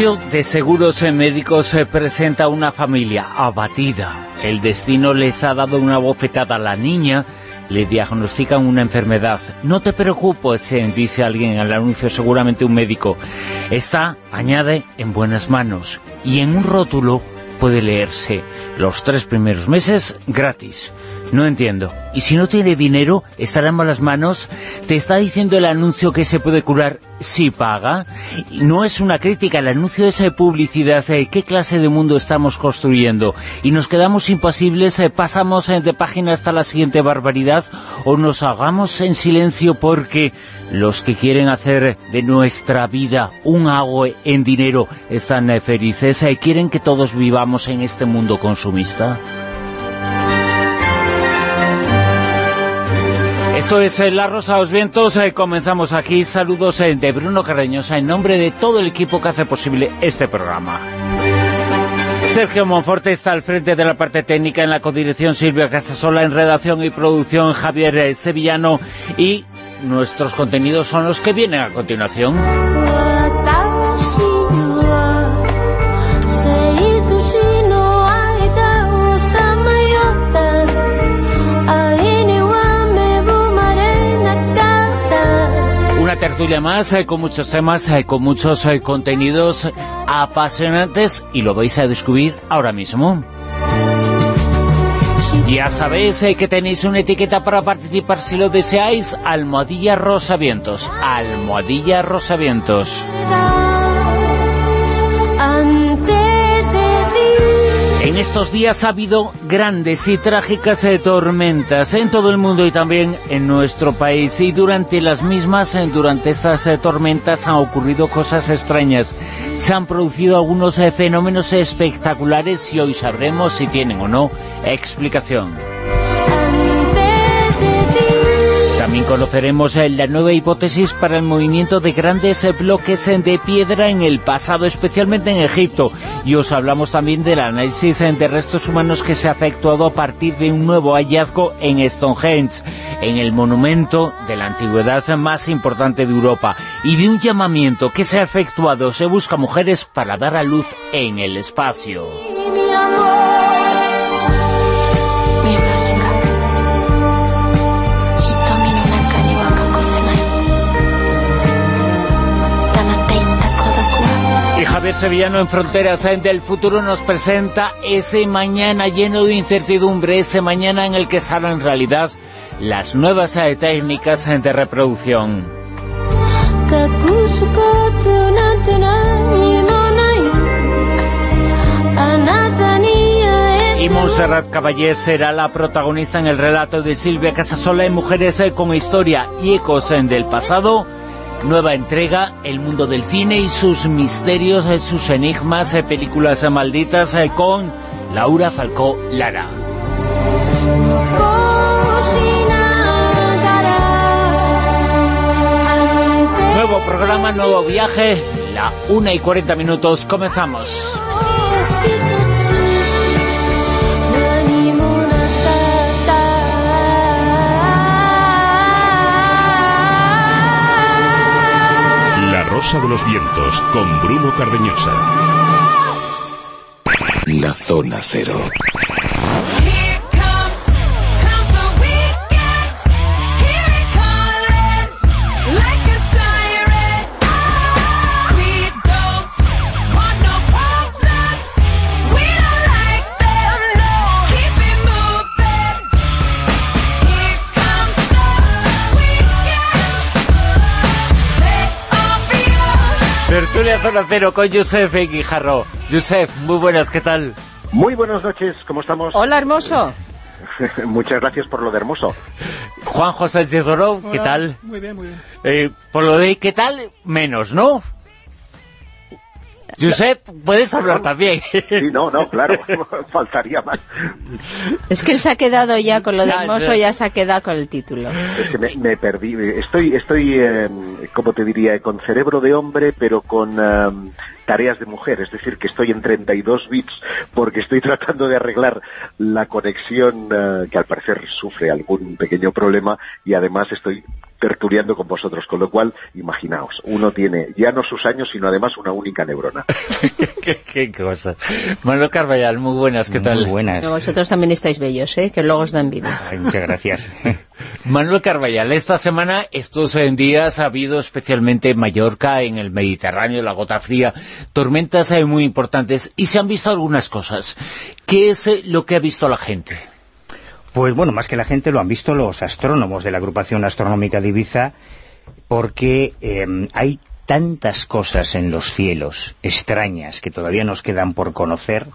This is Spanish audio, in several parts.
De seguros médicos se presenta una familia abatida. El destino les ha dado una bofetada a la niña, le diagnostican una enfermedad. No te preocupes, dice alguien al anuncio, seguramente un médico. Está, añade, en buenas manos. Y en un rótulo puede leerse los tres primeros meses gratis. No entiendo. Y si no tiene dinero, estará en malas manos. ¿Te está diciendo el anuncio que se puede curar si paga? No es una crítica, el anuncio es publicidad. Eh, ¿Qué clase de mundo estamos construyendo? ¿Y nos quedamos impasibles, eh, pasamos eh, de página hasta la siguiente barbaridad? ¿O nos hagamos en silencio porque los que quieren hacer de nuestra vida un agua en dinero están felices? ¿Quieren que todos vivamos en este mundo consumista? Esto es eh, La Rosa de los Vientos, eh, comenzamos aquí, saludos eh, de Bruno Carreñosa en nombre de todo el equipo que hace posible este programa. Sergio Monforte está al frente de la parte técnica en la codirección Silvia Casasola, en redacción y producción Javier Sevillano y nuestros contenidos son los que vienen a continuación. Tertulia más, eh, con muchos temas, eh, con muchos eh, contenidos apasionantes y lo vais a descubrir ahora mismo. Ya sabéis que tenéis una etiqueta para participar si lo deseáis, Almohadilla Rosavientos. Almohadilla Rosavientos. En estos días ha habido grandes y trágicas eh, tormentas en todo el mundo y también en nuestro país y durante las mismas, eh, durante estas eh, tormentas han ocurrido cosas extrañas. Se han producido algunos fenómenos espectaculares y hoy sabremos si tienen o no explicación. También conoceremos eh, la nueva hipótesis para el movimiento de grandes eh, bloques eh, de piedra en el pasado, especialmente en Egipto. Y os hablamos también del análisis de restos humanos que se ha efectuado a partir de un nuevo hallazgo en Stonehenge, en el monumento de la antigüedad más importante de Europa. Y de un llamamiento que se ha efectuado, se busca mujeres para dar a luz en el espacio. Javier Sevillano en Fronteras del Futuro nos presenta ese mañana lleno de incertidumbre, ese mañana en el que salen realidad las nuevas técnicas de reproducción. Y Montserrat Caballé será la protagonista en el relato de Silvia Casasola en Mujeres con Historia y Ecos del Pasado, Nueva entrega, el mundo del cine y sus misterios, sus enigmas, eh, películas malditas eh, con Laura Falcó Lara. Nuevo programa, nuevo viaje, la 1 y 40 minutos, comenzamos. Rosa de los Vientos con Bruno Cardeñosa. La Zona Cero. Tertulia Zona Cero con Josef Guijarro. Josef, muy buenas, ¿qué tal? Muy buenas noches, ¿cómo estamos? Hola, hermoso. Muchas gracias por lo de hermoso. Juan José Doró, ¿qué tal? Muy bien, muy bien. Eh, por lo de ¿qué tal? Menos, ¿no? Josep, puedes hablar también. Sí, no, no, claro, faltaría más. Es que él se ha quedado ya con lo de hermoso, ya se ha quedado con el título. Es que me, perdí, estoy, estoy eh, como te diría, con cerebro de hombre, pero con eh, tareas de mujer, es decir, que estoy en 32 bits porque estoy tratando de arreglar la conexión eh, que al parecer sufre algún pequeño problema y además estoy tertuliando con vosotros, con lo cual, imaginaos, uno tiene ya no sus años, sino además una única neurona. ¿Qué, cosa. Manuel Carvallal, muy buenas, ¿qué tal? Muy buenas. vosotros también estáis bellos, ¿eh? que luego os dan vida. muchas gracias. Manuel Carvallal, esta semana, estos días ha habido especialmente en Mallorca, en el Mediterráneo, la gota fría, tormentas eh, muy importantes y se han visto algunas cosas. ¿Qué es eh, lo que ha visto la gente? Pues bueno, más que la gente lo han visto los astrónomos de la agrupación astronómica de Ibiza, porque em, hay tantas cosas en los cielos extrañas que todavía nos quedan por conocer,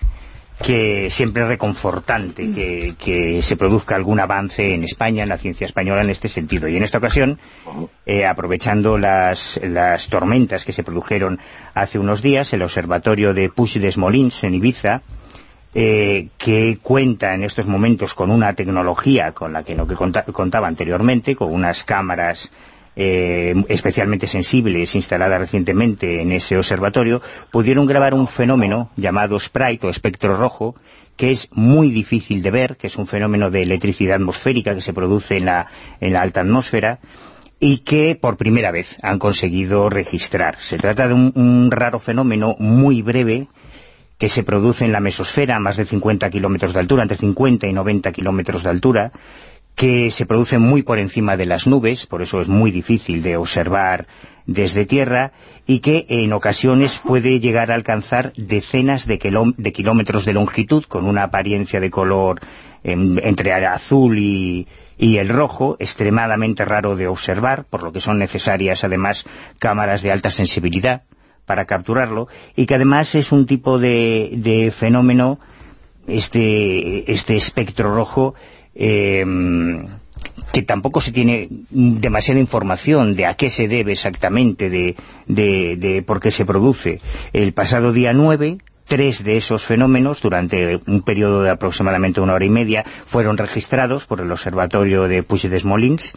que siempre es reconfortante que, se produzca algún avance en España, en la ciencia española en este sentido. Y en esta ocasión, eh, aprovechando las, las, tormentas que se produjeron hace unos días, el observatorio de Puig des Molins en Ibiza eh, que cuenta en estos momentos con una tecnología con la que no que contaba anteriormente, con unas cámaras eh, especialmente sensibles instaladas recientemente en ese observatorio, pudieron grabar un fenómeno llamado Sprite o espectro rojo, que es muy difícil de ver, que es un fenómeno de electricidad atmosférica que se produce en la, en la alta atmósfera, y que por primera vez han conseguido registrar. Se trata de un raro fenómeno muy breve, que se produce en la mesosfera a más de 50 kilómetros de altura, entre 50 y 90 kilómetros de altura, que se produce muy por encima de las nubes, por eso es muy difícil de observar desde tierra, y que en ocasiones puede llegar a alcanzar decenas de, kilómetros de longitud, con una apariencia de color entre el azul y, y el rojo, extremadamente raro de observar, por lo que son necesarias además cámaras de alta sensibilidad para capturarlo y que además es un tipo de, fenómeno, este, este espectro rojo, em, que tampoco se tiene demasiada información de a qué se debe exactamente, de, de, de por qué se produce. El pasado día 9 tres de esos fenómenos, durante un periodo de aproximadamente una hora y media, fueron registrados por el Observatorio de Puig des Molins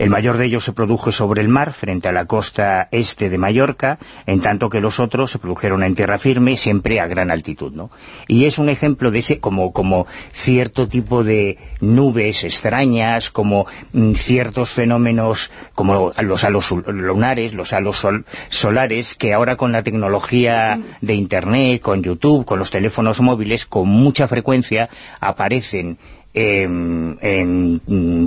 el mayor de ellos se produjo sobre el mar, frente a la costa este de Mallorca, en tanto que los otros se produjeron en tierra firme, siempre a gran altitud, ¿no? Y es un ejemplo de ese, como, como cierto tipo de nubes extrañas, como mm, ciertos fenómenos, como los halos lunares, los halos solares, que ahora con la tecnología de Internet, con YouTube, con los teléfonos móviles, con mucha frecuencia aparecen en,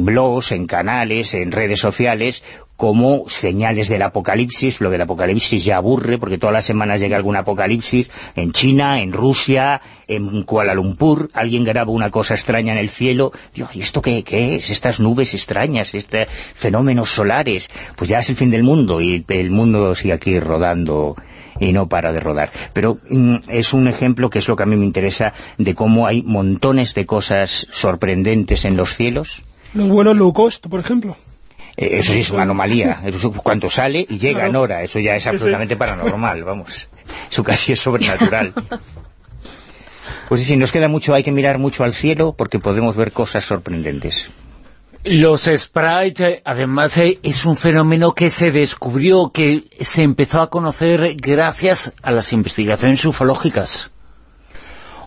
blogs, en canales, en redes sociales, como señales del apocalipsis. Lo del apocalipsis ya aburre, porque todas las semanas llega algún apocalipsis en China, en Rusia, en Kuala Lumpur. Alguien graba una cosa extraña en el cielo. Dios, ¿y esto qué, qué es? Estas nubes extrañas, estos fenómenos solares. Pues ya es el fin del mundo y el mundo sigue aquí rodando y no para de rodar. Pero mm, es un ejemplo que es lo que a mí me interesa de cómo hay montones de cosas sorprendentes en los cielos. Los vuelos low cost, por ejemplo. Eh, eso sí es una anomalía. Eso, cuando sale y llega en hora, eso ya es absolutamente paranormal, vamos. Eso casi es sobrenatural. Pues sí, nos queda mucho, hay que mirar mucho al cielo porque podemos ver cosas sorprendentes. Los sprites, además, eh, es un fenómeno que se descubrió, que se empezó a conocer gracias a las investigaciones ufológicas.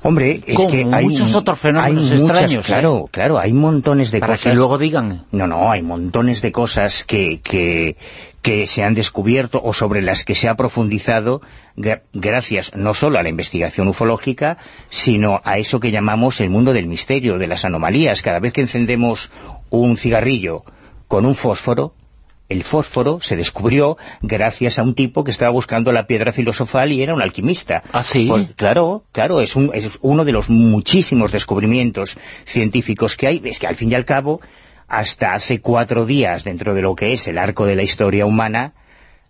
Hombre, es que hay muchos otros fenómenos extraños. ¿eh? Claro, claro, hay montones de cosas. Para que luego digan. No, no, hay montones de cosas que, que, que se han descubierto o sobre las que se ha profundizado gracias no solo a la investigación ufológica, sino a eso que llamamos el mundo del misterio, de las anomalías. Cada vez que encendemos un cigarrillo con un fósforo, el fósforo se descubrió gracias a un tipo que estaba buscando la piedra filosofal y era un alquimista. ¿Ah, sí? Claro, claro, es, un, es uno de los muchísimos descubrimientos científicos que hay. Es que al fin y al cabo, hasta hace cuatro días, dentro de lo que es el arco de la historia humana,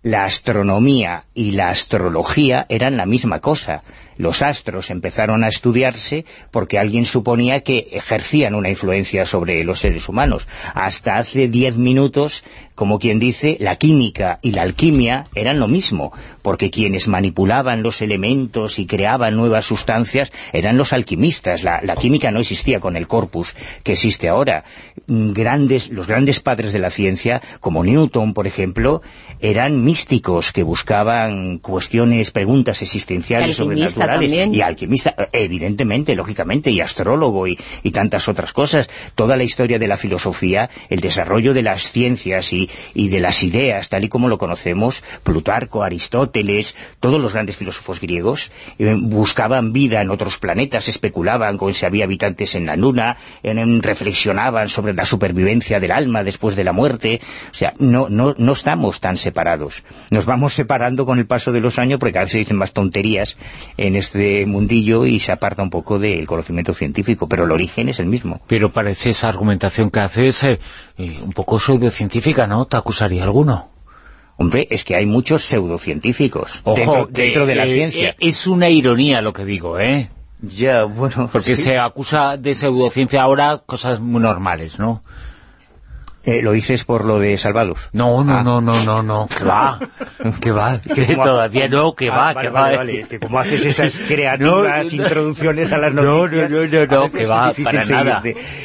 la astronomía y la astrología eran la misma cosa. Los astros empezaron a estudiarse porque alguien suponía que ejercían una influencia sobre los seres humanos. Hasta hace diez minutos, como quien dice, la química y la alquimia eran lo mismo, porque quienes manipulaban los elementos y creaban nuevas sustancias eran los alquimistas. La, química no existía con el corpus que existe ahora. Grandes, los grandes padres de la ciencia, como Newton, por ejemplo, eran místicos que buscaban cuestiones, preguntas existenciales Y alquimista, evidentemente, lógicamente, y astrólogo y, y, tantas otras cosas. Toda la historia de la filosofía, el desarrollo de las ciencias y, y de las ideas, tal y como lo conocemos, Plutarco, Aristóteles, todos los grandes filósofos griegos, eh, buscaban vida en otros planetas, especulaban con si había habitantes en la luna, en, reflexionaban sobre la supervivencia del alma después de la muerte. O sea, no, no, no estamos tan separados. Nos vamos separando con el paso de los años porque cada vez se dicen más tonterías en este mundillo y se aparta un poco del conocimiento científico, pero el origen es el mismo. Pero parece esa argumentación que haces eh, eh, un poco pseudocientífica, ¿no? ¿Te acusaría alguno? Hombre, es que hay muchos pseudocientíficos Ojo, dentro, de la eh, ciencia. Eh, es una ironía lo que digo, ¿eh? Ya, bueno... Porque sí. se acusa de pseudociencia ahora cosas muy normales, ¿no? Eh, ¿Lo dices por lo de Salvados? No, no, Ah. no, no, no, no, que va, que va, que ¿Cómo- todavía no, que Ah, va, vale, que va. vale, vale, que como haces esas creativas No, no, introducciones a las no, noticias... no, no, no, no, veces que va, para nada.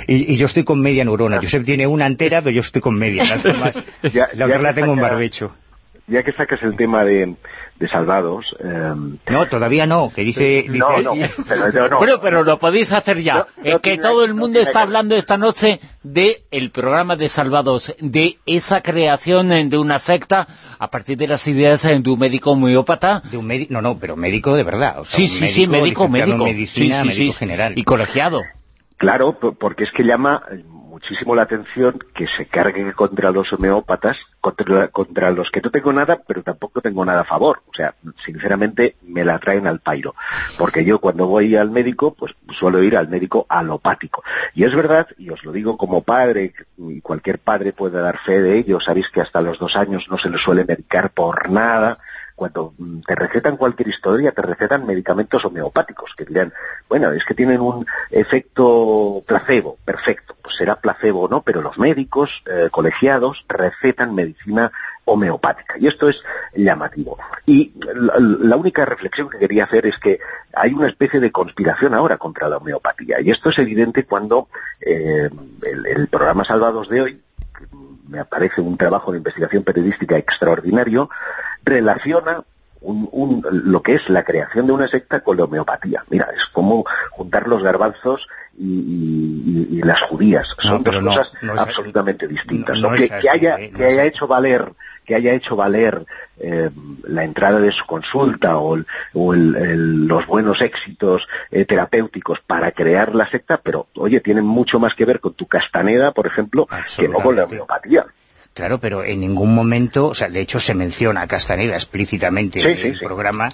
Y, y yo estoy con media neurona. Josep tiene una entera, pero yo estoy con media. Las demás, Ya- la ya que tengo en saca- barbecho. Ya que sacas el tema de, de Salvados... eh, No, todavía no, que dice... dice no, no, pero, no, no. Bueno, pero lo podéis hacer ya. No, no Eh, que tiene- todo el mundo está que- hablando esta noche de el programa de Salvados, de esa creación eh, de una secta a partir de las ideas eh, de un médico homeópata. De un médico, no, no, pero médico de verdad. O sea, Sí, sí, sí, médico, médico. medicina, Sí, sí, médico sí. general. Y colegiado. Claro, porque es que llama eh, muchísimo la atención que se cargue contra los homeópatas, contra, contra los que no tengo nada, pero tampoco tengo nada a favor. O sea, sinceramente me la traen al pairo. Porque yo cuando voy al médico, pues suelo ir al médico alopático. Y es verdad, y os lo digo como padre, y cualquier padre puede dar fe de ello, sabéis que hasta los dos años no se le suele medicar por nada, cuando mm, te recetan cualquier historia, te recetan medicamentos homeopáticos, que dirán, bueno, es que tienen un efecto placebo, perfecto, pues será placebo o no, pero los médicos eh, colegiados recetan medicina homeopática, y esto es llamativo. Y la, única reflexión que quería hacer es que hay una especie de conspiración ahora contra la homeopatía, y esto es evidente cuando eh, el, programa Salvados de hoy, me parece un trabajo de investigación periodística extraordinario, relaciona un, un- lo que es la creación de una secta con la homeopatía. Mira, es como juntar los garbanzos y, y- las judías. No, Son dos no, cosas no absolutamente distintas. que, así, que haya, ¿eh? Que haya hecho valer que haya hecho valer eh, la entrada de su consulta o, el- o el- el- los buenos éxitos eh, terapéuticos para crear la secta, pero oye, tienen mucho más que ver con tu castaneda, por ejemplo, que no con la homeopatía. Claro, pero en ningún momento, o sea, de hecho se menciona a Castaneda explícitamente Sí, en sí, el sí. programa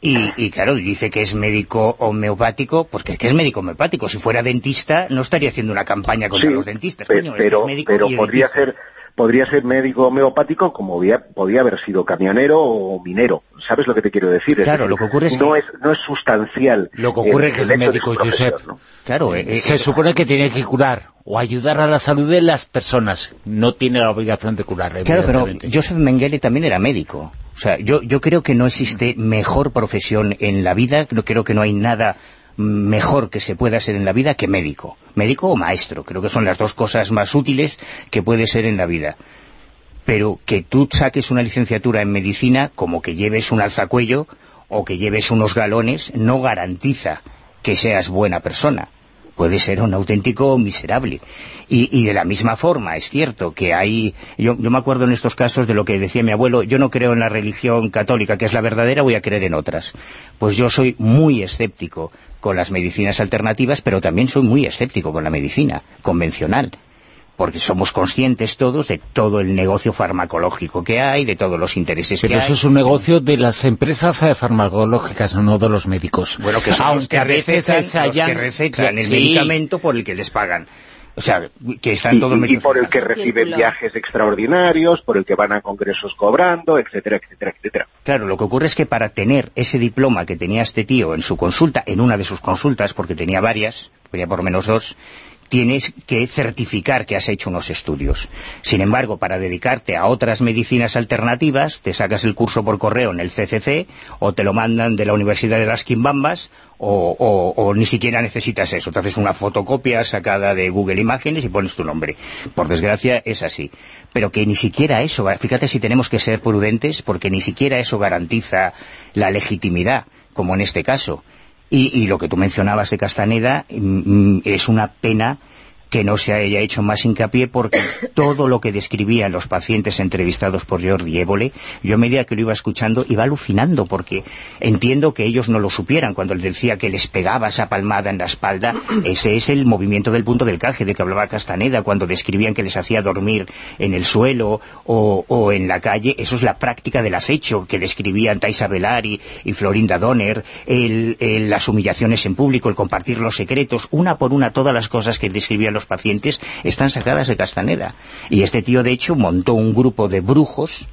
y, y claro, dice que es médico homeopático, pues que es que es médico homeopático. Si fuera dentista no estaría haciendo una campaña contra Sí, los dentistas, coño, pero, es médico pero y podría dentista. ser podría ser médico homeopático como había- podía haber sido camionero o minero. ¿Sabes lo que te quiero decir? Es Claro, lo que ocurre es no que- es no es sustancial. Lo que ocurre el- es que de médico, Josep, ¿no? Claro, eh, eh, Se supone que tiene que curar o ayudar a la salud de las personas. No tiene la obligación de curar, Claro, pero. Joseph Mengele también era médico. O sea, yo, yo creo que no existe mejor profesión en la vida, no creo que no hay nada mejor que se pueda hacer en la vida que médico. Médico o maestro, creo que son las dos cosas más útiles que puede ser en la vida. Pero que tú saques una licenciatura en medicina, como que lleves un alzacuello o que lleves unos galones, no garantiza que seas buena persona puede ser un auténtico miserable. Y, y de la misma forma, es cierto que hay... Yo, yo me acuerdo en estos casos de lo que decía mi abuelo, yo no creo en la religión católica, que es la verdadera, voy a creer en otras. Pues yo soy muy escéptico con las medicinas alternativas, pero también soy muy escéptico con la medicina convencional porque somos conscientes todos de todo el negocio farmacológico que hay, de todos los intereses Pero que eso hay. es un negocio de las empresas eh, farmacológicas, no de los médicos. Bueno, que son los que a veces recetan, se los hayan- que recetan el Sí. medicamento por el que les pagan. O sea, que están todos y, y por el que reciben viajes extraordinarios, por el que van a congresos cobrando, etcétera, etcétera, etcétera. Claro, lo que ocurre es que para tener ese diploma que tenía este tío en su consulta, en una de sus consultas, porque tenía varias, tenía por lo menos dos, tienes que certificar que has hecho unos estudios. Sin embargo, para dedicarte a otras medicinas alternativas, te sacas el curso por correo en el CCC, o te lo mandan de la Universidad de las Quimbambas, o, ni siquiera necesitas eso. Te haces una fotocopia sacada de Google Imágenes y pones tu nombre. Por desgracia es así. Pero que ni siquiera eso, fíjate si tenemos que ser prudentes, porque ni siquiera eso garantiza la legitimidad, como en este caso. Y, lo que tú mencionabas de Castaneda mm, mm, es una pena que no se haya hecho más hincapié porque todo lo que describían los pacientes entrevistados por Jordi Évole, yo a medida que lo iba escuchando iba alucinando porque entiendo que ellos no lo supieran cuando él decía que les pegaba esa palmada en la espalda, ese es el movimiento del punto del calje de que hablaba Castaneda cuando describían que les hacía dormir en el suelo o, en la calle, eso es la práctica del acecho que describían Taisa Velari y Florinda Donner, las humillaciones en público, el compartir los secretos, una por una todas las cosas que describían los pacientes están sacadas de Castaneda. Y este tío, de hecho, montó un grupo de brujos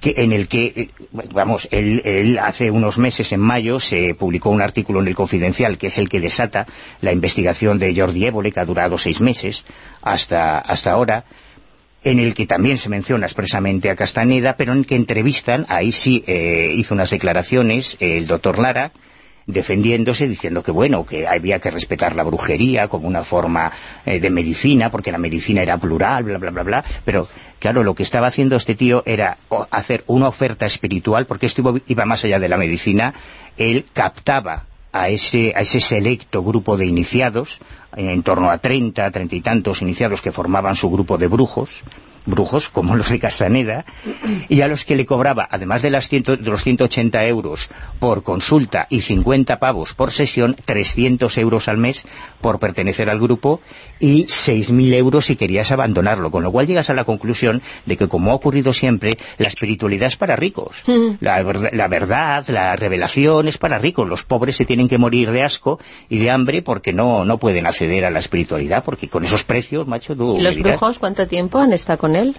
que, en el que, eh, vamos, él, hace unos meses, en mayo, se publicó un artículo en el Confidencial, que es el que desata la investigación de Jordi Évole, que ha durado seis meses hasta, hasta ahora, en el que también se menciona expresamente a Castaneda, pero en que entrevistan, ahí sí eh, hizo unas declaraciones el doctor Lara, defendiéndose, diciendo que bueno, que había que respetar la brujería como una forma eh, de medicina, porque la medicina era plural, bla, bla, bla, bla, pero claro, lo que estaba haciendo este tío era hacer una oferta espiritual, porque esto iba más allá de la medicina, él captaba a ese, a ese selecto grupo de iniciados, en torno a 30, 30 y tantos iniciados que formaban su grupo de brujos, brujos como los de Castaneda, y a los que le cobraba, además de, las de los 180 euros por consulta y 50 pavos por sesión, 300 euros al mes por pertenecer al grupo y 6.000 euros si querías abandonarlo, con lo cual llegas a la conclusión de que, como ha ocurrido siempre, la espiritualidad es para ricos. Mm. La, la verdad, la revelación es para ricos. Los pobres se tienen que morir de asco y de hambre porque no, no pueden acceder a la espiritualidad, porque con esos precios, macho, tú... ¿Y los brujos cuánto tiempo han estado con él?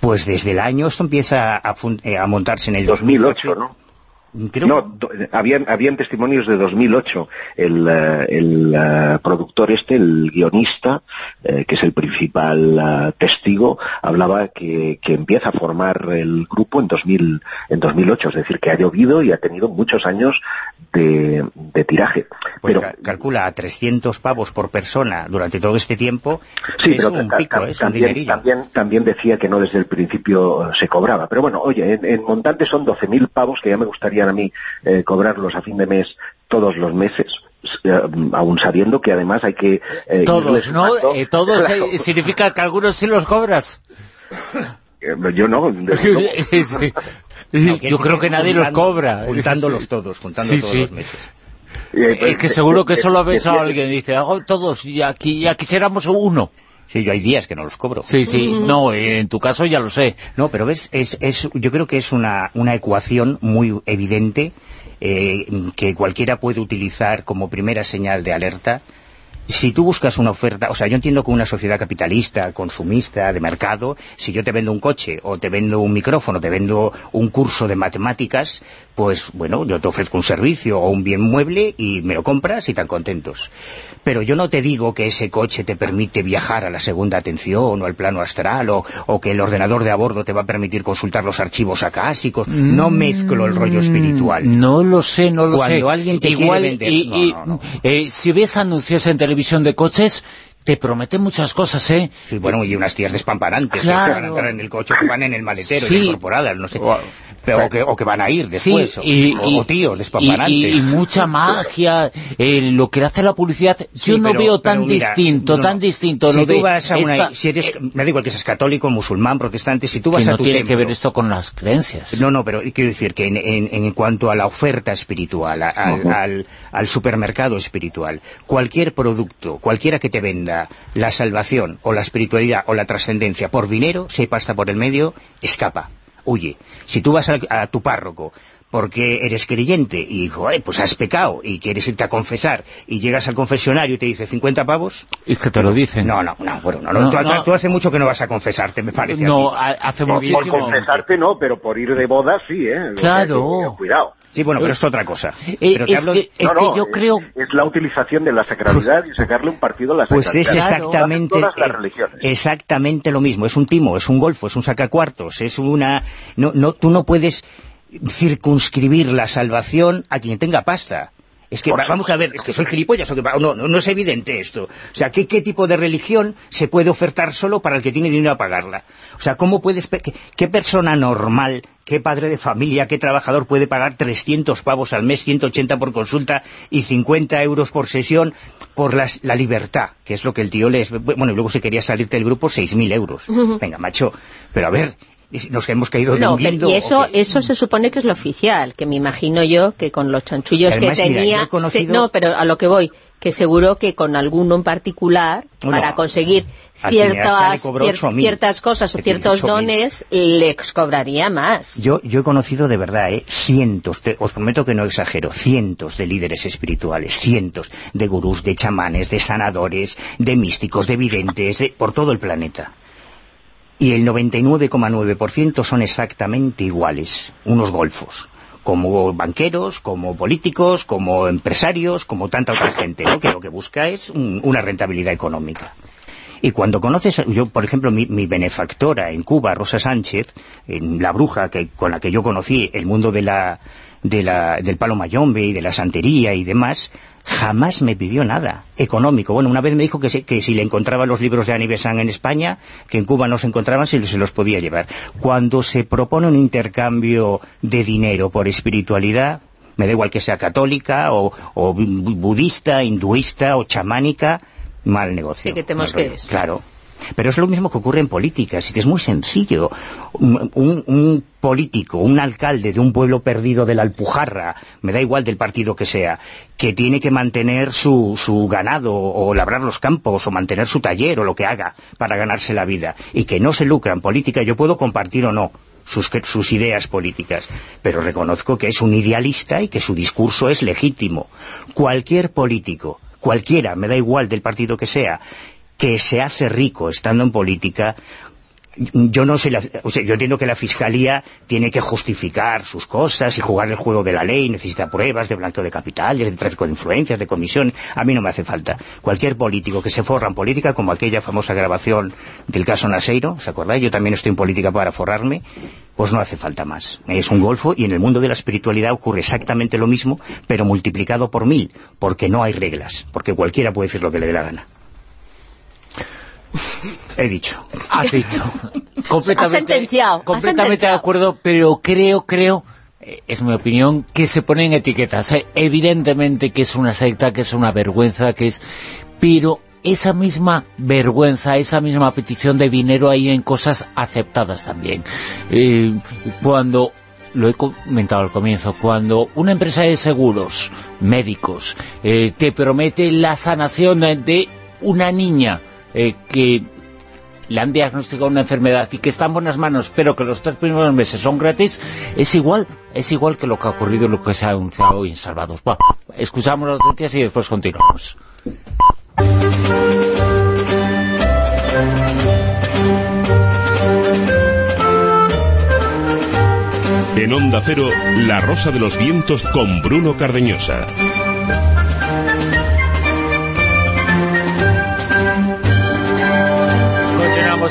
Pues desde el año, esto empieza a, eh, montarse en el 2008, ¿no? No, habían, habían testimonios de 2008. El, eh, el uh, productor este, el guionista, que es el principal testigo, hablaba que, que, empieza a formar el grupo en, 2000, en 2008. Es decir, que ha llovido y ha tenido muchos años de, tiraje. Pues pero calcula a 300 pavos por persona durante todo este tiempo. Sí, pero un pico, también, también, también, decía que no desde el principio se cobraba. Pero bueno, oye, en, en montante son 12.000 pavos que ya me gustaría a mí eh, cobrarlos a fin de mes todos los meses eh, aún sabiendo que además hay que... Eh, todos, ¿no? todos significa que algunos sí los cobras. yo no. yo creo que nadie los cobra. Juntándolos todos, juntando todos los meses. Es que seguro que eso lo ha pensado alguien. Dice, hago todos y aquí, ya quisiéramos uno. Sí, yo hay días que no los cobro. Sí, sí, no, en tu caso ya lo sé. No, pero ves, es, es, yo creo que es una, una ecuación muy evidente eh, que cualquiera puede utilizar como primera señal de alerta si tú buscas una oferta, o sea, yo entiendo que una sociedad capitalista, consumista, de mercado, si yo te vendo un coche, o te vendo un micrófono, te vendo un curso de matemáticas, pues, bueno, yo te ofrezco un servicio o un bien mueble y me lo compras y tan contentos. Pero yo no te digo que ese coche te permite viajar a la segunda atención o al plano astral o, o que el ordenador de a bordo te va a permitir consultar los archivos acásicos. No mezclo el rollo espiritual. No lo sé, no lo sé. Cuando alguien te Igual, quiere vender... Y, eh, si ves anuncios en televisión visión de coches te promete muchas cosas, ¿eh? Sí, bueno, y unas tías despampanantes que van a entrar en el coche, que van en el maletero, incorporadas, no sé, pero, o, que, o, que, van a ir después, y, o, tíos despampanantes. Y, mucha magia, eh, lo que hace la publicidad, yo no veo tan distinto, tan distinto. Si tú vas a una, si eres, eh, me da igual que seas católico, musulmán, protestante, si tú vas a tu tiene que ver esto con las creencias. No, no, pero quiero decir que en, en, en cuanto a la oferta espiritual, al, al, al supermercado espiritual, cualquier producto, cualquiera que te venda la salvación o la espiritualidad o la trascendencia por dinero, si hay pasta por el medio, escapa, huye. Si tú vas a, tu párroco porque eres creyente y dijo, pues has pecado y quieres irte a confesar y llegas al confesionario y te dice 50 pavos... Y que te lo dicen. No, no, no, bueno, no, no, tú, tú, hace mucho que no vas a confesarte, me parece. No, hace muchísimo. Por confesarte no, pero por ir de boda sí, ¿eh? Claro. cuidado. Sí, bueno, pero es otra cosa. Eh, pero es, que, es que, yo creo... Es la utilización de la sacralidad y sacarle un partido a la sacralidad. Pues es exactamente, exactamente lo mismo. Es un timo, es un golfo, es un sacacuartos, es una... No, no, tú no puedes circunscribir la salvación a quien tenga pasta. Es que, vamos a ver, es que soy gilipollas o que no, no, es evidente esto. O sea, ¿qué, ¿qué tipo de religión se puede ofertar solo para el que tiene dinero a pagarla? O sea, ¿cómo puedes, qué, qué persona normal, qué padre de familia, qué trabajador puede pagar 300 pavos al mes, 180 por consulta y 50 euros por sesión por las, la libertad, que es lo que el tío les... Bueno, y luego se quería salirte del grupo 6.000 euros. Venga, macho, pero a ver, nos hemos caído de un y eso eso se supone que es lo oficial que me imagino yo que con los chanchullos que tenía no pero a lo que voy que seguro que con alguno en particular para conseguir ciertas ciertas cosas o ciertos dones les cobraría más. Yo yo he conocido de verdad ¿eh? cientos os prometo que no exagero cientos de líderes espirituales cientos de gurús de chamanes de sanadores de místicos de videntes por todo el planeta y el 99,9% son exactamente iguales, unos golfos como banqueros, como políticos, como empresarios, como tanta otra gente, ¿no? que lo que busca es una rentabilidad económica. Y cuando conoces, yo por ejemplo, mi, benefactora en Cuba, Rosa Sánchez, en la bruja que, con la que yo conocí el mundo de la, de la, del palo mayombe y de la santería y demás, jamás me pidió nada económico. Bueno, una vez me dijo que si, que si le encontraba los libros de Annie en España, que en Cuba no se encontraban, si se los podía llevar. Cuando se propone un intercambio de dinero por espiritualidad, me da igual que sea católica o, budista, hinduista o chamánica, mal negocio. Sí, que te Claro. Pero es lo mismo que ocurre en política, es que es muy sencillo. Un, político, un alcalde de un pueblo perdido de la Alpujarra, me da igual del partido que sea, que tiene que mantener su, su ganado o labrar los campos o mantener su taller o lo que haga para ganarse la vida y que no se lucra en política, yo puedo compartir o no, sus, sus, ideas políticas, pero reconozco que es un idealista y que su discurso es legítimo. Cualquier político, cualquiera, me da igual del partido que sea, que se hace rico estando en política, yo no sé, o sea, yo entiendo que la Fiscalía tiene que justificar sus cosas y jugar el juego de la ley, necesita pruebas de blanqueo de capitales, de tráfico de influencias, de comisión, a mí no me hace falta. Cualquier político que se forra en política, como aquella famosa grabación del caso Naseiro, ¿se acordáis? Yo también estoy en política para forrarme, pues no hace falta más. Es un golfo y en el mundo de la espiritualidad ocurre exactamente lo mismo, pero multiplicado por mil, porque no hay reglas, porque cualquiera puede decir lo que le dé la gana. He dicho. Has dicho. completamente, sentenciado. Completamente de acuerdo, pero creo, creo, eh, es mi opinión, que se ponen etiquetas. Eh, evidentemente que es una secta, que es una vergüenza, que es... Pero esa misma vergüenza, esa misma petición de dinero hay en cosas aceptadas también. Eh, cuando lo he comentado al comienzo, cuando una empresa de seguros médicos te promete la sanación de una niña eh, que le han diagnosticado una enfermedad y que está en buenas manos, pero que los tres primeros meses son gratis, es igual es igual que lo que ha ocurrido lo que se ha anunciado hoy en Salvados. escuchamos las noticias y después continuamos. En Onda Cero, La Rosa de los Vientos con Bruno Cardeñosa.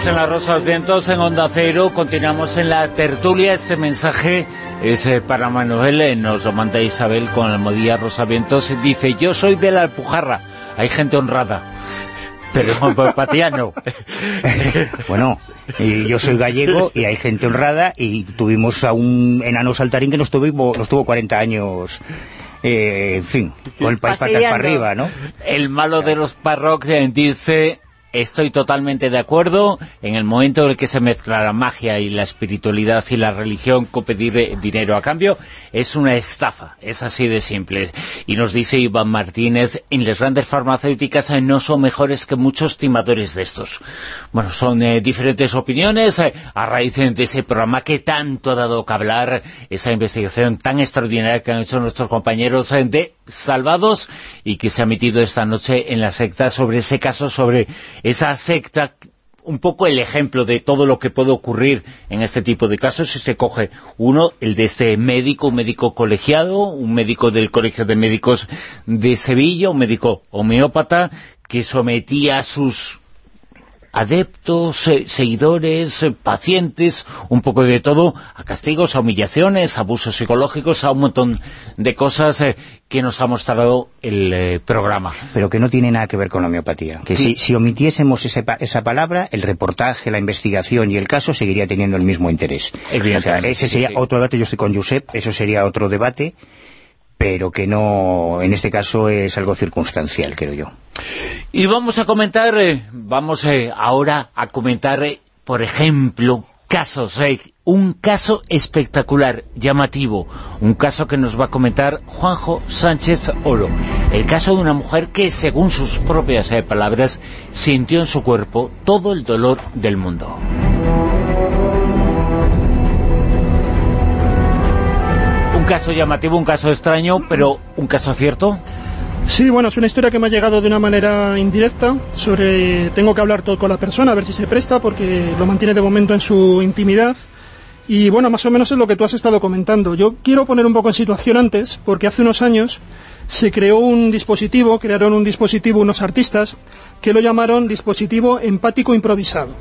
En La Rosa Vientos, en Onda Cero, continuamos en la tertulia. Este mensaje es eh, para Manuel, eh, nos lo manda Isabel con el modilla Rosa Vientos. Dice, yo soy de la Alpujarra, hay gente honrada. Pero patiano. bueno, yo soy gallego y hay gente honrada y tuvimos a un enano saltarín que nos tuvo, nos tuvo 40 años eh, en fin, con el país patas para arriba, ¿no? El malo de los parroquias dice Estoy totalmente de acuerdo. En el momento en el que se mezcla la magia y la espiritualidad y la religión con pedir eh, dinero a cambio, es una estafa. Es así de simple. Y nos dice Iván Martínez, en las grandes farmacéuticas eh, no son mejores que muchos timadores de estos. Bueno, son eh, diferentes opiniones a raíz de ese programa que tanto ha dado que hablar, esa investigación tan extraordinaria que han hecho nuestros compañeros de Salvados y que se ha emitido esta noche en la secta sobre ese caso, sobre esa secta un poco el ejemplo de todo lo que puede ocurrir en este tipo de casos. Si se coge uno, el de este médico, un médico colegiado, un médico del Colegio de Médicos de Sevilla, un médico homeópata que sometía a sus adeptos, eh, seguidores, eh, pacientes, un poco de todo, a castigos, a humillaciones, a abusos psicológicos, a un montón de cosas eh, que nos ha mostrado el programa. Pero que no tiene nada que ver con la homeopatía. Que si, omitiésemos esa palabra, el reportaje, la investigación y el caso seguiría teniendo el mismo interés. ese sería otro debate, yo estoy con Josep, eso sería otro debate, pero que no, en este caso es algo circunstancial, creo yo. Y vamos a comentar, eh, vamos eh, ahora a comentar, eh, por ejemplo, casos, un caso espectacular, llamativo, un caso que nos va a comentar Juanjo Sánchez Oro, el caso de una mujer que, según sus propias palabras, sintió en su cuerpo todo el dolor del mundo. Caso llamativo, un caso extraño, pero un caso cierto. Sí, bueno, es una historia que me ha llegado de una manera indirecta sobre... Tengo que hablar todo con la persona, a ver si se presta, porque lo mantiene de momento en su intimidad. Y bueno, más o menos es lo que tú has estado comentando. Yo quiero poner un poco en situación antes, porque hace unos años se creó un dispositivo, crearon un dispositivo unos artistas, que lo llamaron dispositivo empático improvisado.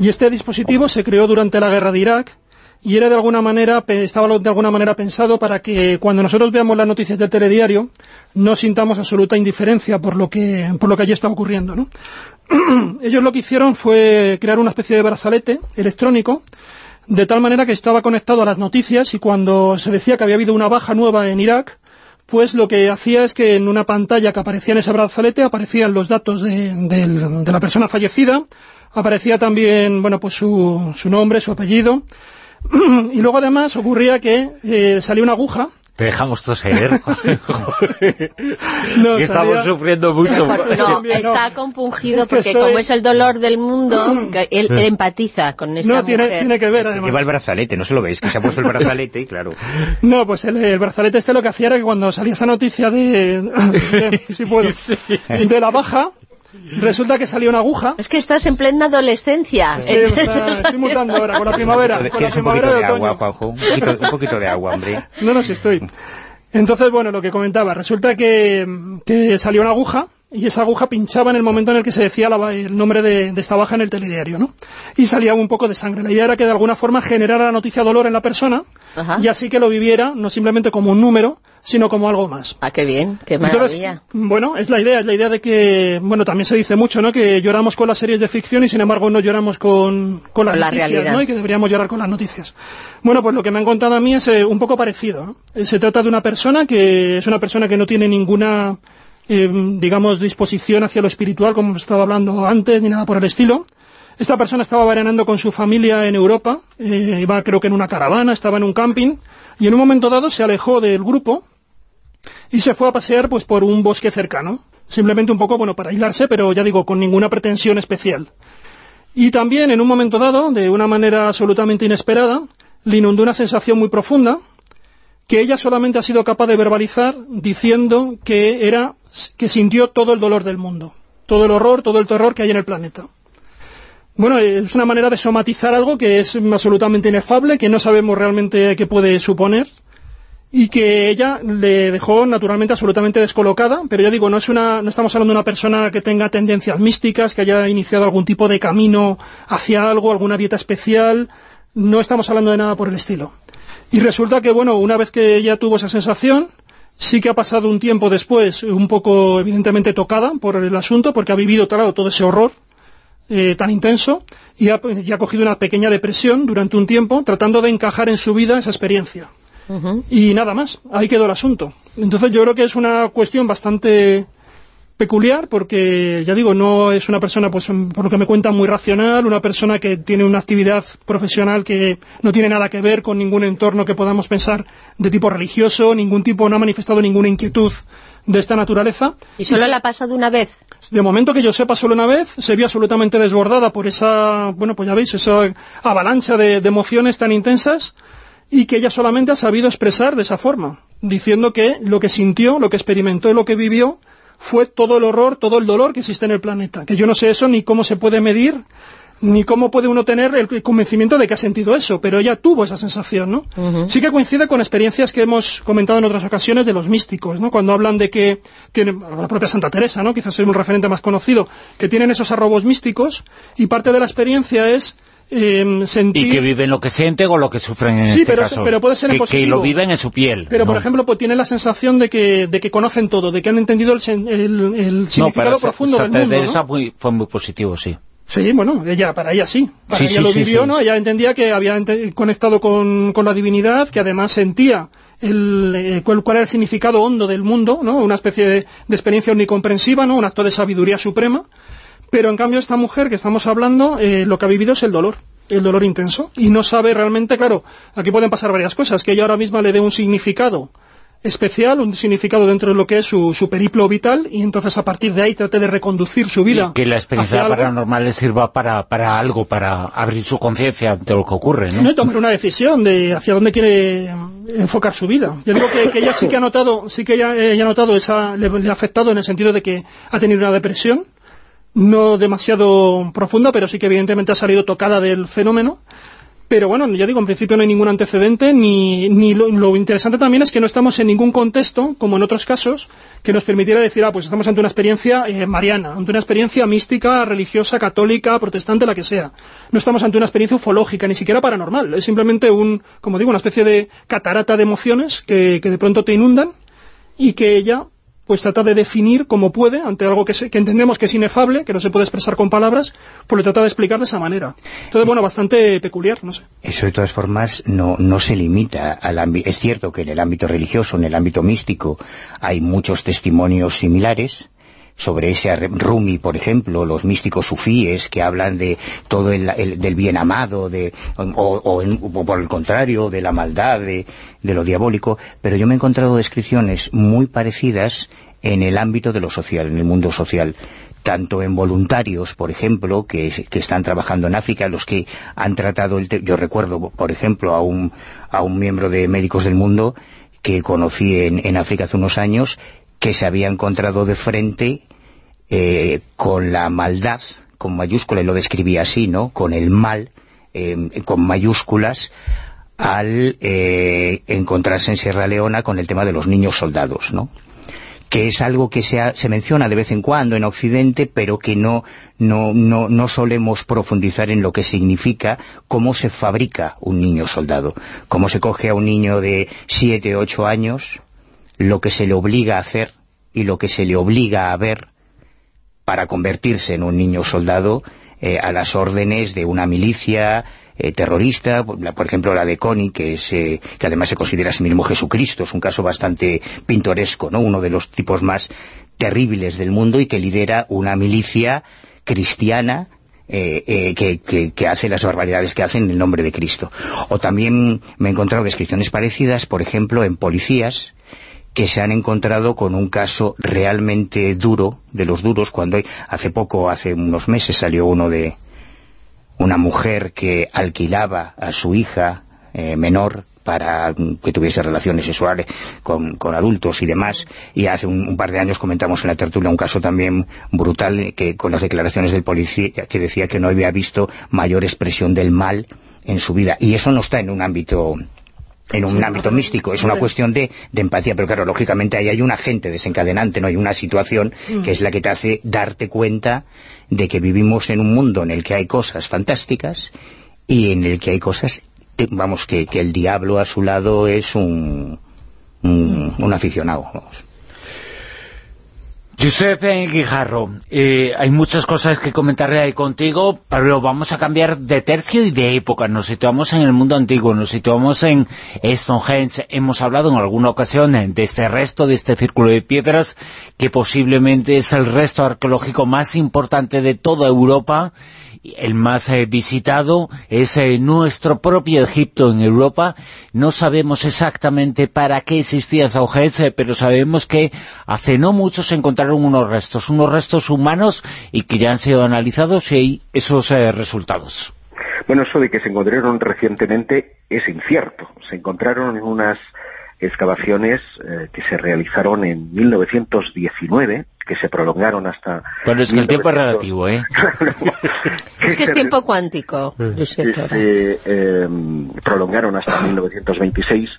Y este dispositivo se creó durante la guerra de Irak, y era de alguna manera, estaba de alguna manera pensado para que cuando nosotros veamos las noticias del telediario no sintamos absoluta indiferencia por lo que, por lo que allí está ocurriendo. ¿no? Ellos lo que hicieron fue crear una especie de brazalete electrónico de tal manera que estaba conectado a las noticias y cuando se decía que había habido una baja nueva en Irak, pues lo que hacía es que en una pantalla que aparecía en ese brazalete aparecían los datos de, de la persona fallecida, aparecía también bueno pues su, su nombre, su apellido, y luego además ocurría que eh, salía una aguja te dejamos toser. no, estamos sufriendo mucho. No, está compungido porque como es el dolor del mundo, él, empatiza con esta No, tiene, tiene que ver además. Lleva el brazalete, no se lo veis, que se ha puesto el brazalete y claro. No, pues el, brazalete este lo que hacía era que cuando salía esa noticia de, si puedo, de la baja, Resulta que salió una aguja. Es que estás en plena adolescencia. Sí, estoy mutando ahora con la primavera. Con la primavera un poquito de, agua, Juanjo. Un poquito, de agua, hombre. No, no, sí estoy. Entonces, bueno, lo que comentaba. Resulta que, que salió una aguja y esa aguja pinchaba en el momento en el que se decía el nombre de, esta baja en el telediario, ¿no? Y salía un poco de sangre. La idea era que de alguna forma generara la noticia dolor en la persona y así que lo viviera no simplemente como un número, sino como algo más. Ah, qué bien, qué maravilla. bueno, es la idea, es la idea de que, bueno, también se dice mucho, ¿no?, que lloramos con las series de ficción y sin embargo no lloramos con, con las noticias, realidad. ¿no?, y que deberíamos llorar con las noticias. Bueno, pues lo que me han contado a mí es eh, un poco parecido, eh, Se trata de una persona que es una persona que no tiene ninguna, eh, digamos, disposición hacia lo espiritual, como estaba hablando antes, ni nada por el estilo. Esta persona estaba veraneando con su familia en Europa, iba creo que en una caravana, estaba en un camping, y en un momento dado se alejó del grupo y se fue a pasear pues por un bosque cercano, simplemente un poco bueno para aislarse, pero ya digo, con ninguna pretensión especial. Y también en un momento dado, de una manera absolutamente inesperada, le inundó una sensación muy profunda que ella solamente ha sido capaz de verbalizar diciendo que era que sintió todo el dolor del mundo, todo el horror, todo el terror que hay en el planeta. Bueno, es una manera de somatizar algo que es absolutamente inefable, que no sabemos realmente qué puede suponer, y que ella le dejó naturalmente absolutamente descolocada, pero ya digo, no es una, no estamos hablando de una persona que tenga tendencias místicas, que haya iniciado algún tipo de camino hacia algo, alguna dieta especial, no estamos hablando de nada por el estilo. Y resulta que, bueno, una vez que ella tuvo esa sensación, sí que ha pasado un tiempo después, un poco evidentemente tocada por el asunto, porque ha vivido, claro, todo ese horror eh, tan intenso, y ha, y ha cogido una pequeña depresión durante un tiempo, tratando de encajar en su vida esa experiencia. Y nada más, ahí quedó el asunto. Entonces yo creo que es una cuestión bastante peculiar porque, ya digo, no es una persona, pues por lo que me cuenta, muy racional, una persona que tiene una actividad profesional que no tiene nada que ver con ningún entorno que podamos pensar de tipo religioso, ningún tipo, no ha manifestado ninguna inquietud de esta naturaleza. ¿Y solo la ha pasado una vez? De momento que yo sepa solo una vez, se vio absolutamente desbordada por esa, bueno, pues ya veis, esa avalancha de emociones tan intensas y que ella solamente ha sabido expresar de esa forma, diciendo que lo que sintió, lo que experimentó y lo que vivió fue todo el horror, todo el dolor que existe en el planeta. Que yo no sé eso ni cómo se puede medir, ni cómo puede uno tener el convencimiento de que ha sentido eso, pero ella tuvo esa sensación, ¿no? Sí que coincide con experiencias que hemos comentado en otras ocasiones de los místicos, ¿no? Cuando hablan de que, tienen, la propia Santa Teresa, ¿no? Quizás es un referente más conocido, que tienen esos arrobos místicos, y parte de la experiencia es eh, Y que viven lo que sienten o lo que sufren en sí, este pero, caso. pero puede ser que, que lo viven en su piel. Pero, por ejemplo, pues tienen la sensación de que, de que conocen todo, de que han entendido el, el, significado profundo del mundo. ¿no? Fue, fue muy positivo, sí. Sí, bueno, ella, para ella sí, para ella lo vivió, ¿no? Ella entendía que había conectado con, con, la divinidad, que además sentía el, eh, cuál, cuál, era el significado hondo del mundo, ¿no? Una especie de, de, experiencia omnicomprensiva, ¿no? Un acto de sabiduría suprema, pero en cambio esta mujer que estamos hablando, eh, lo que ha vivido es el dolor, el dolor intenso, y no sabe realmente, claro, aquí pueden pasar varias cosas, que ella ahora misma le dé un significado especial, un significado dentro de lo que es su, su, periplo vital y entonces a partir de ahí trate de reconducir su vida. Y que la experiencia paranormal le sirva para, para algo, para abrir su conciencia ante lo que ocurre, ¿no? Y tomar una decisión de hacia dónde quiere enfocar su vida. Yo digo que, que ella sí que ha notado, sí que ella, ella ha notado esa, le, le, ha afectado en el sentido de que ha tenido una depresión, no demasiado profunda, pero sí que evidentemente ha salido tocada del fenómeno. Pero bueno, ya digo, en principio no hay ningún antecedente, ni, ni lo, interesante también es que no estamos en ningún contexto, como en otros casos, que nos permitiera decir, ah, pues estamos ante una experiencia eh, mariana, ante una experiencia mística, religiosa, católica, protestante, la que sea. No estamos ante una experiencia ufológica, ni siquiera paranormal. Es simplemente un, como digo, una especie de catarata de emociones que, que de pronto te inundan y que ella pues trata de definir como puede, ante algo que, que, entendemos que es inefable, que no se puede expresar con palabras, pues lo trata de explicar de esa manera. Entonces, bueno, bastante peculiar, no sé. Eso, de todas formas, no se limita al ámbito... Es cierto que en el ámbito religioso, en el ámbito místico, hay muchos testimonios similares, sobre ese Rumi, por ejemplo, los místicos sufíes que hablan de todo el, el del bien amado, de, o, por el contrario, de la maldad, de, de, lo diabólico, pero yo me he encontrado descripciones muy parecidas en el ámbito de lo social, en el mundo social tanto en voluntarios, por ejemplo, que, están trabajando en África, los que han tratado el... Yo recuerdo, por ejemplo, a un, a un miembro de Médicos del Mundo que conocí en, en África hace unos años, que se había encontrado de frente eh, con la maldad, con mayúsculas, lo describía así, ¿no?, con el mal, eh, con mayúsculas, al eh, encontrarse en Sierra Leona con el tema de los niños soldados, ¿no?, que es algo que se, ha, se, menciona de vez en cuando en Occidente, pero que no, no, no, no solemos profundizar en lo que significa cómo se fabrica un niño soldado, cómo se coge a un niño de siete, ocho años, lo que se le obliga a hacer y lo que se le obliga a ver para convertirse en un niño soldado eh, a las órdenes de una milicia eh, terrorista, por ejemplo la de Connie, que, es, eh, que además se considera a sí mismo Jesucristo, es un caso bastante pintoresco, ¿no? uno de los tipos más terribles del mundo y que lidera una milicia cristiana eh, eh, que, que, que, hace las barbaridades que hacen en el nombre de Cristo. O también me he encontrado descripciones parecidas, por ejemplo, en policías, que se han encontrado con un caso realmente duro, de los duros, cuando hay, hace poco, hace unos meses salió uno de una mujer que alquilaba a su hija eh, menor para que tuviese relaciones sexuales con, con adultos y demás, y hace un, un, par de años comentamos en la tertulia un caso también brutal que con las declaraciones del policía que decía que no había visto mayor expresión del mal en su vida, y eso no está en un ámbito en un ámbito místico, es una cuestión de, de, empatía, pero claro, lógicamente ahí hay un agente desencadenante, no hay una situación mm. que es la que te hace darte cuenta de que vivimos en un mundo en el que hay cosas fantásticas y en el que hay cosas, vamos, que, que el diablo a su lado es un, un, un aficionado, vamos. Josep Guijarro, eh, hay muchas cosas que comentarle ahí contigo, pero vamos a cambiar de tercio y de época. Nos situamos en el mundo antiguo, nos situamos en Stonehenge. Hemos hablado en alguna ocasión de este resto, de este círculo de piedras, que posiblemente es el resto arqueológico más importante de toda Europa el más eh, visitado es eh, nuestro propio Egipto en Europa. No sabemos exactamente para qué existía Stonehenge, eh, pero sabemos que hace no mucho se encontraron unos restos, unos restos humanos y que ya han sido analizados y hay esos resultados. Bueno, eso de que se encontraron recientemente es incierto. Se encontraron en unas excavaciones que se realizaron en 1919 que se prolongaron hasta... Bueno, es que el tiempo es relativo, ¿eh? es que es tiempo cuántico, se em, prolongaron hasta 1926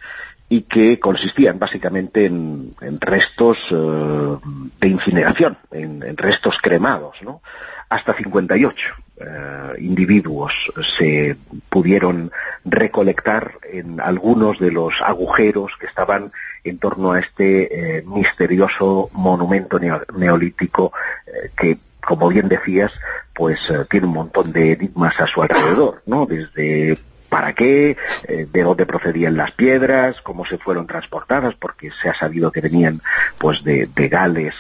y que consistían básicamente en, restos eh, de incineración, en, restos cremados, ¿no? Hasta 58 eh, individuos se pudieron recolectar en algunos de los agujeros que estaban en torno a este eh, misterioso monumento neolítico eh, que, como bien decías, pues eh, tiene un montón de enigmas a su alrededor, ¿no? Desde para qué, de dónde procedían las piedras, cómo se fueron transportadas, porque se ha sabido que venían pues de, Gales,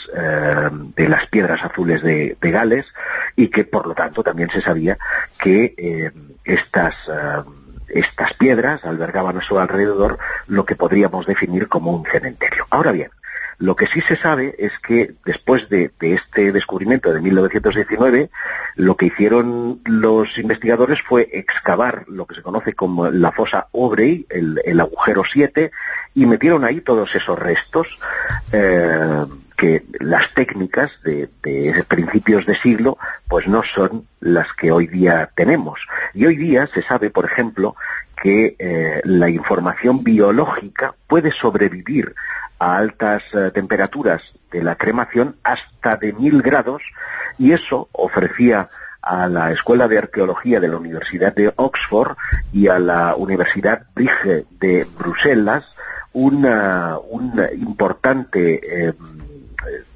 de las piedras azules de, Gales, y que por lo tanto también se sabía que estas estas piedras albergaban a su alrededor lo que podríamos definir como un cementerio. Ahora bien, lo que sí se sabe es que después de, este descubrimiento de 1919, lo que hicieron los investigadores fue excavar lo que se conoce como la fosa Obrey, el, agujero 7, y metieron ahí todos esos restos. Eh, que las técnicas de, principios de siglo pues no son las que hoy día tenemos. Y hoy día se sabe, por ejemplo, que eh, la información biológica puede sobrevivir a altas eh, temperaturas de la cremación hasta de mil grados y eso ofrecía a la Escuela de Arqueología de la Universidad de Oxford y a la Universidad Brige de Bruselas una, un importante eh,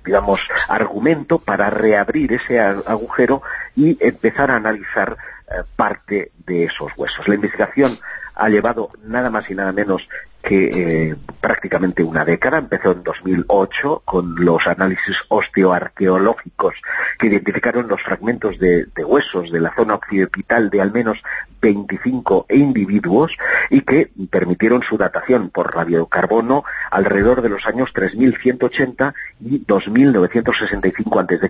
digamos, argumento para reabrir ese agujero y empezar a analizar eh, parte de esos huesos. La investigación ha llevado nada más y nada menos que eh, prácticamente una década, empezó en 2008 con los análisis osteoarqueológicos que identificaron los fragmentos de, huesos de la zona occipital de al menos 25 individuos y que permitieron su datación por radiocarbono alrededor de los años 3180 y 2965 a.C.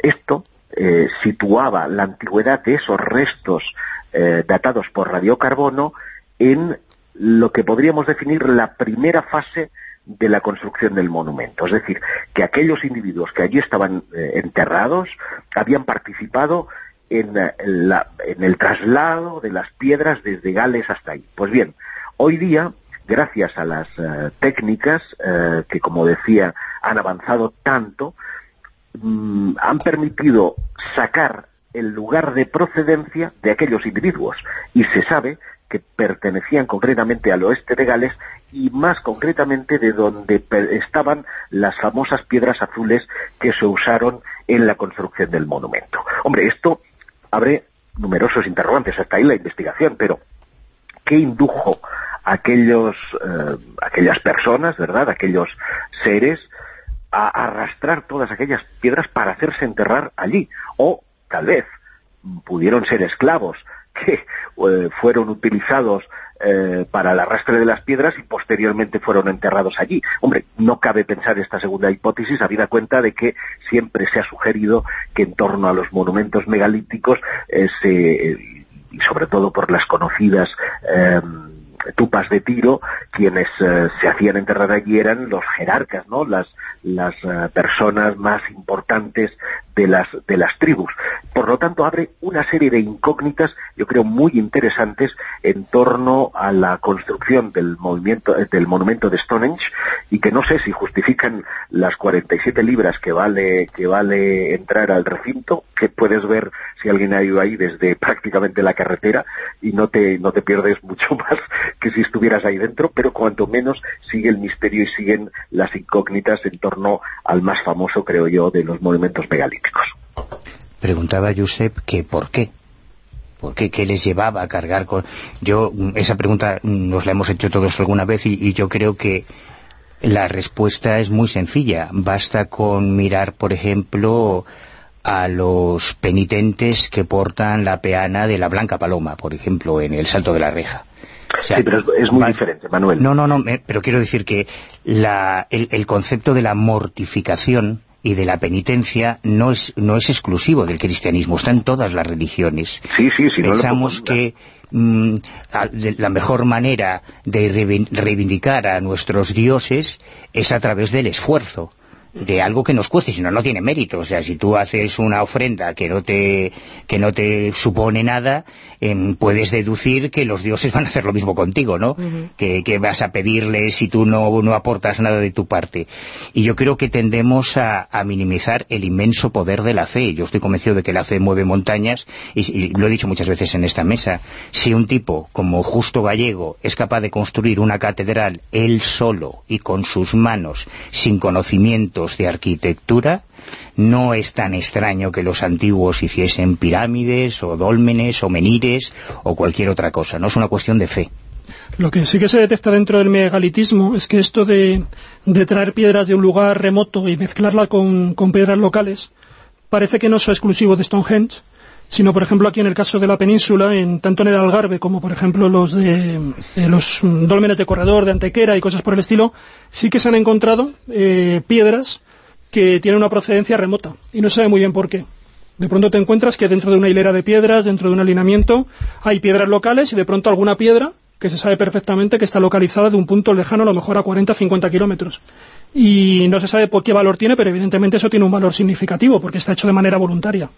Esto eh, situaba la antigüedad de esos restos eh, datados por radiocarbono en lo que podríamos definir la primera fase de la construcción del monumento. Es decir, que aquellos individuos que allí estaban eh, enterrados habían participado en, el traslado de las piedras desde Gales hasta ahí. Pues bien, hoy día, gracias a las técnicas que, como decía, han avanzado tanto, mm, han permitido sacar el lugar de procedencia de aquellos individuos y se sabe que pertenecían concretamente al oeste de Gales y más concretamente de donde estaban las famosas piedras azules que se usaron en la construcción del monumento. Hombre, esto abre numerosos interrogantes, hasta ahí la investigación, pero ¿qué indujo aquellos, eh, aquellas personas, verdad, aquellos seres a arrastrar todas aquellas piedras para hacerse enterrar allí? O tal vez pudieron ser esclavos que eh, fueron utilizados eh, para el arrastre de las piedras y posteriormente fueron enterrados allí. Hombre, no cabe pensar esta segunda hipótesis, habida cuenta de que siempre se ha sugerido que en torno a los monumentos megalíticos, eh, y sobre todo por las conocidas tupas de tiro, quienes se hacían enterrar allí eran los jerarcas, ¿no? Las, las personas más importantes de las, de las tribus. Por lo tanto, abre una serie de incógnitas, yo creo, muy interesantes en torno a la construcción del movimiento, del monumento de Stonehenge y que no sé si justifican las 47 libras que vale, que vale entrar al recinto, que puedes ver si alguien ha ido ahí desde prácticamente la carretera y no te, no te pierdes mucho más que si estuvieras ahí dentro, pero cuanto menos sigue el misterio y siguen las incógnitas en torno al más famoso, creo yo, de los monumentos megalíticos. Preguntaba Josep que por qué. ¿Por qué? ¿Qué les llevaba a cargar con...? Yo, esa pregunta nos la hemos hecho todos alguna vez y yo creo que la respuesta es muy sencilla. Basta con mirar, por ejemplo, a los penitentes que portan la peana de la Blanca Paloma, por ejemplo, en el Salto de la Reja. Sí, pero es, muy diferente, Manuel. No, no, no, pero quiero decir que el, concepto de la mortificación y de la penitencia no es, no es exclusivo del cristianismo, está en todas las religiones. Sí, sí, sí. Pensamos que mm, la mejor manera de reivindicar a nuestros dioses es a través del esfuerzo de algo que nos cueste, si no, no tiene mérito. O sea, si tú haces una ofrenda que no te, que no te supone nada, em, puedes deducir que los dioses van a hacer lo mismo contigo, ¿no? que, vas a pedirles si tú no, no aportas nada de tu parte. Y yo creo que tendemos a, minimizar el inmenso poder de la fe. Yo estoy convencido de que la fe mueve montañas, y, lo he dicho muchas veces en esta mesa. Si un tipo como Justo Gallego es capaz de construir una catedral él solo y con sus manos, sin conocimiento de arquitectura, no es tan extraño que los antiguos hiciesen pirámides o dólmenes o menires o cualquier otra cosa, no es una cuestión de fe. Lo que sí que se detecta dentro del megalitismo es que esto de, traer piedras de un lugar remoto y mezclarla con, piedras locales parece que no es exclusivo de Stonehenge, sino por ejemplo aquí en el caso de la península, en, tanto en el Algarve como por ejemplo los de los dólmenes de corredor de Antequera y cosas por el estilo, sí que se han encontrado eh, piedras que tienen una procedencia remota y no sabe muy bien por qué. De pronto te encuentras que dentro de una hilera de piedras, dentro de un alineamiento, hay piedras locales y de pronto alguna piedra que se sabe perfectamente que está localizada de un punto lejano, a lo mejor a 40 50 kilómetros. Y no se sabe por qué valor tiene, pero evidentemente eso tiene un valor significativo, porque está hecho de manera voluntaria.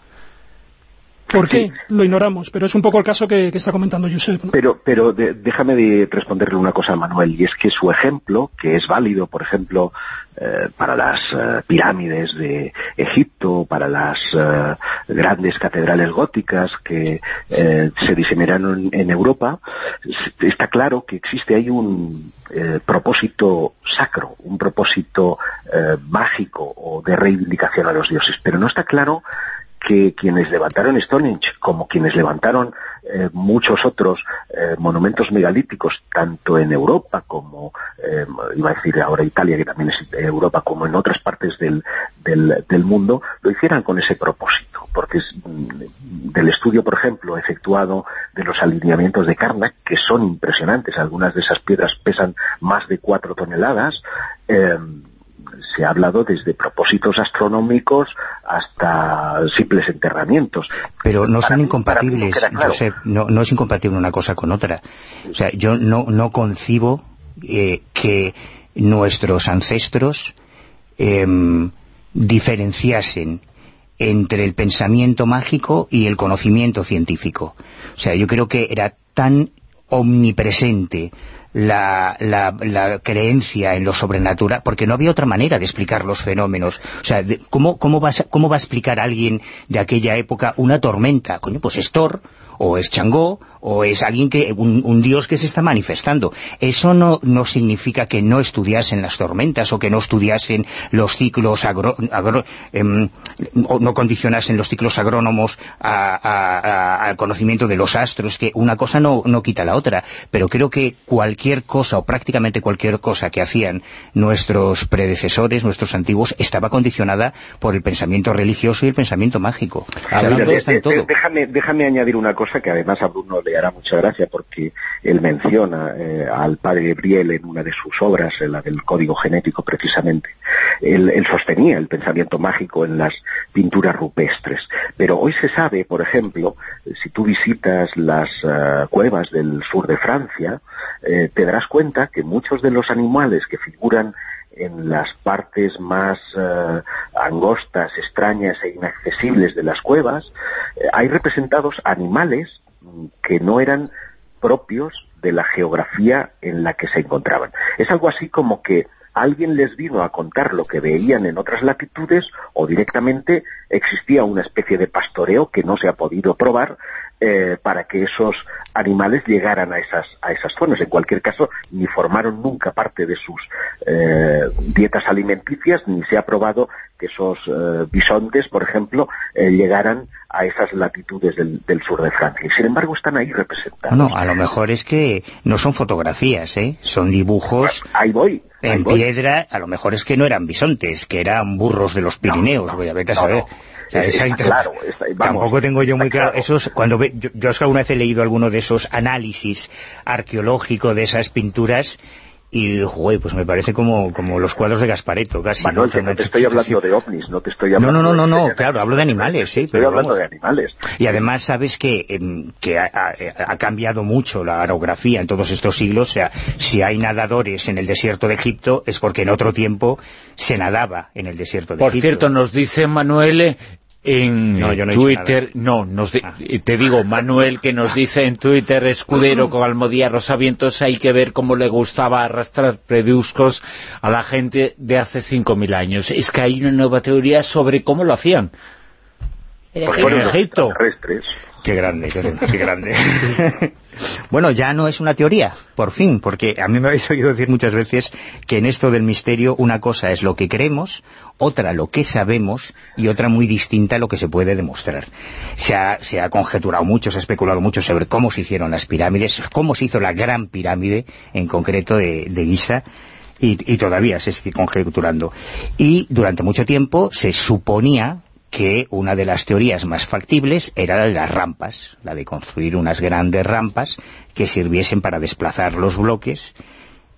¿Por qué? Lo ignoramos, pero es un poco el caso que, está comentando Josep. Pero, pero déjame de responderle una cosa a Manuel, y es que su ejemplo, que es válido, por ejemplo, eh, para las eh, pirámides de Egipto, para las eh, grandes catedrales góticas que se diseñaron en, Europa, está claro que existe ahí un propósito sacro, un propósito mágico o de reivindicación a los dioses, pero no está claro que quienes levantaron Stonehenge, como quienes levantaron eh, muchos otros eh, monumentos megalíticos, tanto en Europa como, eh, iba a decir ahora Italia, que también es Europa, como en otras partes del, del, mundo, lo hicieran con ese propósito. Porque mm, del estudio, por ejemplo, efectuado de los alineamientos de Karnak, que son impresionantes, algunas de esas piedras pesan más de cuatro toneladas, se ha hablado desde propósitos astronómicos hasta simples enterramientos. Pero no son incompatibles, no, es incompatible una cosa con otra. O sea, yo no, no concibo eh, que nuestros ancestros em, diferenciasen entre el pensamiento mágico y el conocimiento científico. O sea, yo creo que era tan omnipresente la, la, creencia en lo sobrenatural, porque no había otra manera de explicar los fenómenos. O sea, ¿cómo, cómo, va, ¿cómo va a explicar alguien de aquella época una tormenta? Coño, pues es Thor, o es Changó, o es alguien que un, dios que se está manifestando. Eso no, no significa que no estudiasen las tormentas o que no estudiasen los ciclos agro, em, o no condicionasen los ciclos agrónomos al conocimiento de los astros, que una cosa no, no quita la otra, pero creo que cualquier cosa o prácticamente cualquier cosa que hacían nuestros predecesores, nuestros antiguos, estaba condicionada por el pensamiento religioso y el pensamiento mágico. déjame, déjame añadir una cosa que además a Bruno le hará mucha gracia porque él menciona eh, al padre Briel en una de sus obras, en la del código genético precisamente. Él, sostenía el pensamiento mágico en las pinturas rupestres. Pero hoy se sabe, por ejemplo, si tú visitas las eh, cuevas del sur de Francia, eh, te darás cuenta que muchos de los animales que figuran en las partes más angostas, extrañas e inaccesibles de las cuevas, hay representados animales que no eran propios de la geografía en la que se encontraban. Es algo así como que alguien les vino a contar lo que veían en otras latitudes o directamente existía una especie de pastoreo que no se ha podido probar eh, para que esos animales llegaran a esas, a esas zonas. En cualquier caso, ni formaron nunca parte de sus eh, dietas alimenticias, ni se ha probado que esos eh, bisontes, por ejemplo, llegaran a esas latitudes del, sur de Francia. sin embargo, están ahí representados. No, a lo mejor es que no son fotografías, ¿eh? son dibujos... ahí voy. En piedra, a lo mejor es que no eran bisontes, que eran burros de los Pirineos, voy a ver a saber claro, Tampoco tengo yo muy claro. Esos, cuando yo, yo alguna vez he leído alguno de esos análisis arqueológicos de esas pinturas y, joder, pues me parece como, como los cuadros de Gaspareto, casi. Manuel, ¿no? te estoy hablando de ovnis, no te estoy hablando... No, no, no, no, claro, hablo de animales, sí. Estoy hablando de animales. Y además sabes que, em, que ha, cambiado mucho la orografía en todos estos siglos, o sea, si hay nadadores en el desierto de Egipto es porque en otro tiempo se nadaba en el desierto de Egipto. Por cierto, nos dice Manuel en Twitter, no, ah. te digo, Manuel que nos dice en Twitter, Escudero con Almodía Rosavientos, hay que ver cómo le gustaba arrastrar preduscos a la gente de hace 5.000 años. Es que hay una nueva teoría sobre cómo lo hacían. En Egipto. Qué grande, qué grande. Bueno, ya no es una teoría, por fin, porque a mí me habéis oído decir muchas veces que en esto del misterio una cosa es lo que creemos, otra lo que sabemos y otra muy distinta lo que se puede demostrar. Se ha, conjeturado mucho, se ha especulado mucho sobre cómo se hicieron las pirámides, cómo se hizo la gran pirámide, en concreto de, de Giza, y, y, todavía se sigue conjeturando. Y durante mucho tiempo se suponía que una de las teorías más factibles era la de las rampas, la de construir unas grandes rampas que sirviesen para desplazar los bloques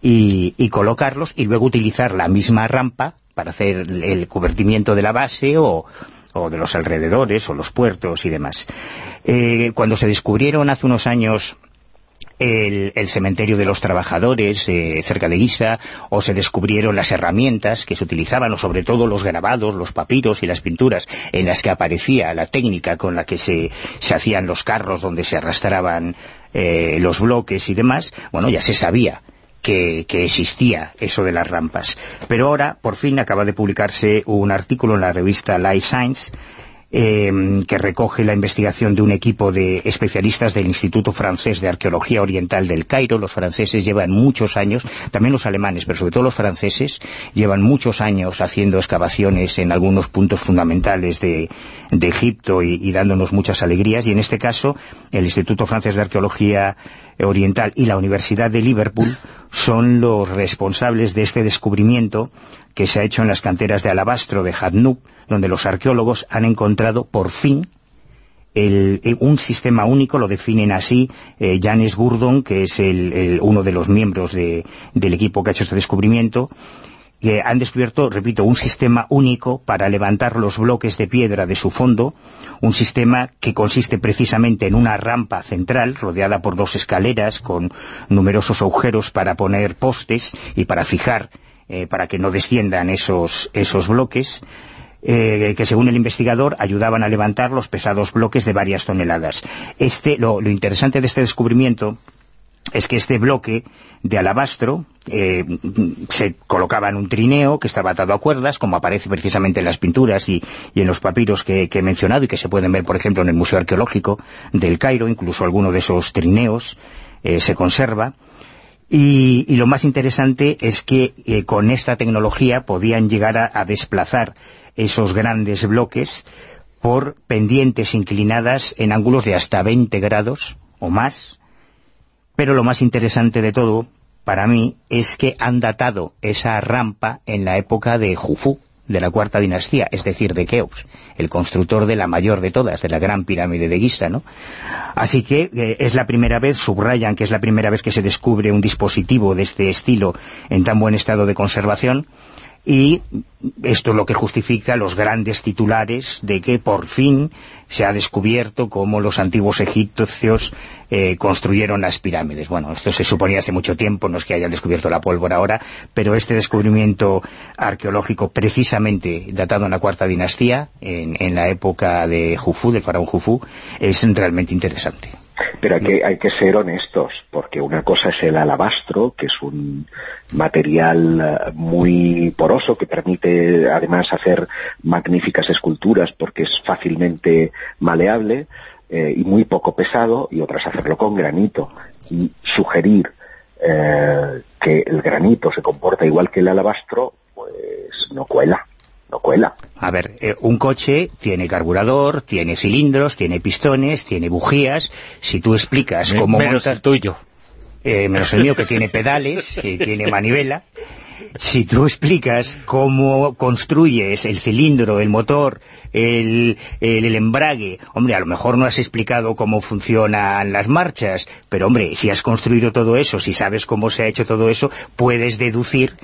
y, colocarlos y luego utilizar la misma rampa para hacer el cubertimiento de la base o, de los alrededores o los puertos y demás. Eh, cuando se descubrieron hace unos años el, cementerio de los trabajadores eh, cerca de Guisa, o se descubrieron las herramientas que se utilizaban, o sobre todo los grabados, los papiros y las pinturas en las que aparecía la técnica con la que se, hacían los carros donde se arrastraban eh, los bloques y demás, bueno, ya se sabía que, que, existía eso de las rampas. Pero ahora, por fin, acaba de publicarse un artículo en la revista Life Science Em, que recoge la investigación de un equipo de especialistas del Instituto Francés de Arqueología Oriental del Cairo. Los franceses llevan muchos años, también los alemanes, pero sobre todo los franceses, llevan muchos años haciendo excavaciones en algunos puntos fundamentales de, Egipto y, dándonos muchas alegrías. Y en este caso, el Instituto Francés de Arqueología Oriental y la Universidad de Liverpool son los responsables de este descubrimiento que se ha hecho en las canteras de alabastro de Hadnub, donde los arqueólogos han encontrado por fin eh, un sistema único, lo definen así eh, Janis Gurdon, que es uno de los miembros del equipo que ha hecho este descubrimiento, que han descubierto, repito, un sistema único para levantar los bloques de piedra de su fondo, un sistema que consiste precisamente en una rampa central rodeada por dos escaleras con numerosos agujeros para poner postes y para fijar, eh, para que no desciendan esos, esos bloques, eh, que según el investigador ayudaban a levantar los pesados bloques de varias toneladas. Este, lo, interesante de este descubrimiento es que este bloque de alabastro eh, se colocaba en un trineo que estaba atado a cuerdas, como aparece precisamente en las pinturas y, en los papiros que, he mencionado y que se pueden ver, por ejemplo, en el Museo Arqueológico del Cairo, incluso alguno de esos trineos se conserva. Y, lo más interesante es que con esta tecnología podían llegar a desplazar esos grandes bloques por pendientes inclinadas en ángulos de hasta 20 grados o más, pero lo más interesante de todo, para mí, es que han datado esa rampa en la época de Jufu, de la cuarta dinastía, es decir, de Keops, el constructor de la mayor de todas, de la gran pirámide de Giza, ¿no? Así que eh, es la primera vez, subrayan que es la primera vez que se descubre un dispositivo de este estilo en tan buen estado de conservación, y esto es lo que justifica los grandes titulares de que por fin se ha descubierto cómo los antiguos egipcios eh, construyeron las pirámides. Bueno, esto se suponía hace mucho tiempo, no es que hayan descubierto la pólvora ahora, pero este descubrimiento arqueológico precisamente datado en la cuarta dinastía, en, en la época de Jufu, del faraón Jufu, es realmente interesante. Pero hay que, hay que ser honestos, porque una cosa es el alabastro, que es un material eh, muy poroso, que permite además hacer magníficas esculturas porque es fácilmente maleable, eh, y muy poco pesado, y otras hacerlo con granito. Y sugerir eh, que el granito se comporta igual que el alabastro, pues no cuela. No cuela. A ver, eh, un coche tiene carburador, tiene cilindros, tiene pistones, tiene bujías. Si tú explicas cómo menos el tuyo. menos el mío que tiene pedales, y tiene manivela si tú explicas cómo construyes el cilindro, el motor, el, el, embrague, hombre, a lo mejor no has explicado cómo funcionan las marchas, pero hombre, si has construido todo eso, si sabes cómo se ha hecho todo eso, puedes deducir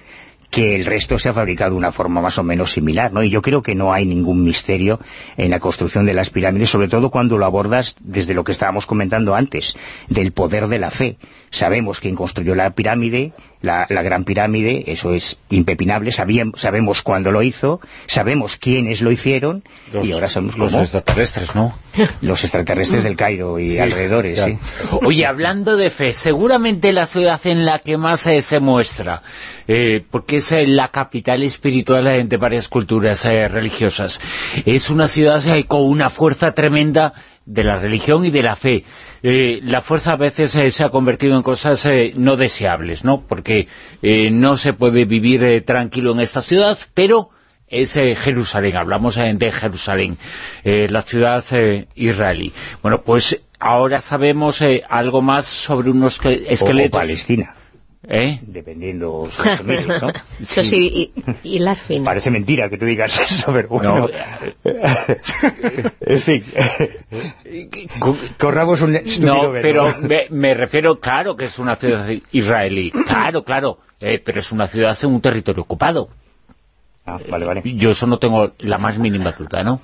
que el resto se ha fabricado de una forma más o menos similar, ¿no? Y yo creo que no hay ningún misterio en la construcción de las pirámides, sobre todo cuando lo abordas desde lo que estábamos comentando antes, del poder de la fe. Sabemos quién construyó la pirámide, la, gran pirámide, eso es impepinable, sabemos cuándo lo hizo, sabemos quiénes lo hicieron, y ahora sabemos cómo. Los extraterrestres, ¿no? Los extraterrestres del Cairo y alrededores, sí. Oye, hablando de fe, seguramente la ciudad en la que más eh, se muestra, eh, porque es eh, la capital espiritual de varias culturas religiosas, es una ciudad con una fuerza tremenda de la religión y de la fe. Eh, la fuerza a veces eh, se ha convertido en cosas eh, no deseables, ¿no? Porque no se puede vivir tranquilo en esta ciudad, pero es Jerusalén, hablamos de Jerusalén, la ciudad israelí. Bueno, pues ahora sabemos algo más sobre unos esqueletos... O Palestina. ¿Eh? Dependiendo ¿no? sí. y, la Parece mentira que tú digas eso, pero bueno. en fin. Corramos un No, pero me, refiero, claro que es una ciudad israelí. Claro, claro. Eh, pero es una ciudad en un territorio ocupado. Ah, vale, vale. Yo eso no tengo la más mínima duda, ¿no?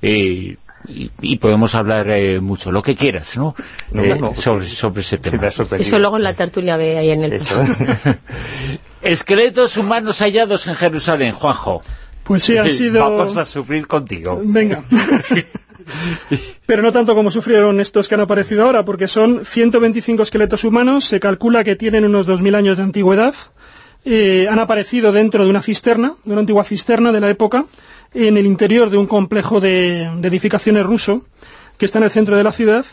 Eh, y, podemos hablar eh, mucho, lo que quieras, ¿no? Eh, sobre, sobre, ese tema. Eso luego en la tertulia ve ahí en el Esqueletos humanos hallados en Jerusalén, Juanjo. Pues sí, han sido... Vamos a sufrir contigo. Venga. Pero no tanto como sufrieron estos que han aparecido ahora, porque son 125 esqueletos humanos, se calcula que tienen unos 2.000 años de antigüedad, eh, han aparecido dentro de una cisterna, de una antigua cisterna de la época, en el interior de un complejo de, edificaciones ruso que está en el centro de la ciudad.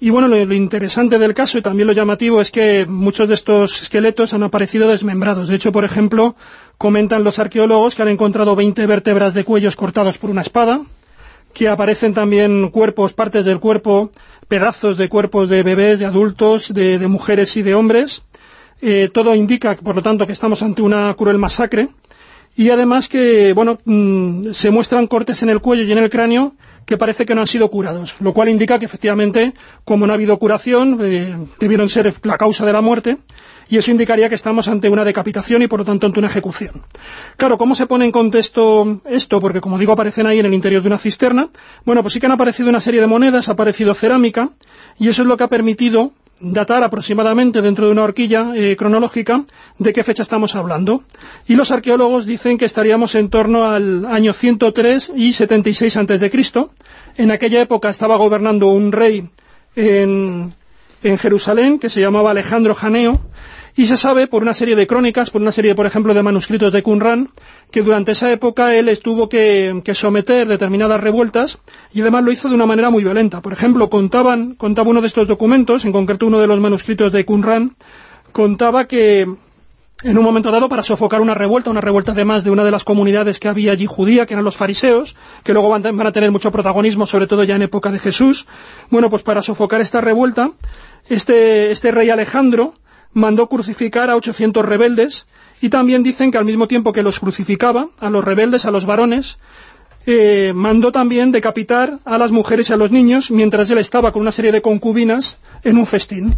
Y bueno, lo, interesante del caso y también lo llamativo es que muchos de estos esqueletos han aparecido desmembrados. De hecho, por ejemplo, comentan los arqueólogos que han encontrado 20 vértebras de cuellos cortados por una espada, que aparecen también cuerpos, partes del cuerpo, pedazos de cuerpos de bebés, de adultos, de, mujeres y de hombres. Eh, todo indica, por lo tanto, que estamos ante una cruel masacre y además que, bueno, mm, se muestran cortes en el cuello y en el cráneo que parece que no han sido curados, lo cual indica que efectivamente, como no ha habido curación, eh, debieron ser la causa de la muerte, y eso indicaría que estamos ante una decapitación y por lo tanto ante una ejecución. Claro, ¿cómo se pone en contexto esto? Porque como digo, aparecen ahí en el interior de una cisterna. Bueno, pues sí que han aparecido una serie de monedas, ha aparecido cerámica, y eso es lo que ha permitido datar aproximadamente dentro de una horquilla eh, cronológica de qué fecha estamos hablando. Y los arqueólogos dicen que estaríamos en torno al año 103 y 76 a.C. En aquella época estaba gobernando un rey en, en Jerusalén que se llamaba Alejandro Janeo y se sabe por una serie de crónicas, por una serie, por ejemplo, de manuscritos de Qumran, que durante esa época él estuvo que, someter determinadas revueltas y además lo hizo de una manera muy violenta. Por ejemplo, contaban, contaba uno de estos documentos, en concreto uno de los manuscritos de Qumran, contaba que en un momento dado para sofocar una revuelta, una revuelta además de una de las comunidades que había allí judía, que eran los fariseos, que luego van, van, a tener mucho protagonismo, sobre todo ya en época de Jesús. Bueno, pues para sofocar esta revuelta, este, este rey Alejandro mandó crucificar a 800 rebeldes y también dicen que al mismo tiempo que los crucificaba, a los rebeldes, a los varones, eh, mandó también decapitar a las mujeres y a los niños mientras él estaba con una serie de concubinas en un festín.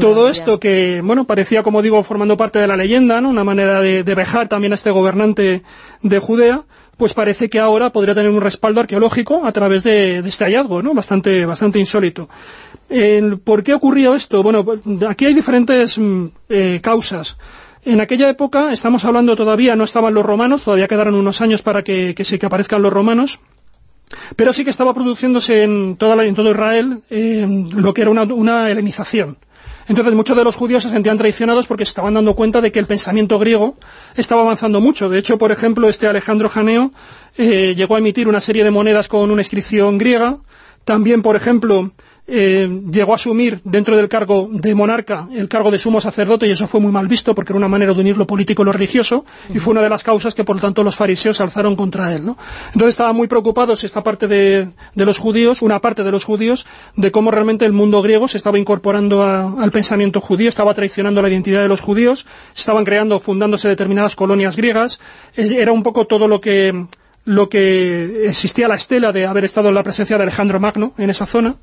Todo esto que, bueno, parecía, como digo, formando parte de la leyenda, ¿no? una manera de, de vejar también a este gobernante de Judea, pues parece que ahora podría tener un respaldo arqueológico a través de, este hallazgo, ¿no? Bastante, bastante insólito. ¿Por qué ocurrió esto? Bueno, aquí hay diferentes mm, eh, causas. En aquella época, estamos hablando todavía, no estaban los romanos, todavía quedaron unos años para que, que, que aparezcan los romanos, pero sí que estaba produciéndose en, toda en todo Israel lo que era una, una helenización. Entonces muchos de los judíos se sentían traicionados porque se estaban dando cuenta de que el pensamiento griego estaba avanzando mucho. De hecho, por ejemplo, este Alejandro Janeo eh, llegó a emitir una serie de monedas con una inscripción griega, También, por ejemplo, eh, llegó a asumir dentro del cargo de monarca el cargo de sumo sacerdote y eso fue muy mal visto porque era una manera de unir lo político y lo religioso y fue una de las causas que por lo tanto los fariseos se alzaron contra él. ¿no? Entonces estaban muy preocupados esta parte de, los judíos, una parte de los judíos, de cómo realmente el mundo griego se estaba incorporando al pensamiento judío, estaba traicionando la identidad de los judíos, estaban creando, fundándose determinadas colonias griegas, era un poco todo lo que lo que existía la estela de haber estado en la presencia de Alejandro Magno en esa zona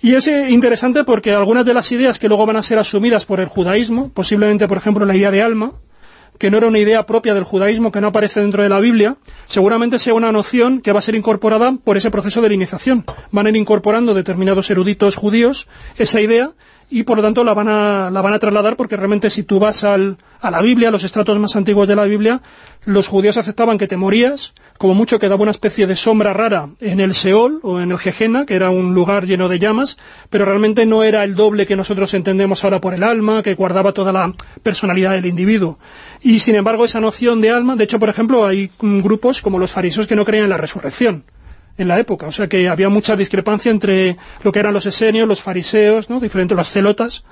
y es eh, interesante porque algunas de las ideas que luego van a ser asumidas por el judaísmo, posiblemente, por ejemplo, la idea de alma, que no era una idea propia del judaísmo, que no aparece dentro de la Biblia, seguramente sea una noción que va a ser incorporada por ese proceso de iniciación. Van a ir incorporando determinados eruditos judíos esa idea y por lo tanto la van a, la van a trasladar porque realmente si tú vas al, a la Biblia, a los estratos más antiguos de la Biblia, los judíos aceptaban que te morías, como mucho quedaba una especie de sombra rara en el Seol o en el Jejena, que era un lugar lleno de llamas, pero realmente no era el doble que nosotros entendemos ahora por el alma, que guardaba toda la personalidad del individuo. Y sin embargo esa noción de alma, de hecho por ejemplo hay grupos como los fariseos que no creían en la resurrección en la época. O sea que había mucha discrepancia entre lo que eran los esenios, los fariseos, ¿no? diferentes los celotas.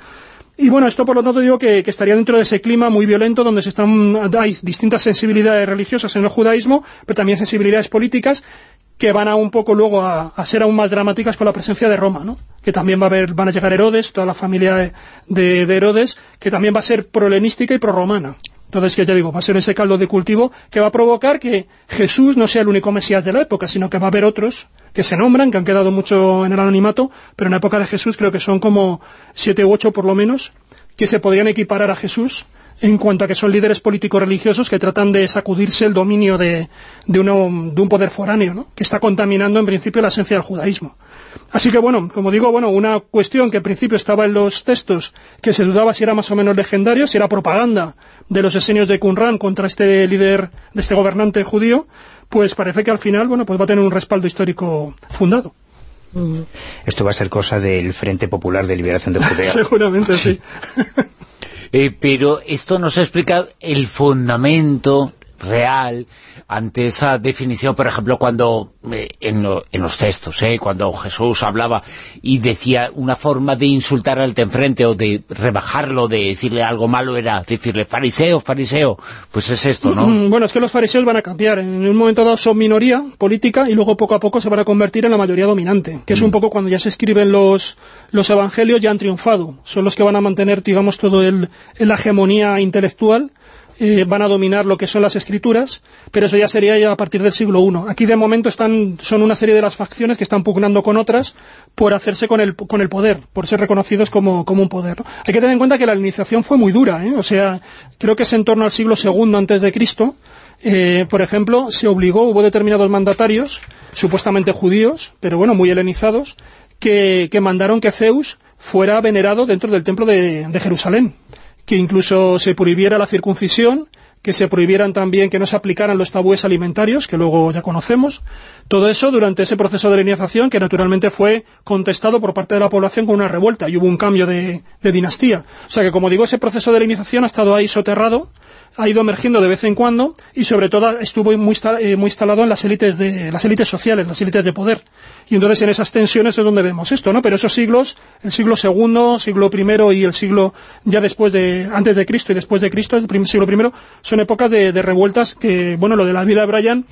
Y bueno, esto por lo tanto digo que, estaría dentro de ese clima muy violento donde se están, hay distintas sensibilidades religiosas en el judaísmo, pero también sensibilidades políticas que van a un poco luego a, ser aún más dramáticas con la presencia de Roma, ¿no? que también va a haber, van a llegar Herodes, toda la familia de, de Herodes, que también va a ser prohelenística y prorromana. Entonces, que ya digo, va a ser ese caldo de cultivo que va a provocar que Jesús no sea el único Mesías de la época, sino que va a haber otros que se nombran, que han quedado mucho en el anonimato, pero en la época de Jesús creo que son como siete u ocho por lo menos, que se podrían equiparar a Jesús en cuanto a que son líderes políticos religiosos que tratan de sacudirse el dominio de, de, de un poder foráneo, ¿no? que está contaminando en principio la esencia del judaísmo. Así que bueno, como digo, bueno, una cuestión que en principio estaba en los textos, que se dudaba si era más o menos legendario, si era propaganda de los esenios de Qumran contra este líder, de este gobernante judío, pues parece que al final, bueno, pues va a tener un respaldo histórico fundado. Esto va a ser cosa del Frente Popular de Liberación de Judea. Seguramente sí. Eh, pero esto nos explica el fundamento real ante esa definición, por ejemplo, cuando eh, en, los textos, eh, cuando Jesús hablaba y decía una forma de insultar al de enfrente o de rebajarlo, de decirle algo malo, era decirle fariseo, fariseo, pues es esto, ¿no? Mm, bueno, es que los fariseos van a cambiar, en un momento dado son minoría política y luego poco a poco se van a convertir en la mayoría dominante, que es un mm. poco cuando ya se escriben los, los evangelios ya han triunfado, son los que van a mantener, digamos, todo el, la hegemonía intelectual eh, van a dominar lo que son las escrituras, pero eso ya sería ya a partir del siglo I. Aquí de momento están, son una serie de las facciones que están pugnando con otras por hacerse con el, con el poder, por ser reconocidos como, un poder. Hay que tener en cuenta que la iniciación fue muy dura, ¿eh? o sea, creo que es en torno al siglo II antes de Cristo, eh, por ejemplo, se obligó, hubo determinados mandatarios, supuestamente judíos, pero bueno, muy helenizados, que, mandaron que Zeus fuera venerado dentro del templo de Jerusalén que incluso se prohibiera la circuncisión, que se prohibieran también que no se aplicaran los tabúes alimentarios, que luego ya conocemos. Todo eso durante ese proceso de linización que naturalmente fue contestado por parte de la población con una revuelta y hubo un cambio de, dinastía. O sea que, como digo, ese proceso de linización ha estado ahí soterrado, ha ido emergiendo de vez en cuando y sobre todo estuvo muy, eh, muy instalado en las élites, de, las élites sociales, las élites de poder y entonces en esas tensiones es donde vemos esto, ¿no? Pero esos siglos, el siglo segundo, siglo primero y el siglo ya después de, antes de Cristo y después de Cristo, el siglo primero, son épocas de, revueltas que, bueno, lo de la vida de Brian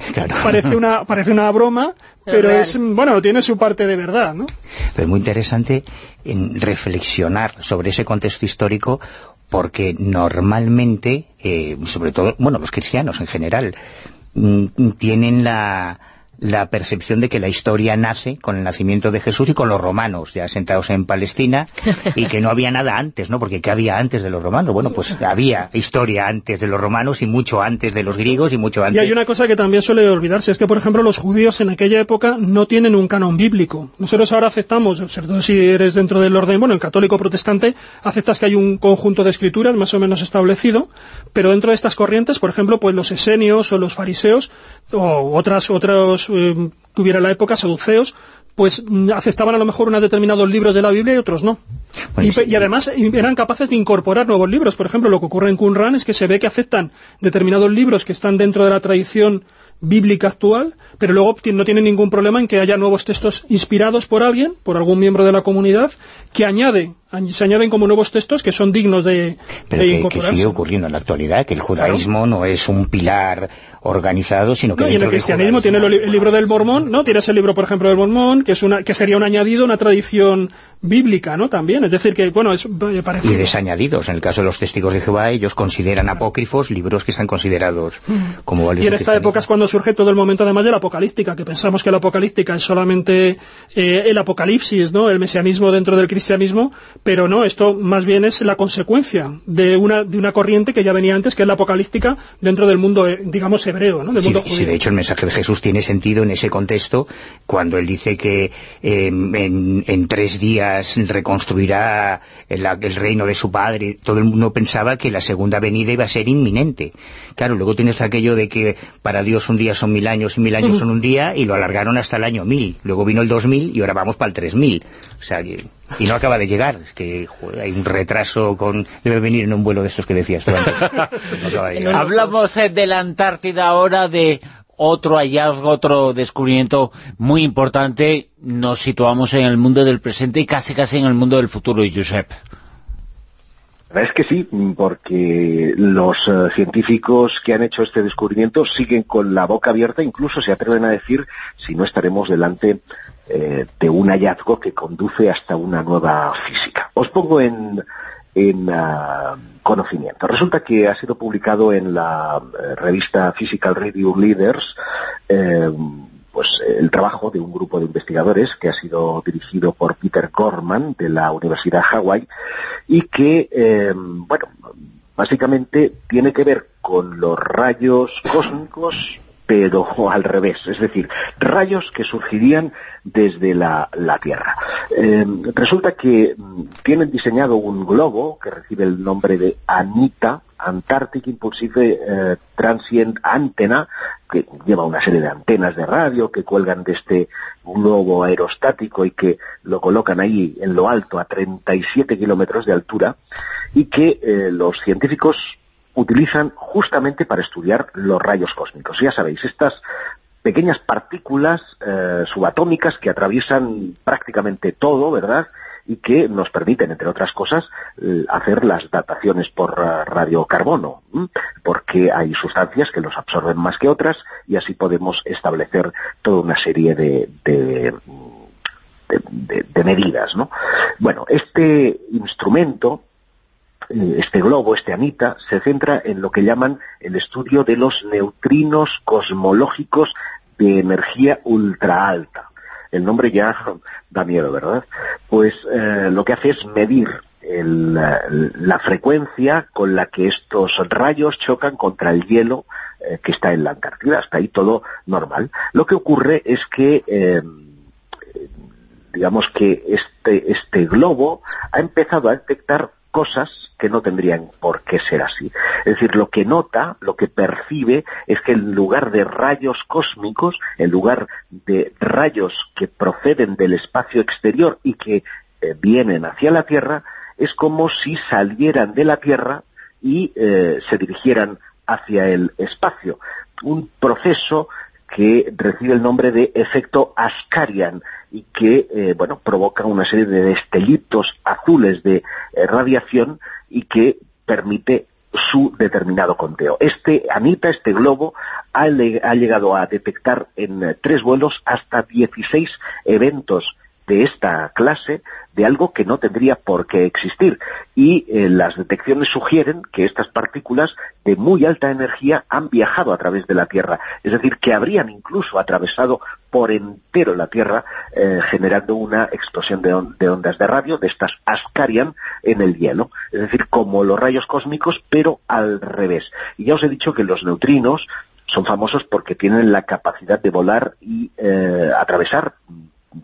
parece una parece una broma, pero es, bueno, tiene su parte de verdad, ¿no? Pero es muy interesante en reflexionar sobre ese contexto histórico porque normalmente, eh, sobre todo, bueno, los cristianos en general, mm, tienen la la percepción de que la historia nace con el nacimiento de Jesús y con los romanos, ya sentados en Palestina, y que no había nada antes, ¿no? Porque ¿qué había antes de los romanos? Bueno, pues había historia antes de los romanos y mucho antes de los griegos y mucho antes... Y hay una cosa que también suele olvidarse, es que, por ejemplo, los judíos en aquella época no tienen un canon bíblico. Nosotros ahora aceptamos, sobre todo si eres dentro del orden, bueno, en católico protestante, aceptas que hay un conjunto de escrituras más o menos establecido, pero dentro de estas corrientes, por ejemplo, pues los esenios o los fariseos o otras, otros eh, que hubiera en la época, saduceos, pues mm, aceptaban a lo mejor unos determinados libros de la Biblia y otros no. y, además eran capaces de incorporar nuevos libros. Por ejemplo, lo que ocurre en Qumran es que se ve que aceptan determinados libros que están dentro de la tradición bíblica actual, pero luego no tiene ningún problema en que haya nuevos textos inspirados por alguien, por algún miembro de la comunidad, que añade se añaden como nuevos textos que son dignos de, Pero que, sigue ocurriendo en la actualidad, que el judaísmo no es un pilar organizado, sino que... y en el cristianismo tiene el, libro del mormón, ¿no? Tienes el libro, por ejemplo, del mormón, que es una que sería un añadido, una tradición bíblica, ¿no? También, es decir, que, bueno, es parecido. Y desañadidos, en el caso de los testigos de Jehová, ellos consideran apócrifos libros que están considerados mm. como Y en esta época es cuando surge todo el momento, además, de la apocalíptica, que pensamos que la apocalíptica es solamente eh, el apocalipsis, ¿no? El mesianismo dentro del cristianismo, pero no, esto más bien es la consecuencia de una, de una corriente que ya venía antes, que es la apocalíptica dentro del mundo, eh, digamos, hebreo, ¿no? sí, sí, de hecho el mensaje de Jesús tiene sentido en ese contexto, cuando él dice que en, tres días reconstruirá el, el, reino de su padre, todo el mundo pensaba que la segunda venida iba a ser inminente. Claro, luego tienes aquello de que para Dios un día son mil años y mil años son un día, y lo alargaron hasta el año mil. Luego vino el dos mil y ahora vamos para el tres mil. O sea, que y no acaba de llegar. Es que hay un retraso con... Debe venir en un vuelo de estos que decías Hablamos eh, de la Antártida ahora, de otro hallazgo, otro descubrimiento muy importante. Nos situamos en el mundo del presente y casi casi en el mundo del futuro, Josep. Es que sí, porque los eh, científicos que han hecho este descubrimiento siguen con la boca abierta, incluso se atreven a decir si no estaremos delante eh, de un hallazgo que conduce hasta una nueva física. Os pongo en, ah, conocimiento. Resulta que ha sido publicado en la eh, revista Physical Review Leaders eh, pues el trabajo de un grupo de investigadores que ha sido dirigido por Peter Gorman de la Universidad Hawái y que, bueno, básicamente tiene que ver con los rayos cósmicos pero al revés, es decir, rayos que surgirían desde la, Tierra. Em, resulta que mm, tienen diseñado un globo que recibe el nombre de ANITA, Antarctic Impulsive eh, Transient Antenna, que lleva una serie de antenas de radio que cuelgan de este globo aerostático y que lo colocan ahí en lo alto a 37 kilómetros de altura y que eh, los científicos utilizan justamente para estudiar los rayos cósmicos. Ya sabéis, estas pequeñas partículas eh, subatómicas que atraviesan prácticamente todo, ¿verdad?, y que nos permiten, entre otras cosas, eh, hacer las dataciones por uh, radiocarbono, porque hay sustancias que los absorben más que otras y así podemos establecer toda una serie de, de, de medidas, ¿no? Bueno, este instrumento eh, este globo, este anita, se centra en lo que llaman el estudio de los neutrinos cosmológicos de energía ultra alta. El nombre ya da miedo, ¿verdad? Pues eh, lo que hace es medir la frecuencia con la que estos rayos chocan contra el hielo eh, que está en la Antártida. Hasta ahí todo normal. Lo que ocurre es que digamos que este, este globo ha empezado a detectar cosas que no tendrían por qué ser así. Es decir, lo que nota, lo que percibe, es que en lugar de rayos cósmicos, en lugar de rayos que proceden del espacio exterior y que eh, vienen hacia la Tierra, es como si salieran de la Tierra y eh, se dirigieran hacia el espacio. Un proceso que recibe el nombre de efecto Ascarian y que, eh, bueno, provoca una serie de destelitos azules de eh, radiación y que permite su determinado conteo. Este Anita, este globo, ha, llegado a detectar en eh, tres vuelos hasta 16 eventos de esta clase de algo que no tendría por qué existir. Y eh, las detecciones sugieren que estas partículas de muy alta energía han viajado a través de la Tierra. Es decir, que habrían incluso atravesado por entero la Tierra, eh, generando una explosión de, ondas de radio, de estas Ascarian, en el hielo. Es decir, como los rayos cósmicos, pero al revés. Y ya os he dicho que los neutrinos son famosos porque tienen la capacidad de volar y eh, atravesar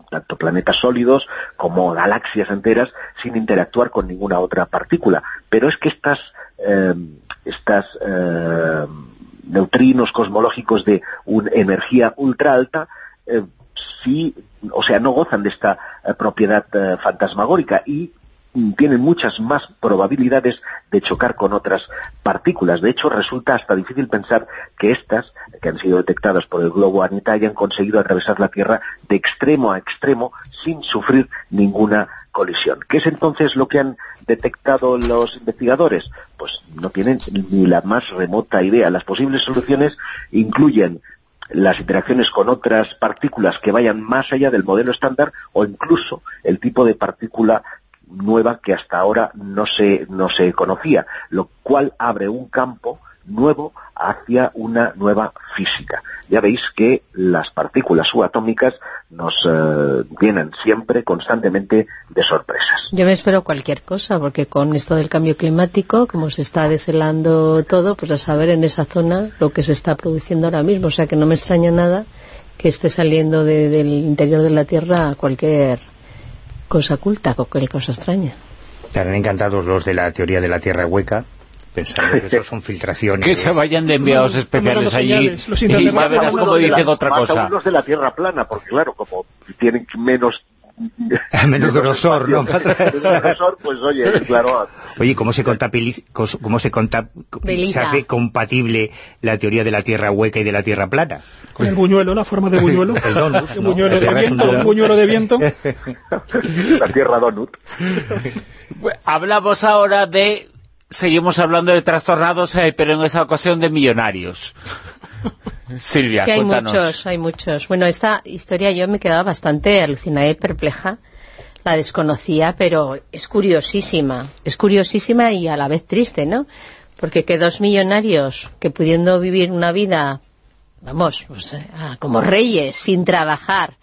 tanto planetas sólidos como galaxias enteras sin interactuar con ninguna otra partícula. Pero es que estas, eh, estas eh, neutrinos cosmológicos de una energía ultra alta eh, sí, o sea, no gozan de esta propiedad fantasmagórica y tienen muchas más probabilidades de chocar con otras partículas. De hecho, resulta hasta difícil pensar que estas, que han sido detectadas por el globo Anita, hayan conseguido atravesar la Tierra de extremo a extremo sin sufrir ninguna colisión. ¿Qué es entonces lo que han detectado los investigadores? Pues no tienen ni la más remota idea. Las posibles soluciones incluyen las interacciones con otras partículas que vayan más allá del modelo estándar o incluso el tipo de partícula nueva que hasta ahora no se, no se conocía, lo cual abre un campo nuevo hacia una nueva física. Ya veis que las partículas subatómicas nos eh, vienen siempre, constantemente, de sorpresas. Yo me espero cualquier cosa, porque con esto del cambio climático, como se está deshelando todo, pues a saber en esa zona lo que se está produciendo ahora mismo. O sea que no me extraña nada que esté saliendo del interior de la Tierra cualquier cosa oculta, cualquier cosa extraña. Estarán encantados los de la teoría de la Tierra hueca, pensando que eso son filtraciones. Que se vayan de enviados especiales allí y ya verás cómo dicen otra cosa. los de la Tierra plana, porque claro, como tienen menos menos grosor, ¿no? grosor, pues oye, claro. Oye, ¿cómo se cómo se, se hace compatible la teoría de la Tierra hueca y de la Tierra plana? Con el buñuelo, la forma de buñuelo. el donut, el buñuelo, de viento, el buñuelo de viento. la Tierra donut. Hablamos ahora de seguimos hablando de trastornados, eh, pero en esa ocasión de millonarios. Silvia, hay muchos, hay muchos. Bueno, esta historia yo me quedaba bastante alucinada y perpleja. La desconocía, pero es curiosísima. Es curiosísima y a la vez triste, ¿no? Porque que dos millonarios que pudiendo vivir una vida, vamos, pues, eh, como reyes, sin trabajar,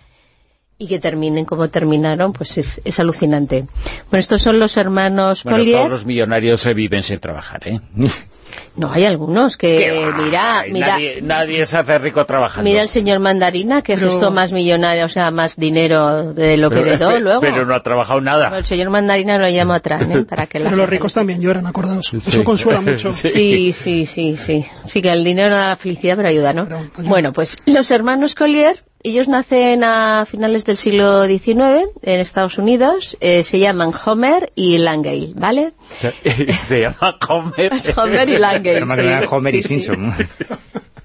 y que terminen como terminaron, pues es, es alucinante. Bueno, estos son los hermanos bueno, todos los millonarios se viven sin trabajar, ¿eh? No, hay algunos que, mira, mira... Nadie, se hace rico trabajando. Mira el señor Mandarina, que gestó más millonario, o sea, más dinero de lo que heredó luego. Pero no ha trabajado nada. el señor Mandarina lo llamo atrás, ¿eh? Para que Pero los ricos también lloran, acordaos. Eso consuela mucho. Sí, sí, sí, sí. Sí, que el dinero no da felicidad, pero ayuda, ¿no? bueno, pues los hermanos Collier ellos nacen a finales del siglo XIX en Estados Unidos, eh, se llaman Homer y Langale, ¿vale? se llama Homer. Homer y Langale. Homer y Simpson.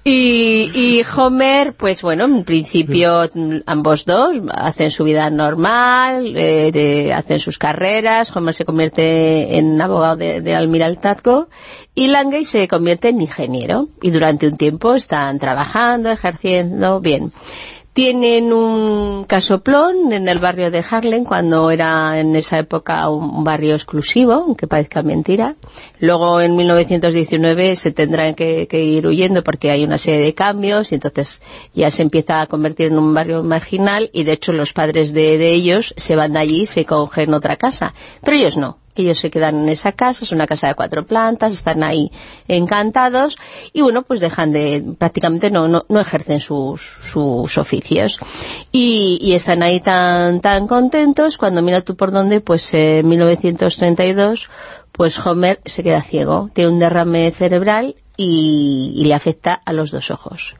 Y, Homer, pues bueno, en principio ambos dos hacen su vida normal, eh, hacen sus carreras, Homer se convierte en abogado de, de almiraltazgo y Langay se convierte en ingeniero y durante un tiempo están trabajando, ejerciendo bien. Tienen un casoplón en el barrio de Harlem, cuando era en esa época un barrio exclusivo, aunque parezca mentira. Luego en 1919 se tendrán que, ir huyendo porque hay una serie de cambios y entonces ya se empieza a convertir en un barrio marginal y de hecho los padres de, de ellos se van de allí y se cogen otra casa. Pero ellos no, ellos se quedan en esa casa, es una casa de cuatro plantas, están ahí encantados y bueno, pues dejan de, prácticamente no, no, no ejercen sus, sus oficios. Y, y, están ahí tan, tan contentos cuando mira tú por dónde, pues en 1932, pues Homer se queda ciego, tiene un derrame cerebral y le afecta a los dos ojos.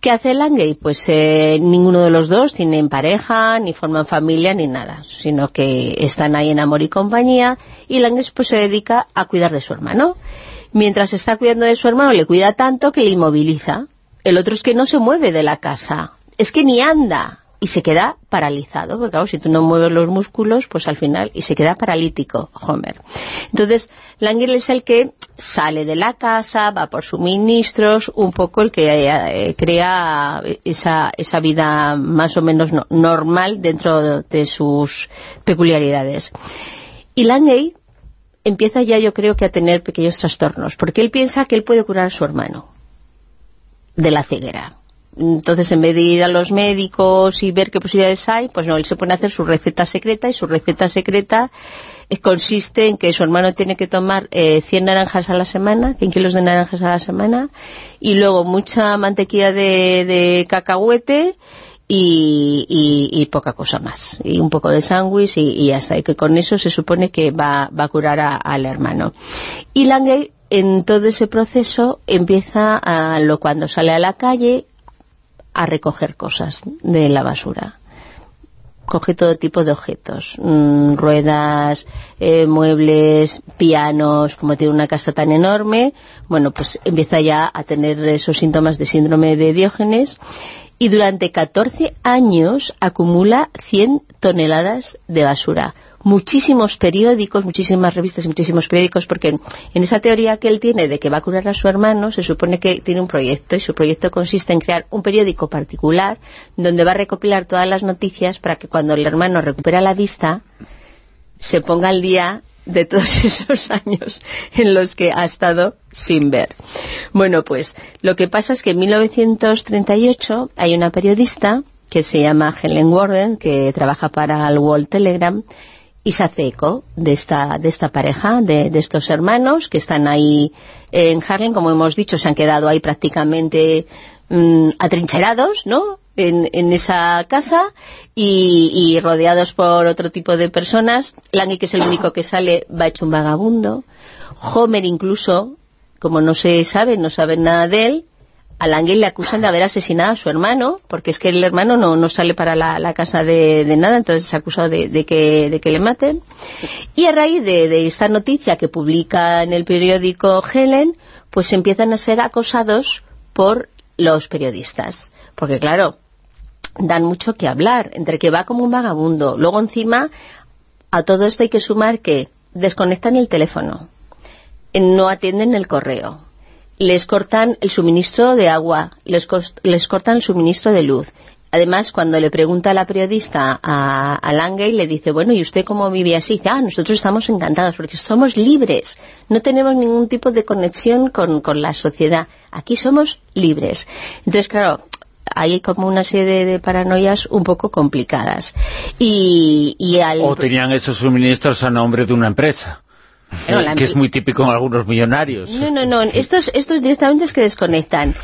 ¿Qué hace Langay? Pues eh, ninguno de los dos tienen pareja, ni forman familia, ni nada, sino que están ahí en amor y compañía, y Langay pues se dedica a cuidar de su hermano. Mientras está cuidando de su hermano, le cuida tanto que le inmoviliza. El otro es que no se mueve de la casa, es que ni anda, y se queda paralizado, porque claro, si tú no mueves los músculos, pues al final, y se queda paralítico, Homer. Entonces, Langell es el que sale de la casa, va por suministros, un poco el que eh, crea esa, esa vida más o menos normal dentro de sus peculiaridades. Y Langell empieza ya yo creo que a tener pequeños trastornos, porque él piensa que él puede curar a su hermano de la ceguera entonces, en vez de ir a los médicos y ver qué posibilidades hay, pues no, él se pone a hacer su receta secreta y su receta secreta consiste en que su hermano tiene que tomar eh, 100 naranjas a la semana, 100 kilos de naranjas a la semana, y luego mucha mantequilla de, cacahuete y, poca cosa más. Y un poco de sándwich y, hasta Y que con eso se supone que va, a curar al hermano. Y Langay en todo ese proceso empieza a lo cuando sale a la calle a recoger cosas de la basura. coge todo tipo de objetos, mm, ruedas, eh, muebles, pianos, como tiene una casa tan enorme, bueno, pues empieza ya a tener esos síntomas de síndrome de Diógenes y durante 14 años acumula 100 toneladas de basura muchísimos periódicos, muchísimas revistas y muchísimos periódicos, porque en esa teoría que él tiene de que va a curar a su hermano, se supone que tiene un proyecto, y su proyecto consiste en crear un periódico particular donde va a recopilar todas las noticias para que cuando el hermano recupera la vista, se ponga al día de todos esos años en los que ha estado sin ver. Bueno, pues lo que pasa es que en 1938 hay una periodista que se llama Helen Warden, que trabaja para el Wall Telegram, y se hace eco de esta, de esta pareja, de, estos hermanos que están ahí en Harlem, como hemos dicho, se han quedado ahí prácticamente mm, atrincherados, ¿no?, en, esa casa y, rodeados por otro tipo de personas. Langy, que es el único que sale, va hecho un vagabundo. Homer incluso, como no se sabe, no saben nada de él, a le acusan de haber asesinado a su hermano, porque es que el hermano no, sale para la, casa de, nada, entonces se ha acusado de, que, de que le maten. Y a raíz de, esta noticia que publica en el periódico Helen, pues empiezan a ser acosados por los periodistas. Porque claro, dan mucho que hablar, entre que va como un vagabundo. Luego encima, a todo esto hay que sumar que desconectan el teléfono, no atienden el correo, les cortan el suministro de agua, les, cortan el suministro de luz. Además, cuando le pregunta a la periodista a, a Langay, le dice, bueno, ¿y usted cómo vive así? Dice, ah, nosotros estamos encantados porque somos libres, no tenemos ningún tipo de conexión con, la sociedad. Aquí somos libres. Entonces, claro, hay como una serie de, paranoias un poco complicadas. Y, O tenían esos suministros a nombre de una empresa que es muy típico en algunos millonarios. No, no, no, estos, estos directamente es que desconectan.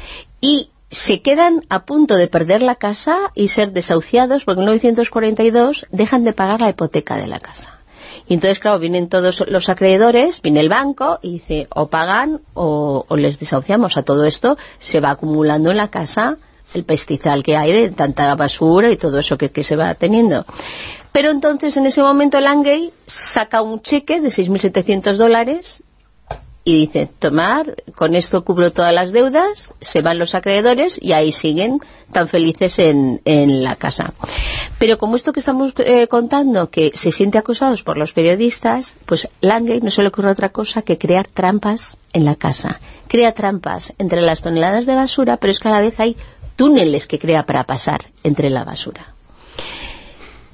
Y se quedan a punto de perder la casa y ser desahuciados porque en 1942 dejan de pagar la hipoteca de la casa. Y entonces, claro, vienen todos los acreedores, viene el banco y dice, o pagan o, les desahuciamos. A todo esto se va acumulando en la casa el pestizal que hay de tanta basura y todo eso que, que se va teniendo. Pero entonces en ese momento Langay saca un cheque de 6.700 dólares y dice, tomar, con esto cubro todas las deudas, se van los acreedores y ahí siguen tan felices en, la casa. Pero como esto que estamos eh, contando, que se siente acosados por los periodistas, pues Langay no se le ocurre otra cosa que crear trampas en la casa. Crea trampas entre las toneladas de basura, pero es que a la vez hay túneles que crea para pasar entre la basura.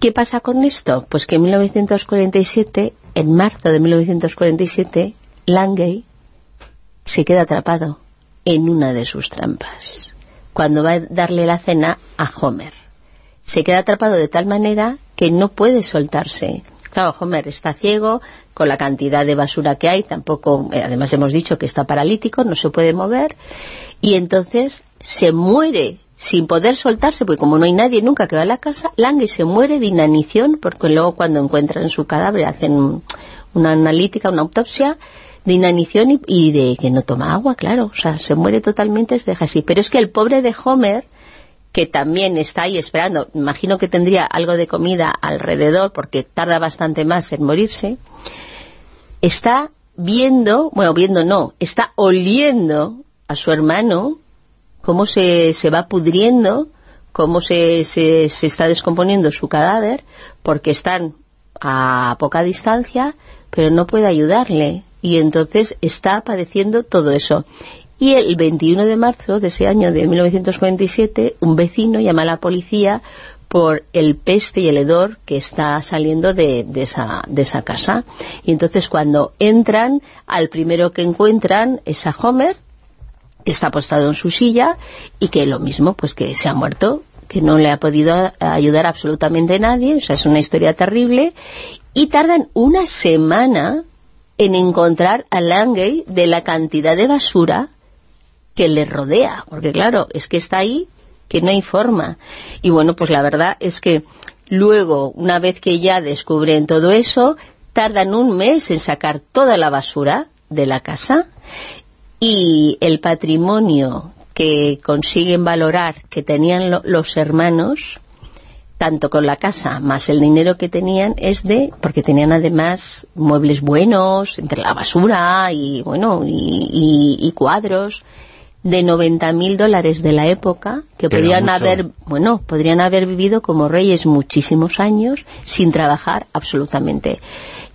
¿Qué pasa con esto? Pues que en 1947, en marzo de 1947, Langay se queda atrapado en una de sus trampas, cuando va a darle la cena a Homer. Se queda atrapado de tal manera que no puede soltarse. Claro, Homer está ciego, con la cantidad de basura que hay, tampoco, eh, además hemos dicho que está paralítico, no se puede mover, y entonces se muere sin poder soltarse, porque como no hay nadie nunca que va a la casa, Lange se muere de inanición, porque luego cuando encuentran su cadáver hacen una analítica, una autopsia, de inanición y, de que no toma agua, claro, o sea, se muere totalmente, se deja así. Pero es que el pobre de Homer, que también está ahí esperando, imagino que tendría algo de comida alrededor, porque tarda bastante más en morirse, está viendo, bueno, viendo no, está oliendo a su hermano cómo se, se va pudriendo, cómo se, se, se está descomponiendo su cadáver, porque están a poca distancia, pero no puede ayudarle. Y entonces está padeciendo todo eso. Y el 21 de marzo de ese año de 1947, un vecino llama a la policía por el peste y el hedor que está saliendo de, de, esa, de esa casa. Y entonces cuando entran, al primero que encuentran es a Homer, está apostado en su silla y que lo mismo, pues que se ha muerto, que no le ha podido ayudar absolutamente nadie, o sea, es una historia terrible, y tardan una semana en encontrar a Langay de la cantidad de basura que le rodea, porque claro, es que está ahí, que no hay forma. Y bueno, pues la verdad es que luego, una vez que ya descubren todo eso, tardan un mes en sacar toda la basura de la casa y el patrimonio que consiguen valorar que tenían los hermanos tanto con la casa más el dinero que tenían es de, porque tenían además muebles buenos, entre la basura y bueno y, cuadros de 90 mil dólares de la época que podrían haber bueno podrían haber vivido como reyes muchísimos años sin trabajar absolutamente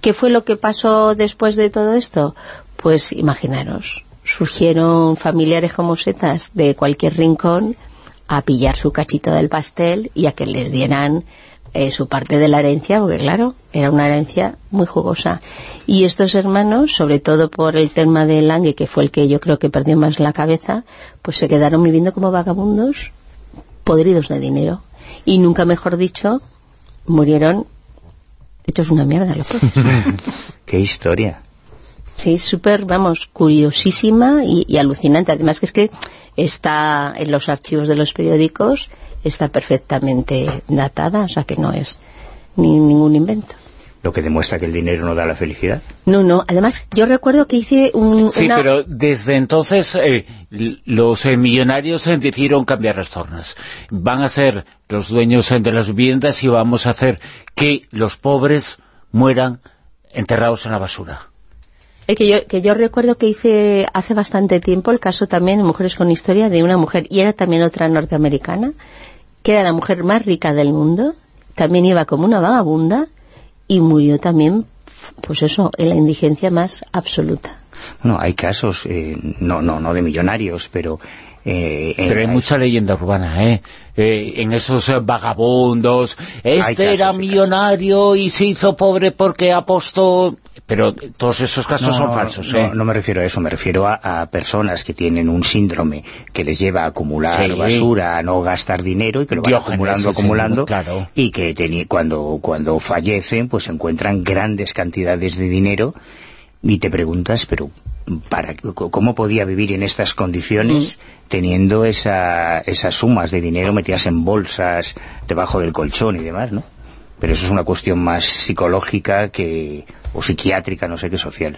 ¿qué fue lo que pasó después de todo esto? pues imaginaros surgieron familiares como setas de cualquier rincón a pillar su cachito del pastel y a que les dieran eh, su parte de la herencia, porque claro, era una herencia muy jugosa. Y estos hermanos, sobre todo por el tema del Lange, que fue el que yo creo que perdió más la cabeza, pues se quedaron viviendo como vagabundos, podridos de dinero. Y nunca mejor dicho, murieron hechos una mierda los ¡Qué historia! Sí, súper, vamos, curiosísima y, alucinante. Además que es que está en los archivos de los periódicos, está perfectamente datada, o sea que no es ni ningún invento. Lo que demuestra que el dinero no da la felicidad. No, no. Además, yo recuerdo que hice un... Sí, pero desde entonces eh, los eh, millonarios eh, decidieron cambiar las tornas. Van a ser los dueños de las viviendas y vamos a hacer que los pobres mueran enterrados en la basura. Que, yo, que yo recuerdo que hice hace bastante tiempo el caso también en Mujeres con Historia de una mujer, y era también otra norteamericana, que era la mujer más rica del mundo, también iba como una vagabunda, y murió también, pues eso, en la indigencia más absoluta. Bueno, hay casos, eh, no, no, no de millonarios, pero eh, pero hay mucha leyenda urbana, ¿eh? ¿eh? en esos vagabundos. Este era millonario y se hizo pobre porque apostó... Pero todos esos casos son falsos, ¿eh? No, me refiero a eso, me refiero a, personas que tienen un síndrome que les lleva a acumular basura, a no gastar dinero y que lo van acumulando, acumulando, y que cuando, cuando fallecen pues encuentran grandes cantidades de dinero y te preguntas, pero para cómo podía vivir en estas condiciones mm. teniendo esa, esas sumas de dinero metidas en bolsas debajo del colchón y demás, ¿no? Pero eso es una cuestión más psicológica que o psiquiátrica, no sé qué social.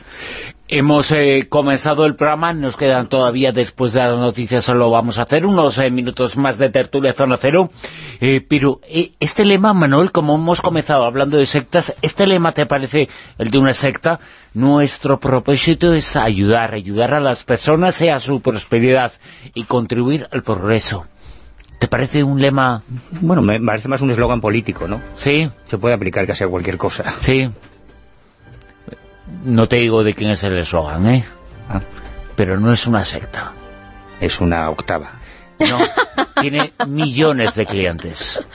Hemos eh, comenzado el programa, nos quedan todavía después de las noticias, solo vamos a hacer unos eh, minutos más de tertulia Zona Cero, eh, pero este lema, Manuel, como hemos comenzado hablando de sectas, ¿este lema te parece el de una secta? Nuestro propósito es ayudar, ayudar a las personas a su prosperidad y contribuir al progreso. ¿Te parece un lema...? Bueno, me parece más un eslogan político, ¿no? Sí. Se puede aplicar casi a cualquier cosa. Sí. No te digo de quién es el eslogan, ¿eh? Ah. Pero no es una secta. Es una octava. No, tiene millones de clientes.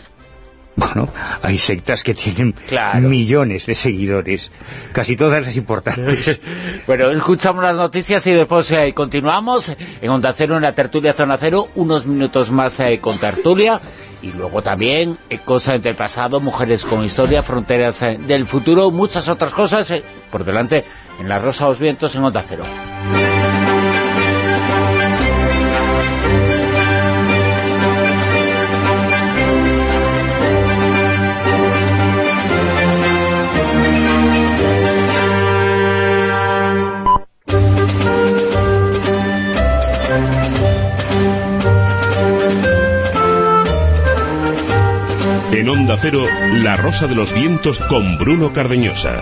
Bueno, hay sectas que tienen millones de seguidores, casi todas las importantes. bueno, escuchamos las noticias y después eh, continuamos en Onda Cero, en la tertulia Zona Cero, unos minutos más eh, con tertulia, y luego también eh, cosas del pasado, mujeres con historia, fronteras del futuro, muchas otras cosas por delante en La Rosa de los Vientos en Onda Cero. En Onda Cero, La Rosa de los Vientos con Bruno Cardeñosa.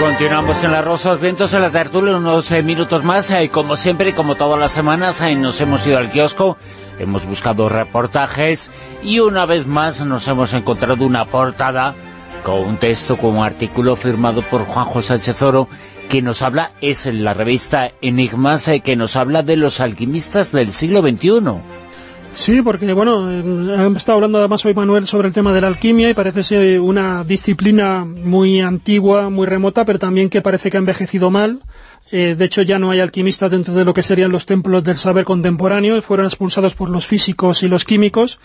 Continuamos en la Rosa los Vientos, en la tertulia, unos eh, minutos más, y eh, como siempre, como todas las semanas, eh, nos hemos ido al kiosco hemos buscado reportajes y una vez más nos hemos encontrado una portada con un texto, con un artículo firmado por Juanjo Sánchez Oro que nos habla, es en la revista Enigmas, eh, que nos habla de los alquimistas del siglo XXI. Sí, porque, bueno, hemos estado hablando además hoy, Manuel, sobre el tema de la alquimia y parece ser una disciplina muy antigua, muy remota, pero también que parece que ha envejecido mal. Eh, de hecho, ya no hay alquimistas dentro de lo que serían los templos del saber contemporáneo, fueron expulsados por los físicos y los químicos,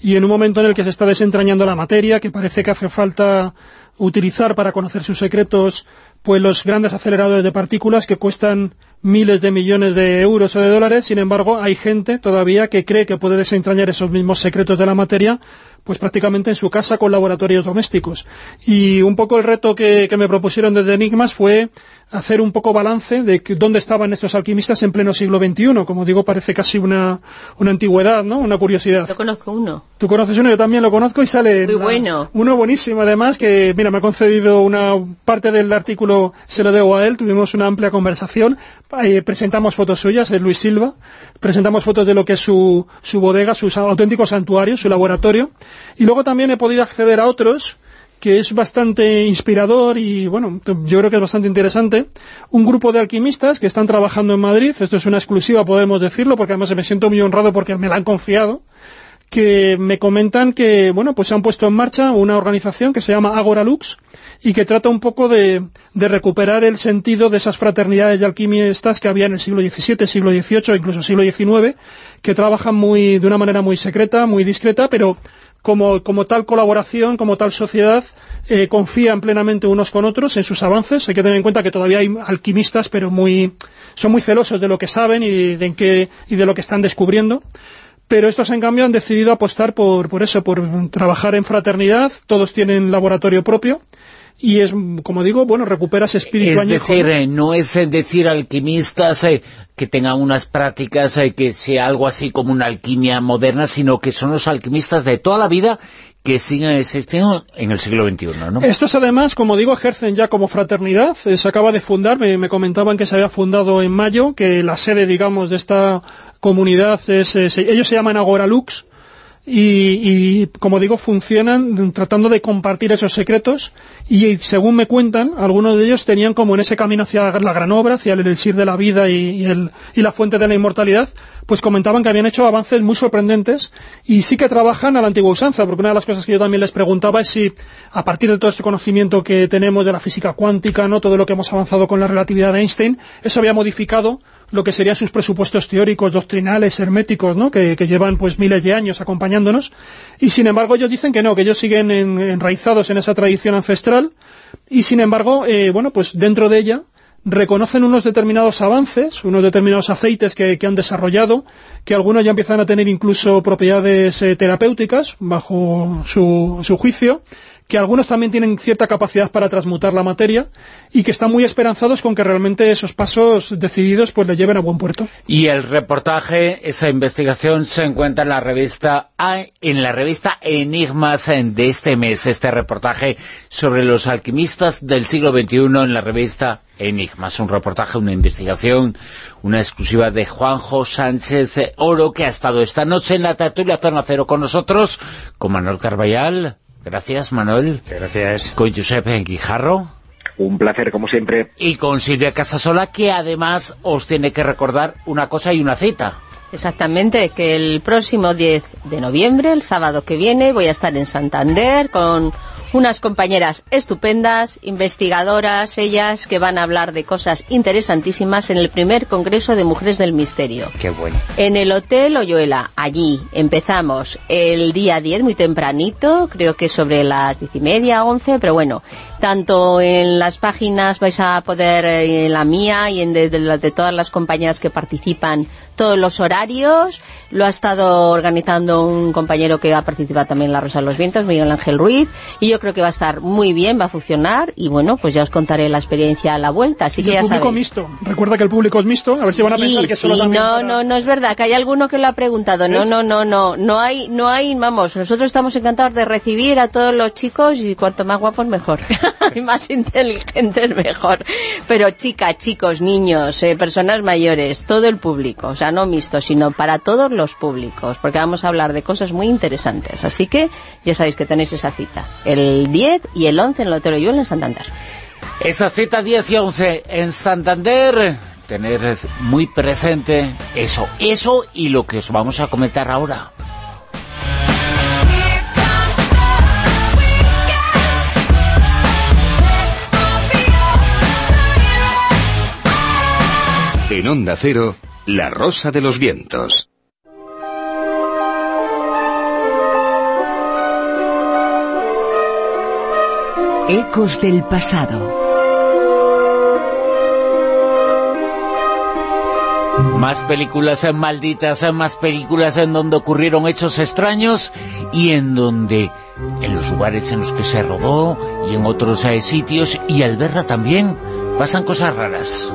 y en un momento en el que se está desentrañando la materia, que parece que hace falta utilizar para conocer sus secretos, pues los grandes aceleradores de partículas que cuestan miles de millones de euros o de dólares, sin embargo, hay gente todavía que cree que puede desentrañar esos mismos secretos de la materia pues prácticamente en su casa con laboratorios domésticos. Y un poco el reto que, que me propusieron desde Enigmas fue hacer un poco balance de dónde estaban estos alquimistas en pleno siglo XXI. Como digo, parece casi una, una antigüedad, ¿no? Una curiosidad. Yo conozco uno. ¿Tú conoces uno? Yo también lo conozco y sale... Muy bueno. Uno buenísimo, además, que, mira, me ha concedido una parte del artículo, se lo debo a él, tuvimos una amplia conversación, eh, presentamos fotos suyas, es Luis Silva, presentamos fotos de lo que es su, su bodega, sus auténticos santuarios, su laboratorio, y luego también he podido acceder a otros, que es bastante inspirador y, bueno, yo creo que es bastante interesante. Un grupo de alquimistas que están trabajando en Madrid, esto es una exclusiva, podemos decirlo, porque además me siento muy honrado porque me la han confiado, que me comentan que, bueno, pues se han puesto en marcha una organización que se llama Agora Lux y que trata un poco de, recuperar el sentido de esas fraternidades de alquimistas que había en el siglo XVII, siglo XVIII, incluso siglo XIX, que trabajan muy, de una manera muy secreta, muy discreta, pero como, como tal colaboración, como tal sociedad, eh, confían plenamente unos con otros en sus avances. Hay que tener en cuenta que todavía hay alquimistas, pero muy son muy celosos de lo que saben y de, en qué, y de lo que están descubriendo. Pero estos, en cambio, han decidido apostar por, por eso, por trabajar en fraternidad. Todos tienen laboratorio propio y es, como digo, bueno, recupera ese espíritu Es decir, ¿no? Eh, no es decir alquimistas eh, que tengan unas prácticas eh, que sea algo así como una alquimia moderna, sino que son los alquimistas de toda la vida que siguen existiendo en el siglo XXI, ¿no? Estos además, como digo, ejercen ya como fraternidad, se acaba de fundar, me, me, comentaban que se había fundado en mayo, que la sede, digamos, de esta comunidad es, es ellos se llaman Agora Lux, y, y, como digo, funcionan tratando de compartir esos secretos y según me cuentan, algunos de ellos tenían como en ese camino hacia la gran obra, hacia el elixir de la vida y, y, el, y la fuente de la inmortalidad, pues comentaban que habían hecho avances muy sorprendentes y sí que trabajan a la antigua usanza, porque una de las cosas que yo también les preguntaba es si, a partir de todo este conocimiento que tenemos de la física cuántica, no todo lo que hemos avanzado con la relatividad de Einstein, eso había modificado lo que serían sus presupuestos teóricos, doctrinales, herméticos, ¿no? que, que llevan pues miles de años acompañándonos, y sin embargo ellos dicen que no, que ellos siguen en, enraizados en esa tradición ancestral, y sin embargo, eh, bueno, pues dentro de ella reconocen unos determinados avances, unos determinados aceites que, que, han desarrollado, que algunos ya empiezan a tener incluso propiedades eh, terapéuticas bajo su, su juicio, que algunos también tienen cierta capacidad para transmutar la materia y que están muy esperanzados con que realmente esos pasos decididos pues le lleven a buen puerto. Y el reportaje, esa investigación se encuentra en la revista en la revista Enigmas de este mes, este reportaje sobre los alquimistas del siglo XXI en la revista Enigmas, un reportaje, una investigación, una exclusiva de Juanjo Sánchez Oro, que ha estado esta noche en la tertulia Zona Cero con nosotros, con Manuel Carballal, Gracias, Manuel. Gracias. Con Giuseppe Guijarro. Un placer, como siempre. Y con Silvia Casasola, que además os tiene que recordar una cosa y una cita. Exactamente, que el próximo 10 de noviembre, el sábado que viene, voy a estar en Santander con unas compañeras estupendas, investigadoras, ellas que van a hablar de cosas interesantísimas en el primer Congreso de Mujeres del Misterio. Qué bueno. En el Hotel Oyuela, allí empezamos el día 10, muy tempranito, creo que sobre las diez y media, once, pero bueno, tanto en las páginas vais a poder, eh, en la mía y en de, de, de, todas las compañías que participan, todos los horarios. Lo ha estado organizando un compañero que ha participado también en La Rosa de los Vientos, Miguel Ángel Ruiz, y yo creo que va a estar muy bien, va a funcionar, y bueno, pues ya os contaré la experiencia a la vuelta, así y que el ya público sabéis. mixto, recuerda que el público es mixto, a ver si van a pensar que sí, solo también no, para... no, no es verdad, que hay alguno que lo ha preguntado, no, no, no, no, no hay, no hay, vamos, nosotros estamos encantados de recibir a todos los chicos y cuanto más guapos mejor. más inteligentes mejor. Pero chicas, chicos, niños, eh, personas mayores, todo el público, o sea, no mixto, sino para todos los públicos, porque vamos a hablar de cosas muy interesantes. Así que ya sabéis que tenéis esa cita, el 10 y el 11 en el Hotel Oyuel en Santander. Esa cita 10 y 11 en Santander, tener muy presente eso, eso y lo que os vamos a comentar ahora. En Onda Cero, La Rosa de los Vientos. Ecos del pasado. Más películas malditas, más películas en donde ocurrieron hechos extraños y en donde, en los lugares en los que se rodó y en otros eh, sitios, y al verla también, pasan cosas raras.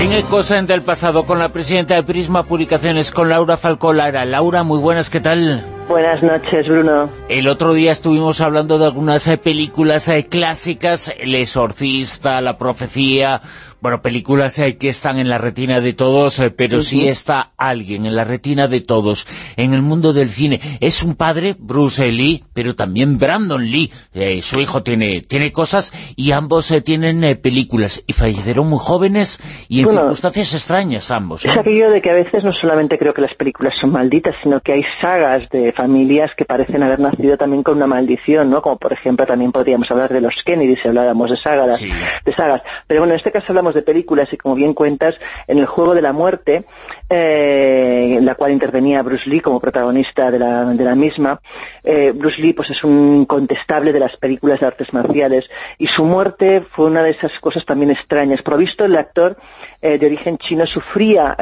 En Ecos del pasado, con la presidenta de Prisma Publicaciones, con Laura Falcolara. Laura, muy buenas, ¿qué tal? Buenas noches, Bruno. El otro día estuvimos hablando de algunas eh, películas eh, clásicas, El exorcista, La profecía, bueno, películas hay que están en la retina de todos, eh, pero si está alguien en la retina de todos, en el mundo del cine. Es un padre, Bruce Lee, pero también Brandon Lee. Eh, su hijo tiene, tiene cosas y ambos eh, tienen películas. Y fallecieron muy jóvenes y en circunstancias extrañas ambos. Es aquello de que a veces no solamente creo que las películas son malditas, sino que hay sagas de familias que parecen haber nacido también con una maldición, ¿no? Como por ejemplo también podríamos hablar de los Kennedy si habláramos de sagas. De sagas. Pero bueno, en este caso hablamos de películas y como bien cuentas, en el juego de la muerte, eh, en la cual intervenía Bruce Lee como protagonista de la, de la misma, eh, Bruce Lee pues es un incontestable de las películas de artes marciales y su muerte fue una de esas cosas también extrañas. Provisto el actor eh, de origen chino sufría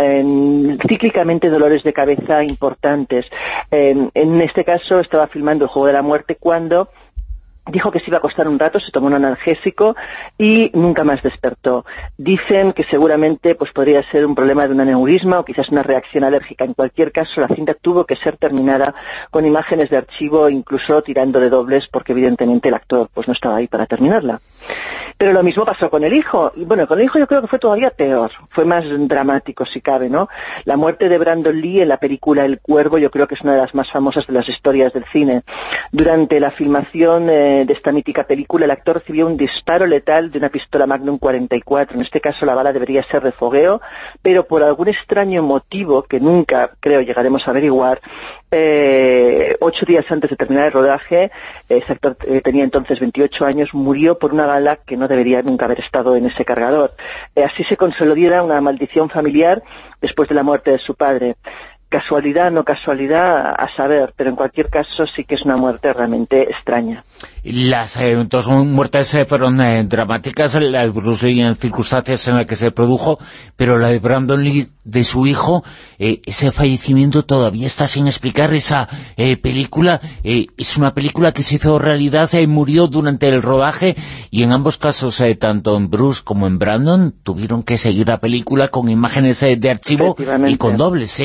cíclicamente dolores de cabeza importantes. en este caso estaba filmando el juego de la muerte cuando Dijo que se iba a acostar un rato, se tomó un analgésico y nunca más despertó. Dicen que seguramente pues podría ser un problema de un aneurisma o quizás una reacción alérgica. En cualquier caso, la cinta tuvo que ser terminada con imágenes de archivo, incluso tirando de dobles, porque evidentemente el actor pues no estaba ahí para terminarla. Pero lo mismo pasó con el hijo. Y bueno, con el hijo yo creo que fue todavía peor. Fue más dramático, si cabe, ¿no? La muerte de Brandon Lee en la película El Cuervo yo creo que es una de las más famosas de las historias del cine. Durante la filmación eh, de esta mítica película, el actor recibió un disparo letal de una pistola Magnum 44. En este caso la bala debería ser de fogueo, pero por algún extraño motivo que nunca creo llegaremos a averiguar, eh, ocho días antes de terminar el rodaje, ese actor eh, tenía entonces 28 años, murió por una bala que no debería nunca haber estado en ese cargador. Eh, así se consolidó una maldición familiar después de la muerte de su padre. Casualidad, no casualidad, a saber, pero en cualquier caso sí que es una muerte realmente extraña. Las eh, dos muertes eh, fueron eh, dramáticas, la de Bruce Lee en circunstancias en las que se produjo, pero la de Brandon Lee, de su hijo, ese fallecimiento todavía está sin explicar. Esa película es una película que se hizo realidad, y murió durante el rodaje, y en ambos casos, tanto en Bruce como en Brandon, tuvieron que seguir la película con imágenes de archivo y con dobles.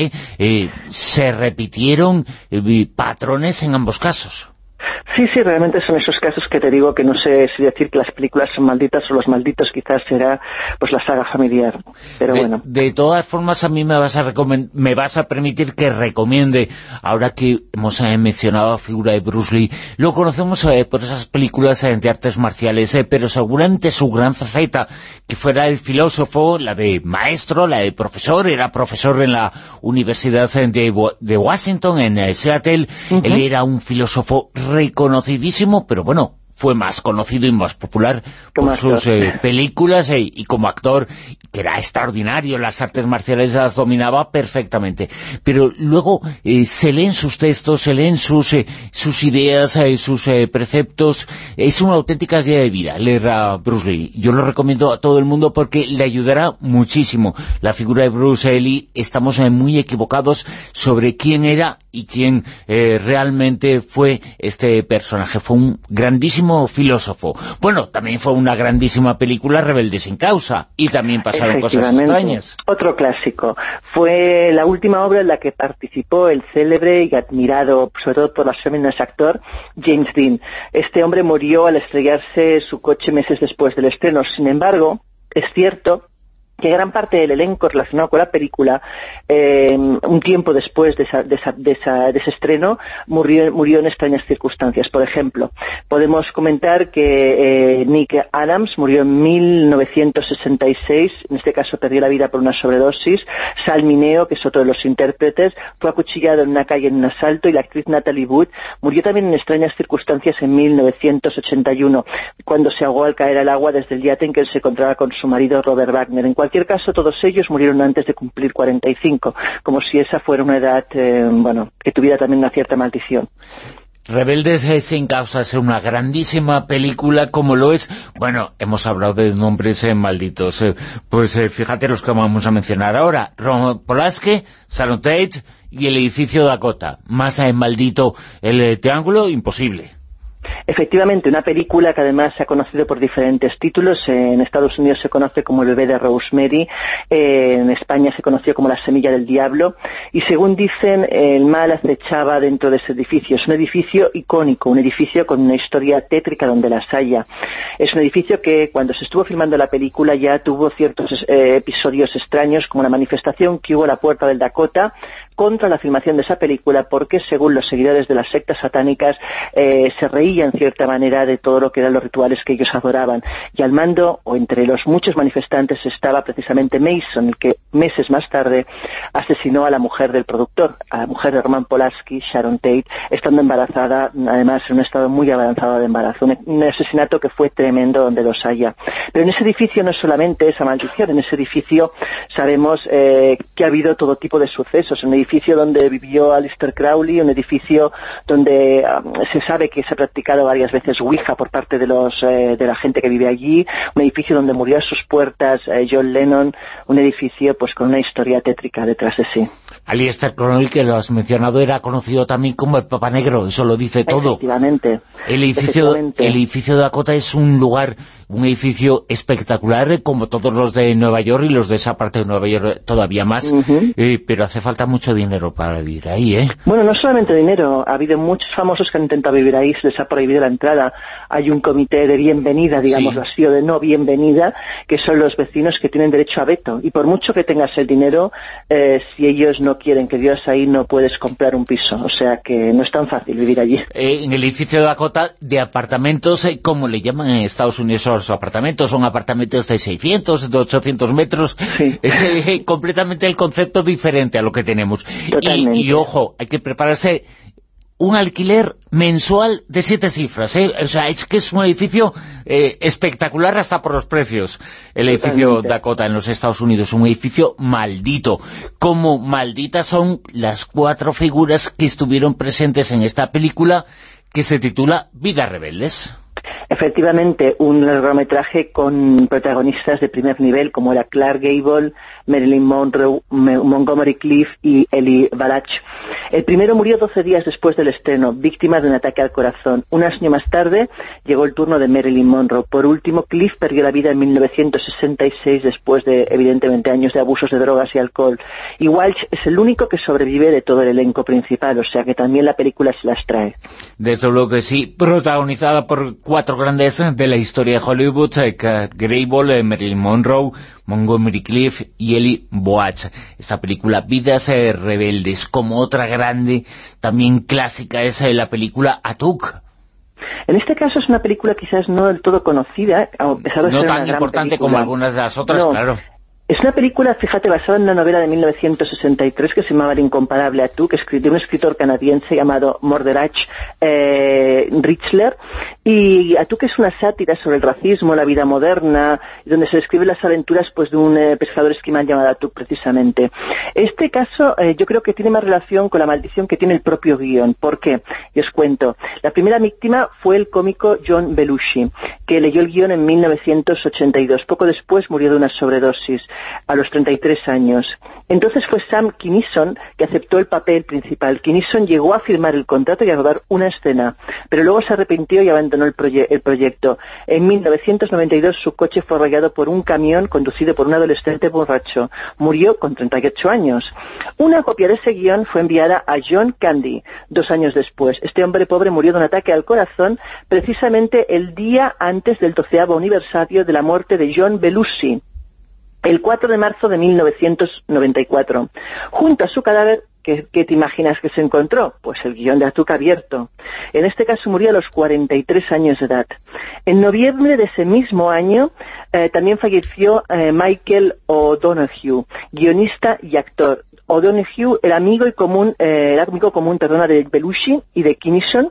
se repitieron patrones en ambos casos. Sí, sí, realmente son esos casos que te digo que no sé si decir que las películas son malditas o los malditos quizás será pues la saga familiar, pero bueno. De todas formas a mí me vas a me vas a permitir que recomiende, ahora que hemos eh, mencionado la figura de Bruce Lee, lo conocemos eh, por esas películas eh, de artes marciales, pero seguramente su gran faceta, que fuera el filósofo, la de maestro, la de profesor, era profesor en la Universidad de, Washington, en Seattle, él era un filósofo reconocidísimo, pero bueno, fue más conocido y más popular por sus eh, películas eh, y como actor, que era extraordinario, las artes marciales las dominaba perfectamente. Pero luego eh, se leen sus textos, se leen sus, sus ideas, sus preceptos. Es una auténtica guía de vida leer a Bruce Lee. Yo lo recomiendo a todo el mundo porque le ayudará muchísimo. La figura de Bruce Lee, estamos muy equivocados sobre quién era y quién realmente fue este personaje. Fue un grandísimo filósofo. Bueno, también fue una grandísima película, Rebelde sin causa, y también pasaron cosas extrañas. Otro clásico. Fue la última obra en la que participó el célebre y admirado, sobre todo por las féminas actor, James Dean. Este hombre murió al estrellarse su coche meses después del estreno. Sin embargo, es cierto que gran parte del elenco relacionado con la película, eh, un tiempo después de, ese estreno, murió, en extrañas circunstancias. Por ejemplo, podemos comentar que eh, Nick Adams murió en 1966, en este caso perdió la vida por una sobredosis, Sal Mineo, que es otro de los intérpretes, fue acuchillado en una calle en un asalto y la actriz Natalie Wood murió también en extrañas circunstancias en 1981, cuando se ahogó al caer al agua desde el yate en que se encontraba con su marido Robert Wagner cualquier caso, todos ellos murieron antes de cumplir 45, como si esa fuera una edad, eh, bueno, que tuviera también una cierta maldición. Rebeldes sin causa es una grandísima película como lo es... Bueno, hemos hablado de nombres eh, malditos. Eh, pues eh, fíjate los que vamos a mencionar ahora. Ron Polaski, Sharon Tate y el edificio Dakota. Más maldito el triángulo, imposible. Efectivamente, una película que además se ha conocido por diferentes títulos. En Estados Unidos se conoce como El bebé de Rosemary, en España se conoció como La semilla del diablo, y según dicen, el mal acechaba dentro de ese edificio. Es un edificio icónico, un edificio con una historia tétrica donde las haya. Es un edificio que cuando se estuvo filmando la película ya tuvo ciertos eh, episodios extraños, como la manifestación que hubo a la puerta del Dakota contra la filmación de esa película, porque según los seguidores de las sectas satánicas eh, se reían en cierta manera de todo lo que eran los rituales que ellos adoraban. Y al mando, o entre los muchos manifestantes, estaba precisamente Mason, el que meses más tarde asesinó a la mujer del productor, a la mujer de Roman Polanski, Sharon Tate, estando embarazada, además en un estado muy avanzado de embarazo. Un, asesinato que fue tremendo donde los haya. Pero en ese edificio no es solamente esa maldición, en ese edificio sabemos eh, que ha habido todo tipo de sucesos. Edificio donde vivió Alistair Crowley, un edificio donde ah, se sabe que se practica varias veces Ouija por parte de, los, eh, de la gente que vive allí, un edificio donde murió a sus puertas eh, John Lennon, un edificio pues con una historia tétrica detrás de sí. Alistair Crowley, que lo has mencionado, era conocido también como el Papa Negro, eso lo dice todo. Efectivamente. El edificio, el edificio de Dakota es un lugar, un edificio espectacular, como todos los de Nueva York y los de esa parte de Nueva York todavía más, eh, pero hace falta mucho dinero para vivir ahí, ¿eh? Bueno, no solamente dinero, ha habido muchos famosos que han intentado vivir ahí, se les ha prohibido la entrada, hay un comité de bienvenida, digamos así, o de no bienvenida, que son los vecinos que tienen derecho a veto, y por mucho que tengas el dinero, eh, si ellos no quieren que vivas ahí, no puedes comprar un piso. O sea que no es tan fácil vivir allí. Eh, en el edificio de Dakota, de apartamentos, eh, ¿cómo le llaman en Estados Unidos los apartamentos? Son apartamentos de 600, de 800 metros. Es eh, completamente el concepto diferente a lo que tenemos. Y ojo, hay que prepararse un alquiler mensual de siete cifras, ¿eh? O sea, es que es un edificio eh, espectacular hasta por los precios. El edificio Dakota en los Estados Unidos, un edificio maldito. Como malditas son las cuatro figuras que estuvieron presentes en esta película que se titula Vidas Rebeldes. Efectivamente, un largometraje con protagonistas de primer nivel como era Clark Gable, Marilyn Monroe, Montgomery Cliff y Eli Balach. El primero murió 12 días después del estreno, víctima de un ataque al corazón. Un año más tarde llegó el turno de Marilyn Monroe. Por último, Cliff perdió la vida en 1966 después de, evidentemente, años de abusos de drogas y alcohol. Y Walsh es el único que sobrevive de todo el elenco principal, o sea que también la película se las trae. Desde luego que sí, protagonizada por cuatro grandes de la historia de Hollywood, eh, Grable, eh, Marilyn Monroe, Montgomery Cliff y Eli Boach. Esta película, Vidas eh, Rebeldes, como otra grande, también clásica, es la película Atuk. En este caso es una película quizás no del todo conocida, a pesar de no tan importante como algunas de las otras, claro. Es una película, fíjate, basada en una novela de 1963 que se llamaba El incomparable Atú, que escribió un escritor canadiense llamado Morderach eh, Richler. Y Atú que es una sátira sobre el racismo, la vida moderna, donde se describen las aventuras pues de un eh, pescador esquimal llamado Atú, precisamente. Este caso eh, yo creo que tiene más relación con la maldición que tiene el propio guion. ¿Por qué? Y os cuento. La primera víctima fue el cómico John Belushi, que leyó el guion en 1982. Poco después murió de una sobredosis a los 33 años. Entonces fue Sam Kinison que aceptó el papel principal. Kinison llegó a firmar el contrato y a rodar una escena, pero luego se arrepintió y abandonó el, proyecto. En 1992 su coche fue arrollado por un camión conducido por un adolescente borracho. Murió con 38 años. Una copia de ese guion fue enviada a John Candy dos años después. Este hombre pobre murió de un ataque al corazón precisamente el día antes del doceavo aniversario de la muerte de John Belushi el 4 de marzo de 1994. Junto a su cadáver, ¿qué, te imaginas que se encontró? Pues el guion de Atuca abierto. En este caso murió a los 43 años de edad. En noviembre de ese mismo año eh, también falleció eh, Michael O'Donoghue, guionista y actor. O'Donoghue era amigo y común, eh, era amigo común, perdona, de Belushi y de Kinison,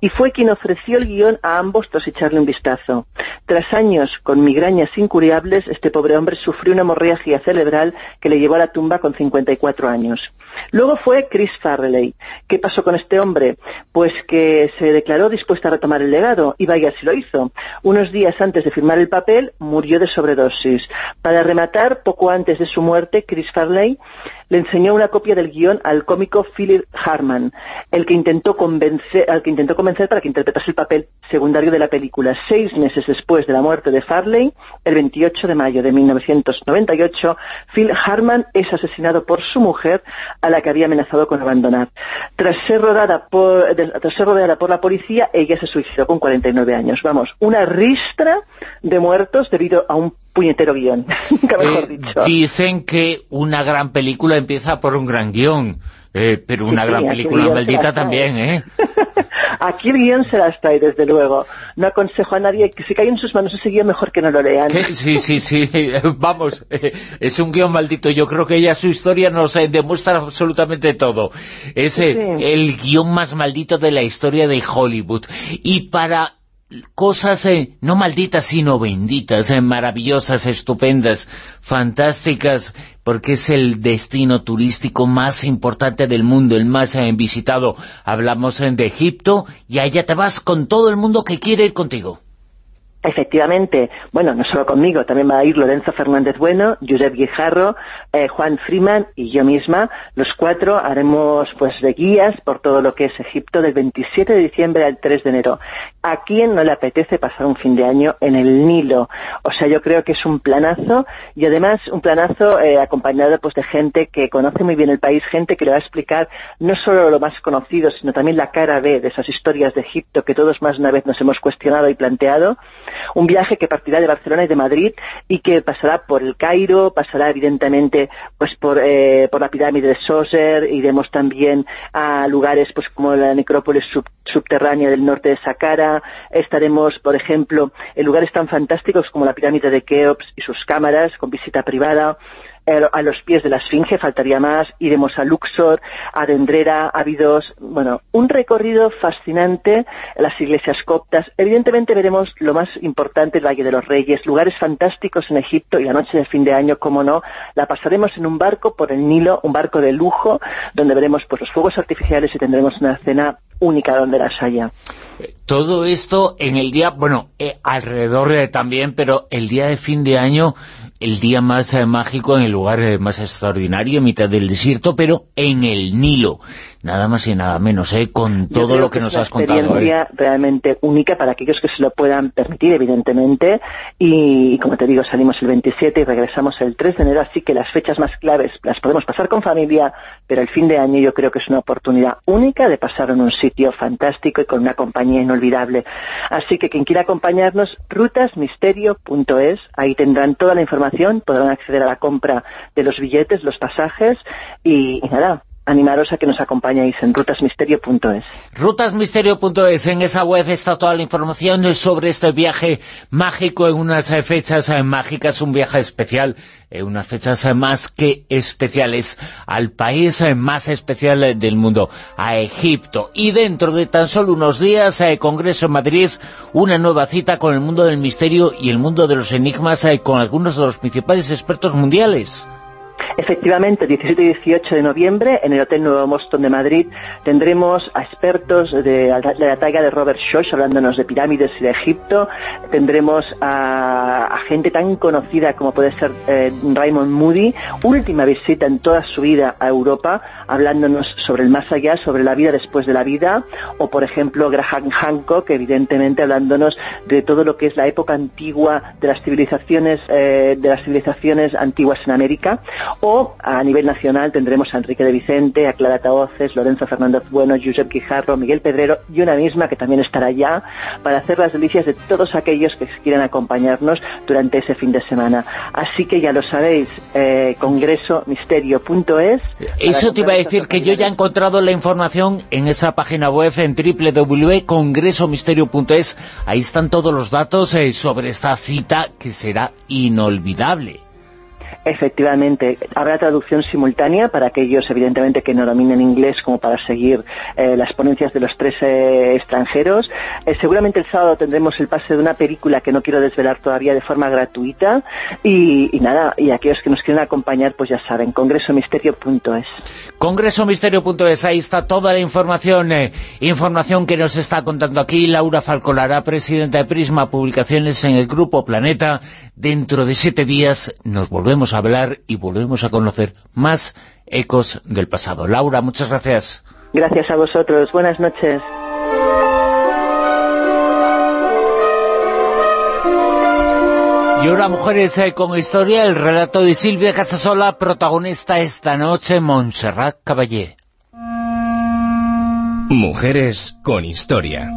y fue quien ofreció el guion a ambos tras echarle un vistazo. Tras años con migrañas incuriables, este pobre hombre sufrió una hemorragia cerebral que le llevó a la tumba con 54 años. Luego fue Chris Farley. ¿Qué pasó con este hombre? Pues que se declaró dispuesta a retomar el legado, y vaya si lo hizo. Unos días antes de firmar el papel, murió de sobredosis. Para rematar, poco antes de su muerte, Chris Farley le enseñó una copia del guion al cómico Philip Harman, el que intentó convencer, al que intentó convencer para que interpretase el papel secundario de la película. Seis meses después de la muerte de Farley, el 28 de mayo de 1998, Phil Harman es asesinado por su mujer, a la que había amenazado con abandonar. Tras ser rodada por, tras ser rodeada por la policía, ella se suicidó con 49 años. Vamos, una ristra de muertos debido a un puñetero guion, mejor eh, dicho. Dicen que una gran película empieza por un gran guion, eh, pero una gran película maldita también, ¿eh? Aquí el guion se las trae, desde luego. No aconsejo a nadie que si cae en sus manos ese guion, mejor que no lo lean. Sí, sí, sí. Vamos, es un guion maldito. Yo creo que ella, su historia, nos demuestra absolutamente todo. Es el guion más maldito de la historia de Hollywood. Y para cosas eh, no malditas sino benditas, eh, maravillosas, estupendas, fantásticas, porque es el destino turístico más importante del mundo, el más eh, visitado. Hablamos de Egipto y allá te vas con todo el mundo que quiere ir contigo. Efectivamente, bueno, no solo conmigo, también va a ir Lorenzo Fernández Bueno, Josep Guijarro, eh, Juan Freeman y yo misma. Los cuatro haremos pues de guías por todo lo que es Egipto del 27 de diciembre al 3 de enero. ¿A quién no le apetece pasar un fin de año en el Nilo? O sea, yo creo que es un planazo y además un planazo eh, acompañado pues de gente que conoce muy bien el país, gente que le va a explicar no solo lo más conocido, sino también la cara B de esas historias de Egipto que todos más una vez nos hemos cuestionado y planteado un viaje que partirá de Barcelona y de Madrid y que pasará por el Cairo, pasará evidentemente pues por, eh, por la pirámide de Soser, iremos también a lugares pues como la necrópolis subterránea del norte de Saqqara, estaremos por ejemplo en lugares tan fantásticos como la pirámide de Keops y sus cámaras con visita privada, a los pies de la Esfinge, faltaría más, iremos a Luxor, a Dendrera, a Abidos, bueno, un recorrido fascinante, las iglesias coptas, evidentemente veremos lo más importante, el Valle de los Reyes, lugares fantásticos en Egipto y la noche de fin de año, como no, la pasaremos en un barco por el Nilo, un barco de lujo, donde veremos pues los fuegos artificiales y tendremos una cena única donde las haya. Todo esto en el día, bueno, eh, alrededor de también, pero el día de fin de año el día más eh, mágico en el lugar eh, más extraordinario, en mitad del desierto, pero en el Nilo. Nada más y nada menos, ¿eh? con todo lo que, nos has contado. Es una experiencia realmente única para aquellos que se lo puedan permitir, evidentemente. Y, como te digo, salimos el 27 y regresamos el 3 de enero, así que las fechas más claves las podemos pasar con familia, pero el fin de año yo creo que es una oportunidad única de pasar en un sitio fantástico y con una compañía inolvidable. Así que quien quiera acompañarnos, rutasmisterio.es, ahí tendrán toda la información, podrán acceder a la compra de los billetes, los pasajes y nada, animaros a que nos acompañéis en rutasmisterio.es. Rutasmisterio.es, en esa web está toda la información sobre este viaje mágico en unas fechas mágicas, un viaje especial, en unas fechas más que especiales al país más especial del mundo, a Egipto. Y dentro de tan solo unos días, el Congreso en Madrid, una nueva cita con el mundo del misterio y el mundo de los enigmas eh, con algunos de los principales expertos mundiales. Efectivamente, 17 y 18 de noviembre, en el Hotel Nuevo Moston de Madrid, tendremos a expertos de, la talla de Robert Schoch hablándonos de pirámides y de Egipto. Tendremos a, gente tan conocida como puede ser eh, Raymond Moody, última visita en toda su vida a Europa, hablándonos sobre el más allá, sobre la vida después de la vida. O, por ejemplo, Graham Hancock, evidentemente hablándonos de todo lo que es la época antigua de las civilizaciones, eh, de las civilizaciones antiguas en América o a nivel nacional tendremos a Enrique de Vicente, a Clara Taoces, Lorenzo Fernández Bueno, Josep Quijarro, Miguel Pedrero y una misma que también estará allá para hacer las delicias de todos aquellos que quieran acompañarnos durante ese fin de semana. Así que ya lo sabéis, eh, congresomisterio.es. Eso te iba a decir que yo ya he encontrado la información en esa página web en www.congresomisterio.es. Ahí están todos los datos eh, sobre esta cita que será inolvidable. Efectivamente, habrá traducción simultánea para aquellos, evidentemente, que no dominen inglés como para seguir eh, las ponencias de los tres eh, extranjeros. Eh, seguramente el sábado tendremos el pase de una película que no quiero desvelar todavía de forma gratuita y, nada, y aquellos que nos quieren acompañar, pues ya saben, congresomisterio.es. Congresomisterio.es, ahí está toda la información, información que nos está contando aquí Laura Falcolara, presidenta de Prisma Publicaciones en el Grupo Planeta. Dentro de siete días nos volvemos a hablar y volvemos a conocer más ecos del pasado. Laura, muchas gracias. Gracias a vosotros. Buenas noches. Y ahora, Mujeres eh, con Historia, el relato de Silvia Casasola, protagonista esta noche, Montserrat Caballé. Mujeres con Historia.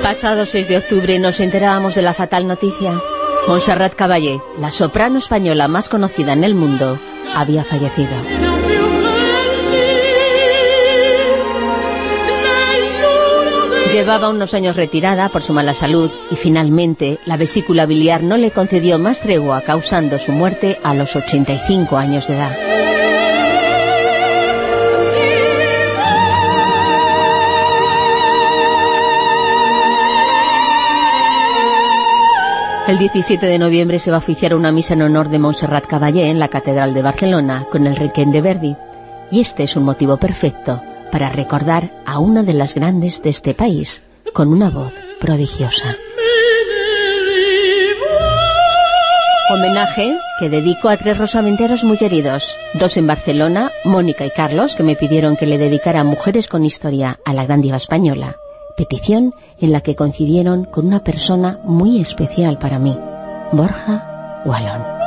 El pasado 6 de octubre nos enterábamos de la fatal noticia. Montserrat Caballé, la soprano española más conocida en el mundo, había fallecido. Llevaba unos años retirada por su mala salud y finalmente la vesícula biliar no le concedió más tregua causando su muerte a los 85 años de edad. El 17 de noviembre se va a oficiar una misa en honor de Montserrat Caballé en la Catedral de Barcelona con el Requiem de Verdi. Y este es un motivo perfecto para recordar a una de las grandes de este país con una voz prodigiosa. Homenaje que dedico a tres rosamenteros muy queridos, dos en Barcelona, Mónica y Carlos, que me pidieron que le dedicara Mujeres con Historia a la gran diva española, petición en la que coincidieron con una persona muy especial para mí, Borja Wallon.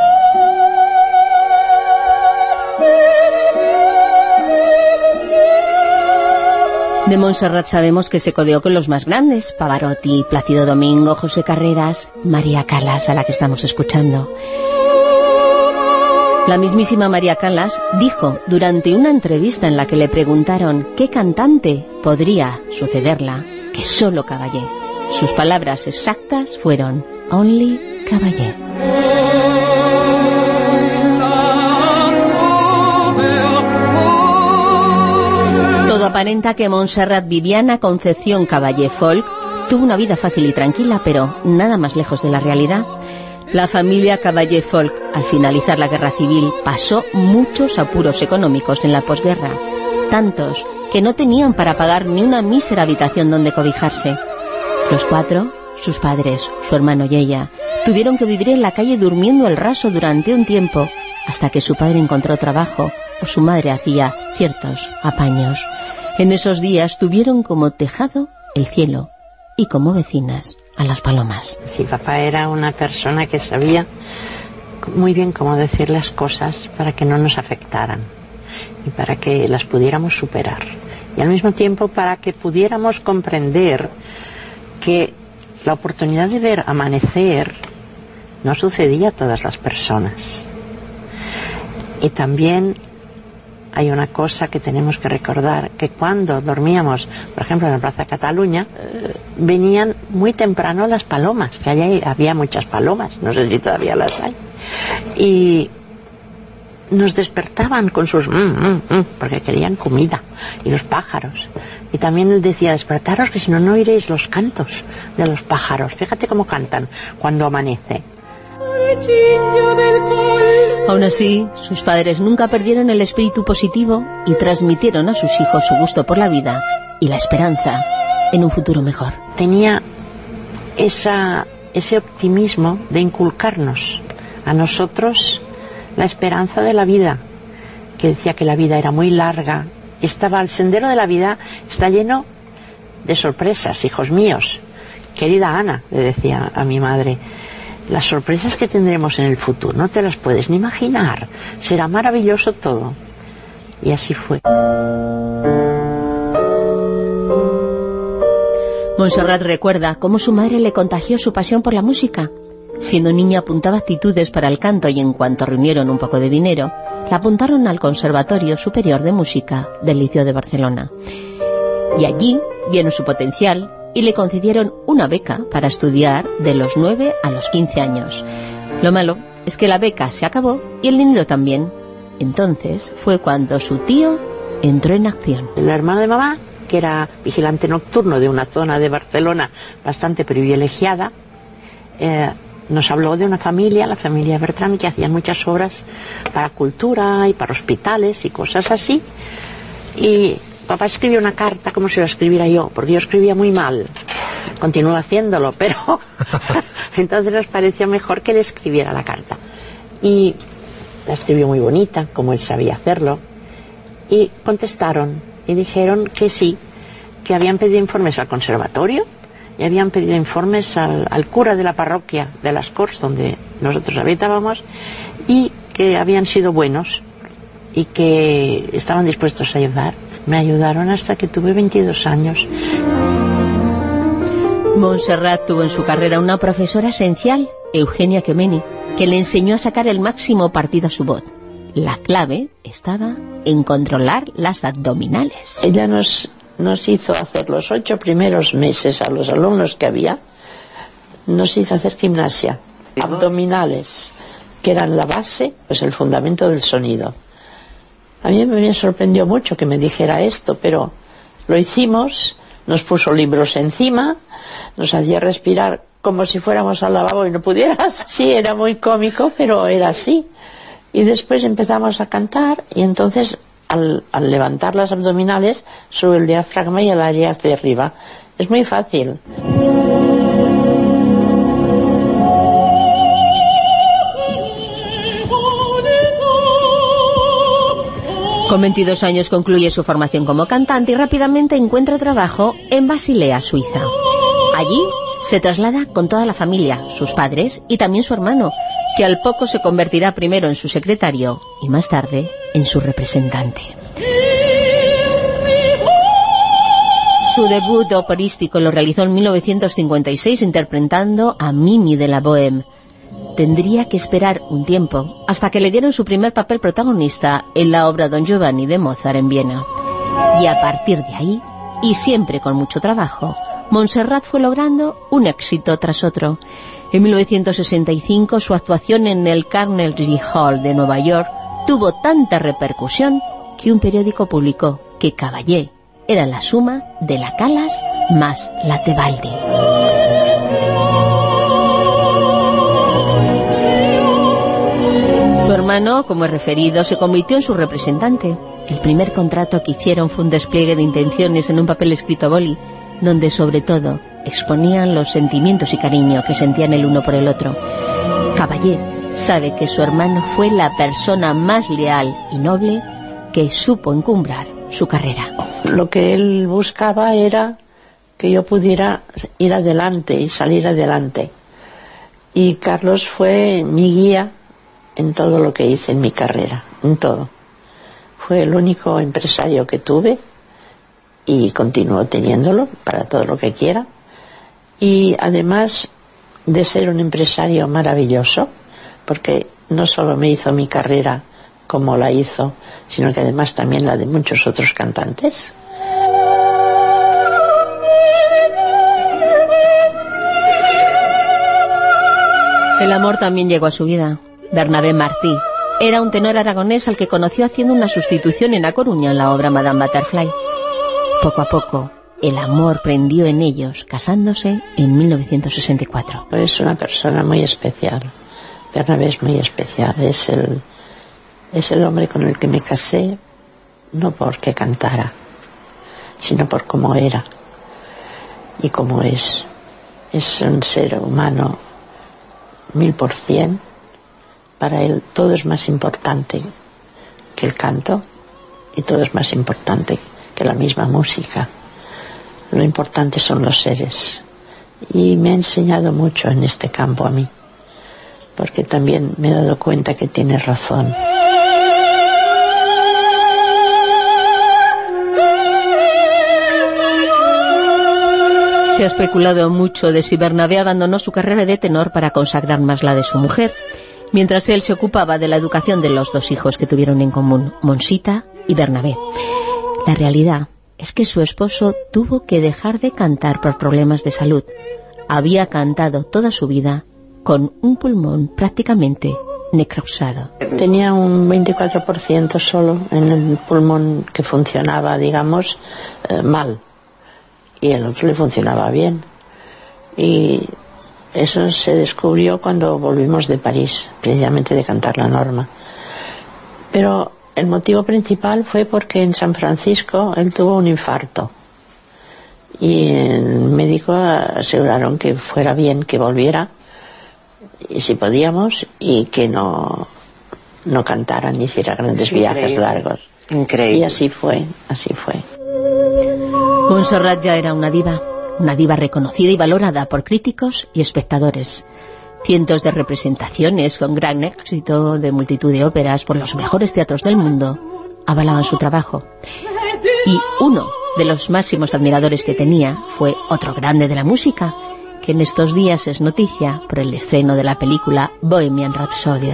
De Montserrat sabemos que se codeó con los más grandes, Pavarotti, Plácido Domingo, José Carreras, María Calas, a la que estamos escuchando. La mismísima María Calas dijo durante una entrevista en la que le preguntaron qué cantante podría sucederla, que solo Caballé. Sus palabras exactas fueron Only Caballé. Todo aparenta que Montserrat Viviana Concepción Caballé Folk tuvo una vida fácil y tranquila, pero nada más lejos de la realidad. La familia Caballé Folk, al finalizar la guerra civil, pasó muchos apuros económicos en la posguerra, tantos que no tenían para pagar ni una mísera habitación donde cobijarse. Los cuatro, sus padres, su hermano y ella, tuvieron que vivir en la calle durmiendo al raso durante un tiempo, hasta que su padre encontró trabajo o su madre hacía ciertos apaños. En esos días tuvieron como tejado el cielo y como vecinas a las palomas. Sí, papá era una persona que sabía muy bien cómo decir las cosas para que no nos afectaran y para que las pudiéramos superar. Y al mismo tiempo para que pudiéramos comprender que la oportunidad de ver amanecer no sucedía a todas las personas. Y también hay una cosa que tenemos que recordar, que cuando dormíamos, por ejemplo, en la Plaza Cataluña, eh, venían muy temprano las palomas, que allí había muchas palomas, no sé si todavía las hay, y nos despertaban con sus mm, mm, mm", porque querían comida, y los pájaros. Y también él decía, despertaros que si no, no oiréis los cantos de los pájaros. Fíjate cómo cantan cuando amanece. Aún así, sus padres nunca perdieron el espíritu positivo y transmitieron a sus hijos su gusto por la vida y la esperanza en un futuro mejor. Tenía ese optimismo de inculcarnos a nosotros la esperanza de la vida, que decía que la vida era muy larga. Estaba el sendero de la vida, está lleno de sorpresas, hijos míos. Querida Ana, le decía a mi madre, las sorpresas que tendremos en el futuro no te las puedes ni imaginar. Será maravilloso todo. Y así fue. Montserrat recuerda cómo su madre le contagió su pasión por la música. Siendo niña apuntaba actitudes para el canto y en cuanto reunieron un poco de dinero, la apuntaron al Conservatorio Superior de Música del Liceo de Barcelona. Y allí vieron su potencial y le concedieron una beca para estudiar de los 9 a los 15 años. Lo malo es que la beca se acabó y el dinero también. Entonces fue cuando su tío entró en acción. El hermano de mamá, que era vigilante nocturno de una zona de Barcelona bastante privilegiada, eh, nos habló de una familia, la familia Bertrami, que hacían muchas obras para cultura y para hospitales y cosas así. Y papá escribió una carta como si la escribiera yo, porque yo escribía muy mal. Continúo haciéndolo, pero entonces nos pareció mejor que le escribiera la carta. Y la escribió muy bonita, como él sabía hacerlo. Y contestaron y dijeron que sí, que habían pedido informes al conservatorio y habían pedido informes al, cura de la parroquia de las Corts, donde nosotros habitábamos, y que habían sido buenos y que estaban dispuestos a ayudar. Me ayudaron hasta que tuve 22 años. Montserrat tuvo en su carrera una profesora esencial, Eugenia Kemeni, que le enseñó a sacar el máximo partido a su voz. La clave estaba en controlar las abdominales. Ella nos nos hizo hacer los ocho primeros meses a los alumnos que había, nos hizo hacer gimnasia, abdominales, que eran la base, pues el fundamento del sonido. A mí me sorprendió mucho que me dijera esto, pero lo hicimos, nos puso libros encima, nos hacía respirar como si fuéramos al lavabo y no pudieras. Sí, era muy cómico, pero era así. Y después empezamos a cantar y entonces al, levantar las abdominales sube el diafragma y el área hacia arriba. Es muy fácil. Con 22 años concluye su formación como cantante y rápidamente encuentra trabajo en Basilea, Suiza. Allí se traslada con toda la familia, sus padres y también su hermano, que al poco se convertirá primero en su secretario y más tarde en su representante. Su debut operístico lo realizó en 1956 interpretando a Mimi de la Bohème. Tendría que esperar un tiempo hasta que le dieron su primer papel protagonista en la obra Don Giovanni de Mozart en Viena. Y a partir de ahí, y siempre con mucho trabajo, Montserrat fue logrando un éxito tras otro. En 1965 su actuación en el Carnegie Hall de Nueva York tuvo tanta repercusión que un periódico publicó que Caballé era la suma de la Calas más la Tebaldi. Su hermano, como he referido, se convirtió en su representante. El primer contrato que hicieron fue un despliegue de intenciones en un papel escrito a boli donde sobre todo exponían los sentimientos y cariño que sentían el uno por el otro. Caballé sabe que su hermano fue la persona más leal y noble que supo encumbrar su carrera. Lo que él buscaba era que yo pudiera ir adelante y salir adelante. Y Carlos fue mi guía en todo lo que hice en mi carrera, en todo. Fue el único empresario que tuve y continúo teniéndolo para todo lo que quiera. Y además de ser un empresario maravilloso, porque no solo me hizo mi carrera como la hizo, sino que además también la de muchos otros cantantes. El amor también llegó a su vida. Bernabé Martí era un tenor aragonés al que conoció haciendo una sustitución en La Coruña en la obra Madame Butterfly. Poco a poco, el amor prendió en ellos, casándose en 1964. Es una persona muy especial. Bernabé es muy especial. Es el, es el hombre con el que me casé, no porque cantara, sino por cómo era y cómo es. Es un ser humano mil por cien. Para él todo es más importante que el canto y todo es más importante que la misma música. Lo importante son los seres. Y me ha enseñado mucho en este campo a mí, porque también me he dado cuenta que tiene razón. Se ha especulado mucho de si Bernabé abandonó su carrera de tenor para consagrar más la de su mujer. mientras él se ocupaba de la educación de los dos hijos que tuvieron en común, Monsita y Bernabé. La realidad es que su esposo tuvo que dejar de cantar por problemas de salud. Había cantado toda su vida con un pulmón prácticamente necrosado. Tenía un 24% solo en el pulmón que funcionaba, digamos, eh, mal. Y el otro le funcionaba bien. Y eso se descubrió cuando volvimos de París, precisamente de cantar la norma. Pero el motivo principal fue porque en San Francisco él tuvo un infarto. Y el médico aseguraron que fuera bien que volviera, y si podíamos, y que no, no cantara ni hiciera grandes viajes largos. Increíble. Y así fue, así fue. Montserrat ya era una diva una diva reconocida y valorada por críticos y espectadores. Cientos de representaciones con gran éxito de multitud de óperas por los mejores teatros del mundo avalaban su trabajo. Y uno de los máximos admiradores que tenía fue otro grande de la música, que en estos días es noticia por el esceno de la película Bohemian Rhapsody.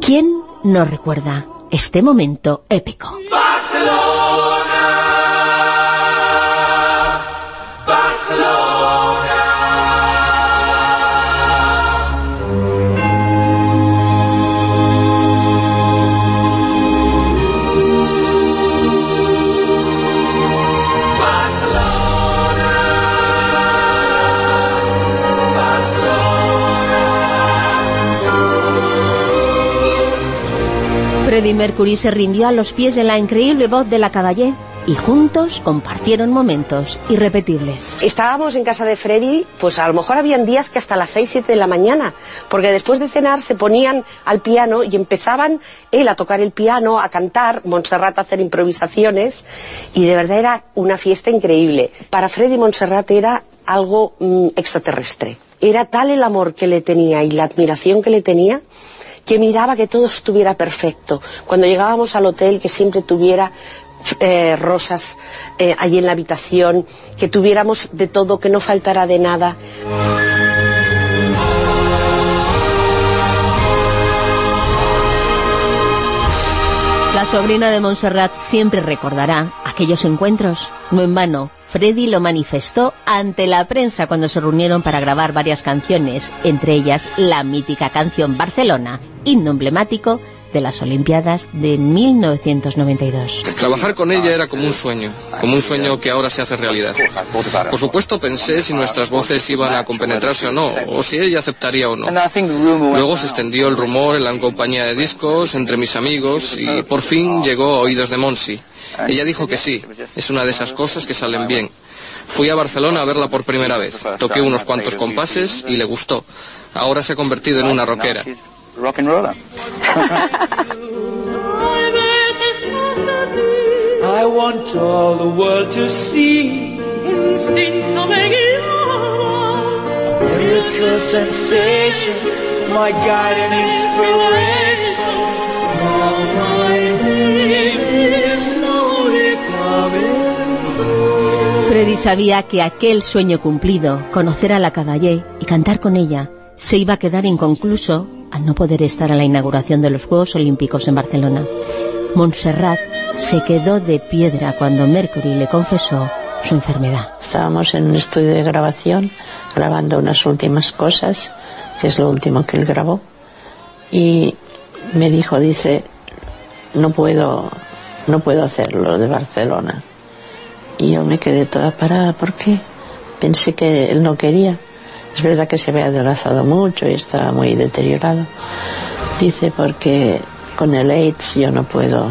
¿Quién no recuerda este momento épico? Freddie Mercury se rindió a los pies de la increíble voz de la caballé y juntos compartieron momentos irrepetibles. Estábamos en casa de Freddy, pues a lo mejor habían días que hasta las 6, 7 de la mañana, porque después de cenar se ponían al piano y empezaban él a tocar el piano, a cantar, Montserrat a hacer improvisaciones, y de verdad era una fiesta increíble. Para Freddy Montserrat era algo mm, extraterrestre. Era tal el amor que le tenía y la admiración que le tenía que miraba que todo estuviera perfecto. Cuando llegábamos al hotel, que siempre tuviera eh, rosas eh, allí en la habitación, que tuviéramos de todo, que no faltara de nada. La sobrina de Montserrat siempre recordará aquellos encuentros, no en vano. Freddy lo manifestó ante la prensa cuando se reunieron para grabar varias canciones, entre ellas la mítica canción Barcelona, himno emblemático de las Olimpiadas de 1992. Trabajar con ella era como un sueño, como un sueño que ahora se hace realidad. Por supuesto pensé si nuestras voces iban a compenetrarse o no, o si ella aceptaría o no. Luego se extendió el rumor en la compañía de discos, entre mis amigos, y por fin llegó a oídos de Monsi. Ella dijo que sí, es una de esas cosas que salen bien. Fui a Barcelona a verla por primera vez. Toqué unos cuantos compases y le gustó. Ahora se ha convertido en una rockera rock and roller. I want all the world to see Instinto me Miracle sensation My guide and inspiration. Now my dream is slowly coming Freddy sabía que aquel sueño cumplido, conocer a la caballé y cantar con ella, se iba a quedar inconcluso al no poder estar a la inauguración de los Juegos Olímpicos en Barcelona. Montserrat se quedó de piedra cuando Mercury le confesó su enfermedad. Estábamos en un estudio de grabación grabando unas últimas cosas, que es lo último que él grabó, y me dijo, dice, no puedo, no puedo hacerlo de Barcelona. Y yo me quedé toda parada porque pensé que él no quería. Es verdad que se había adelgazado mucho y estaba muy deteriorado. Dice porque con el AIDS yo no puedo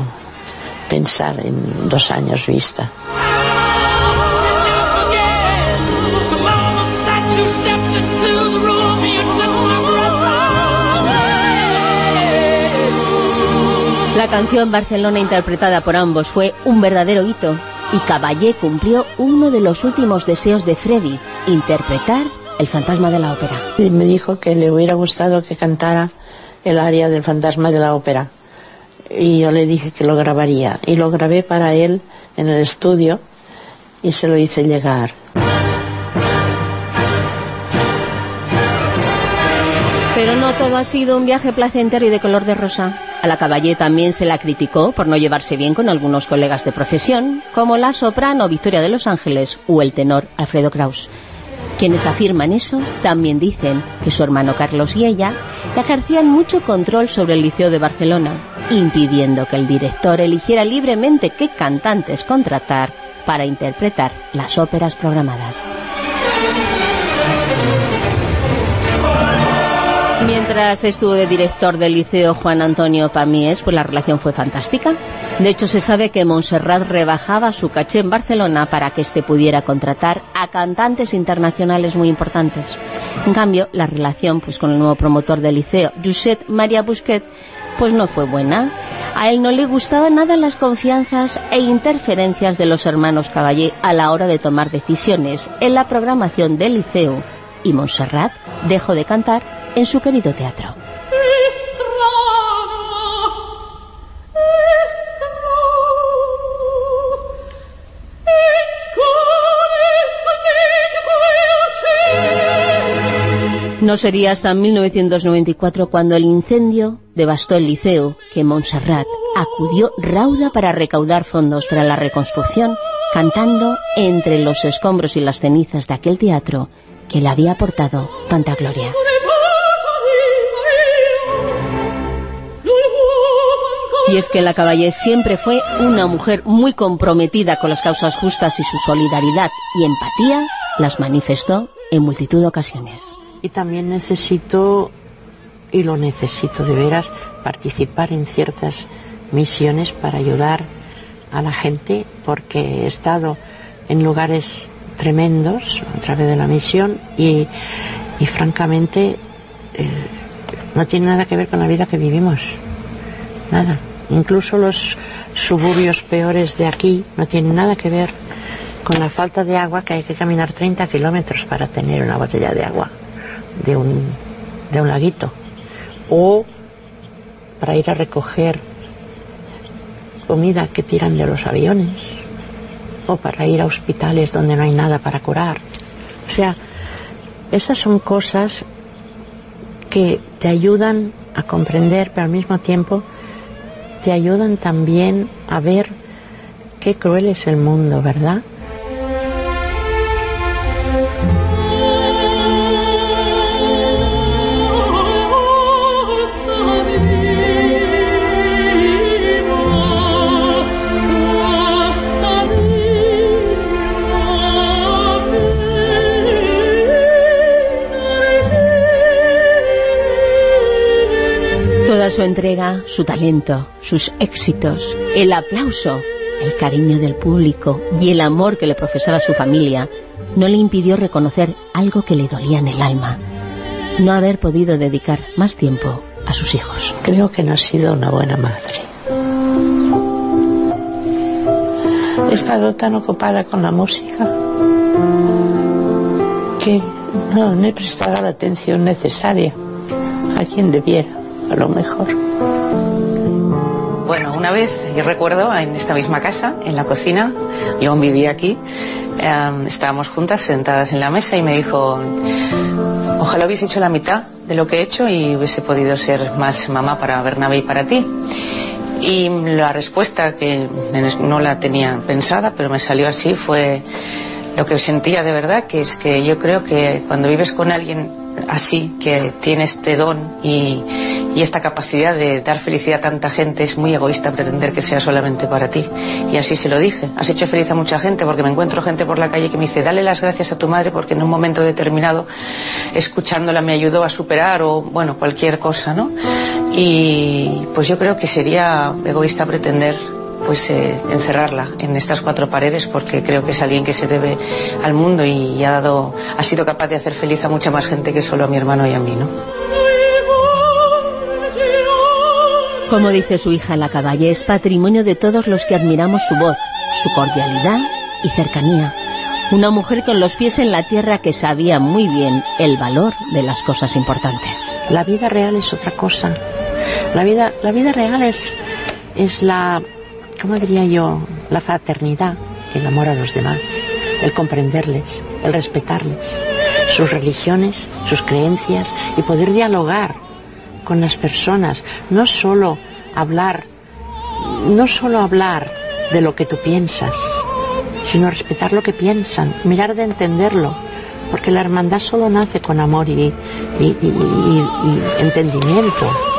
pensar en dos años vista. La canción Barcelona interpretada por ambos fue un verdadero hito y Caballé cumplió uno de los últimos deseos de Freddy, interpretar el fantasma de la ópera. Y me dijo que le hubiera gustado que cantara el aria del fantasma de la ópera. Y yo le dije que lo grabaría. Y lo grabé para él en el estudio y se lo hice llegar. Pero no todo ha sido un viaje placentero y de color de rosa. A la Caballé también se la criticó por no llevarse bien con algunos colegas de profesión, como la soprano Victoria de los Ángeles o el tenor Alfredo Kraus. Quienes afirman eso también dicen que su hermano Carlos y ella ejercían mucho control sobre el Liceo de Barcelona, impidiendo que el director eligiera libremente qué cantantes contratar para interpretar las óperas programadas. Mientras estuvo de director del liceo Juan Antonio Pamies, pues la relación fue fantástica. De hecho, se sabe que Montserrat rebajaba su caché en Barcelona para que éste pudiera contratar a cantantes internacionales muy importantes. En cambio, la relación pues con el nuevo promotor del liceo, Josep María Busquet, pues no fue buena. A él no le gustaban nada las confianzas e interferencias de los hermanos Caballé a la hora de tomar decisiones en la programación del liceo y Montserrat dejó de cantar en su querido teatro. No sería hasta 1994 cuando el incendio devastó el liceo que Montserrat acudió rauda para recaudar fondos para la reconstrucción, cantando entre los escombros y las cenizas de aquel teatro que le había aportado tanta gloria. Y es que la Caballé siempre fue una mujer muy comprometida con las causas justas y su solidaridad y empatía las manifestó en multitud de ocasiones. Y también necesito, y lo necesito de veras, participar en ciertas misiones para ayudar a la gente, porque he estado en lugares tremendos a través de la misión y, francamente eh, no tiene nada que ver con la vida que vivimos. Nada. Incluso los suburbios peores de aquí no tienen nada que ver con la falta de agua que hay que caminar 30 kilómetros para tener una botella de agua de un, de un laguito. O para ir a recoger comida que tiran de los aviones. O para ir a hospitales donde no hay nada para curar. O sea, esas son cosas que te ayudan a comprender, pero al mismo tiempo te ayudan también a ver qué cruel es el mundo, ¿verdad? Su entrega, su talento, sus éxitos, el aplauso, el cariño del público y el amor que le profesaba su familia no le impidió reconocer algo que le dolía en el alma, no haber podido dedicar más tiempo a sus hijos. Creo que no ha sido una buena madre. He estado tan ocupada con la música que no, no he prestado la atención necesaria a quien debiera a lo mejor. Bueno, una vez, yo recuerdo, en esta misma casa, en la cocina, yo aún vivía aquí, em, estábamos juntas sentadas en la mesa y me dijo, ojalá hubiese hecho la mitad de lo que he hecho y hubiese podido ser más mamá para Bernabé y para ti. Y la respuesta, que no la tenía pensada, pero me salió así, fue lo que sentía de verdad, que es que yo creo que cuando vives con alguien así, que tiene este don y, y esta capacidad de dar felicidad a tanta gente es muy egoísta pretender que sea solamente para ti. Y así se lo dije. Has hecho feliz a mucha gente porque me encuentro gente por la calle que me dice, dale las gracias a tu madre porque en un momento determinado escuchándola me ayudó a superar o, bueno, cualquier cosa, ¿no? Y pues yo creo que sería egoísta pretender pues eh, encerrarla en estas cuatro paredes porque creo que es alguien que se debe al mundo y ha dado ha sido capaz de hacer feliz a mucha más gente que solo a mi hermano y a mí, ¿no? Como dice su hija La Caballe, es patrimonio de todos los que admiramos su voz, su cordialidad y cercanía. Una mujer con los pies en la tierra que sabía muy bien el valor de las cosas importantes. La vida real es otra cosa. La vida, la vida real es, es la, ¿cómo diría yo? La fraternidad, el amor a los demás, el comprenderles, el respetarles, sus religiones, sus creencias y poder dialogar con las personas, no solo hablar, no solo hablar de lo que tú piensas, sino respetar lo que piensan, mirar de entenderlo, porque la hermandad solo nace con amor y, y entendimiento.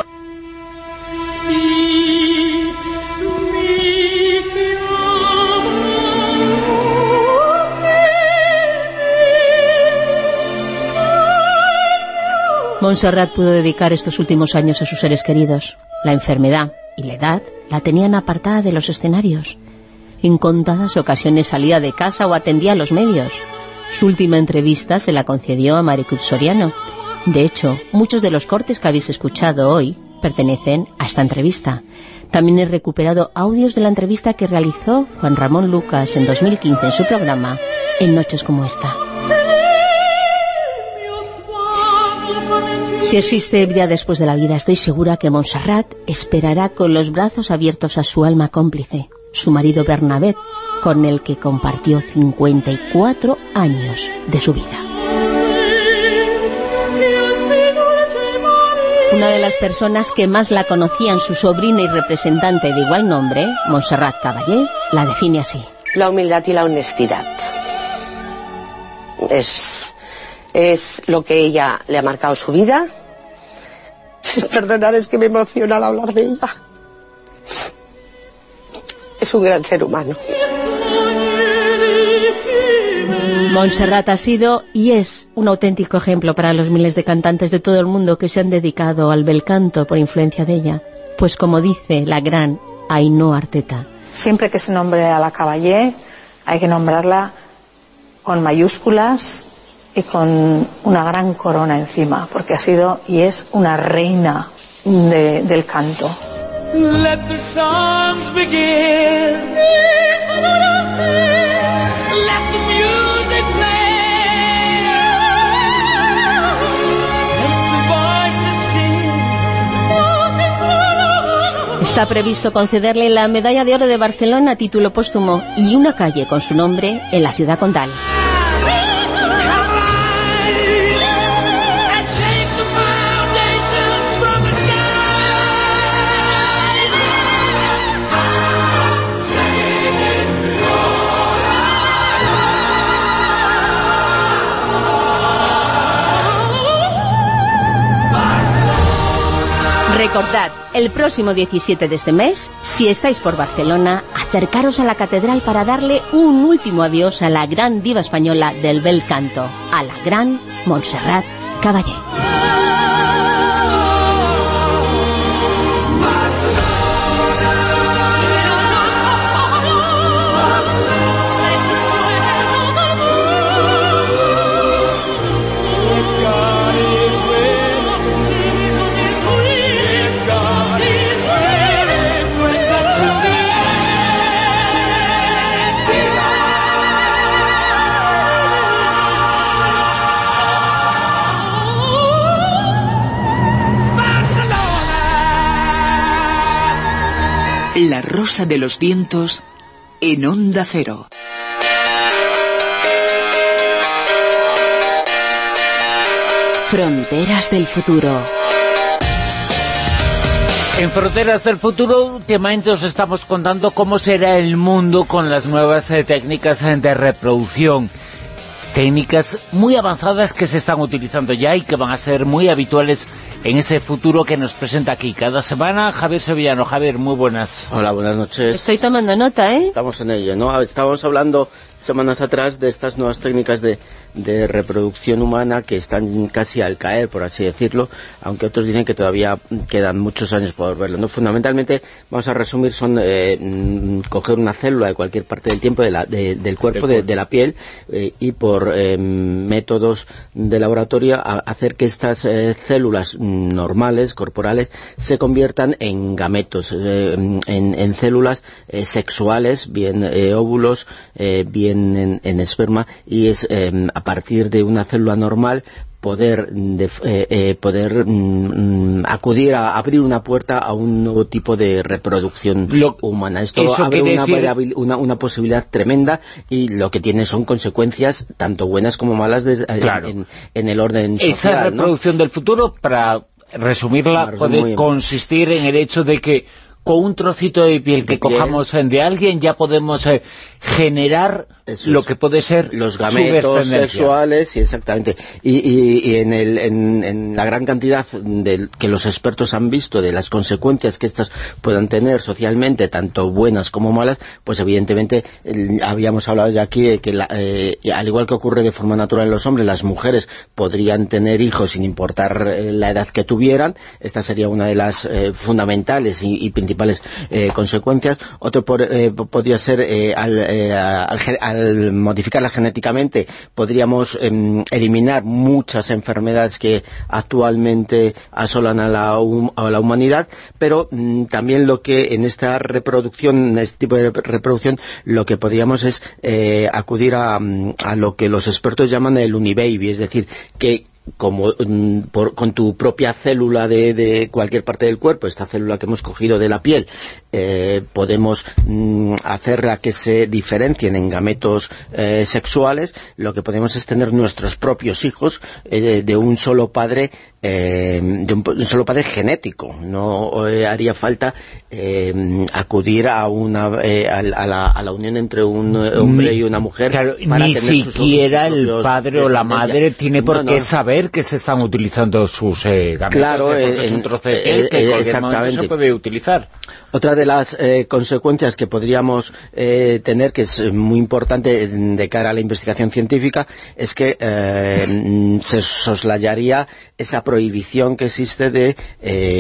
Montserrat pudo dedicar estos últimos años a sus seres queridos. La enfermedad y la edad la tenían apartada de los escenarios. En contadas ocasiones salía de casa o atendía a los medios. Su última entrevista se la concedió a Maricruz Soriano. De hecho, muchos de los cortes que habéis escuchado hoy pertenecen a esta entrevista. También he recuperado audios de la entrevista que realizó Juan Ramón Lucas en 2015 en su programa En Noches como esta. Si existe vida después de la vida, estoy segura que Montserrat esperará con los brazos abiertos a su alma cómplice, su marido Bernabé, con el que compartió 54 años de su vida. Una de las personas que más la conocían, su sobrina y representante de igual nombre, Montserrat Caballé, la define así. La humildad y la honestidad. Es, es lo que ella le ha marcado su vida, Perdonad, es que me emociona al hablar de ella. Es un gran ser humano. Montserrat ha sido y es un auténtico ejemplo para los miles de cantantes de todo el mundo que se han dedicado al bel canto por influencia de ella. Pues como dice la gran Ainhoa Arteta. Siempre que se nombre a la Caballé hay que nombrarla con mayúsculas y con una gran corona encima, porque ha sido y es una reina de, del canto. Let the songs begin. Let the music play. Let the voices sing. Está previsto concederle la Medalla de Oro de Barcelona a título póstumo y una calle con su nombre en la ciudad condal. Recordad, el próximo 17 de este mes, si estáis por Barcelona, acercaros a la catedral para darle un último adiós a la gran diva española del bel canto, a la gran Montserrat Caballé. Rosa de los Vientos en Onda Cero. Fronteras del Futuro. En Fronteras del Futuro últimamente os estamos contando cómo será el mundo con las nuevas eh, técnicas eh, de reproducción técnicas muy avanzadas que se están utilizando ya y que van a ser muy habituales en ese futuro que nos presenta aquí cada semana Javier Sevillano. Javier, muy buenas. Hola, buenas noches. Estoy tomando nota, ¿eh? Estamos en ello, ¿no? Estábamos hablando semanas atrás de estas nuevas técnicas de, reproducción humana que están casi al caer, por así decirlo, aunque otros dicen que todavía quedan muchos años por verlo. ¿no? Fundamentalmente, vamos a resumir, son eh, mm, coger una célula de cualquier parte del tiempo del cuerpo, de, la piel, eh, y por eh, métodos de laboratorio hacer que estas células normales, corporales, se conviertan en gametos, en, células sexuales, bien óvulos, bien en, esperma y es a partir de una célula normal poder eh, eh, poder mm, acudir a abrir una puerta a un nuevo tipo de reproducción humana. Esto abre una, una, posibilidad tremenda y lo que tiene son consecuencias tanto buenas como malas en, el orden social. Esa reproducción del futuro para resumirla puede consistir en el hecho de que con un trocito de piel que cojamos de alguien ya podemos eh, generar lo que puede ser los gametos sexuales y exactamente. Y, en, el, en, la gran cantidad de, que los expertos han visto de las consecuencias que estas puedan tener socialmente tanto buenas como malas pues evidentemente habíamos hablado ya aquí de que eh, al igual que ocurre de forma natural en los hombres las mujeres podrían tener hijos sin importar eh, la edad que tuvieran. Esta sería una de las fundamentales y, principales consecuencias. Otro podría ser al eh, al, modificarla genéticamente podríamos em, eliminar muchas enfermedades que actualmente asolan a la, a la humanidad, pero mm, también lo que en esta reproducción, en este tipo de reproducción, lo que podríamos es eh, acudir a, mm, a lo que los expertos llaman el unibaby, es decir, que como mm, con tu propia célula de, cualquier parte del cuerpo, esta célula que hemos cogido de la piel, eh, podemos mm, hacerla que se diferencien en gametos eh, sexuales, lo que podemos es tener nuestros propios hijos eh, de un solo padre de un, solo padre genético. No haría falta acudir a una a, la, unión entre un hombre y una mujer. ni siquiera el padre o la madre tiene por qué saber que se están utilizando sus eh, Claro, es un trozo de piel que exactamente. se puede utilizar. Otra de las eh, consecuencias que podríamos eh, tener, que es muy importante de cara a la investigación científica, es que eh, se soslayaría esa prohibición que existe de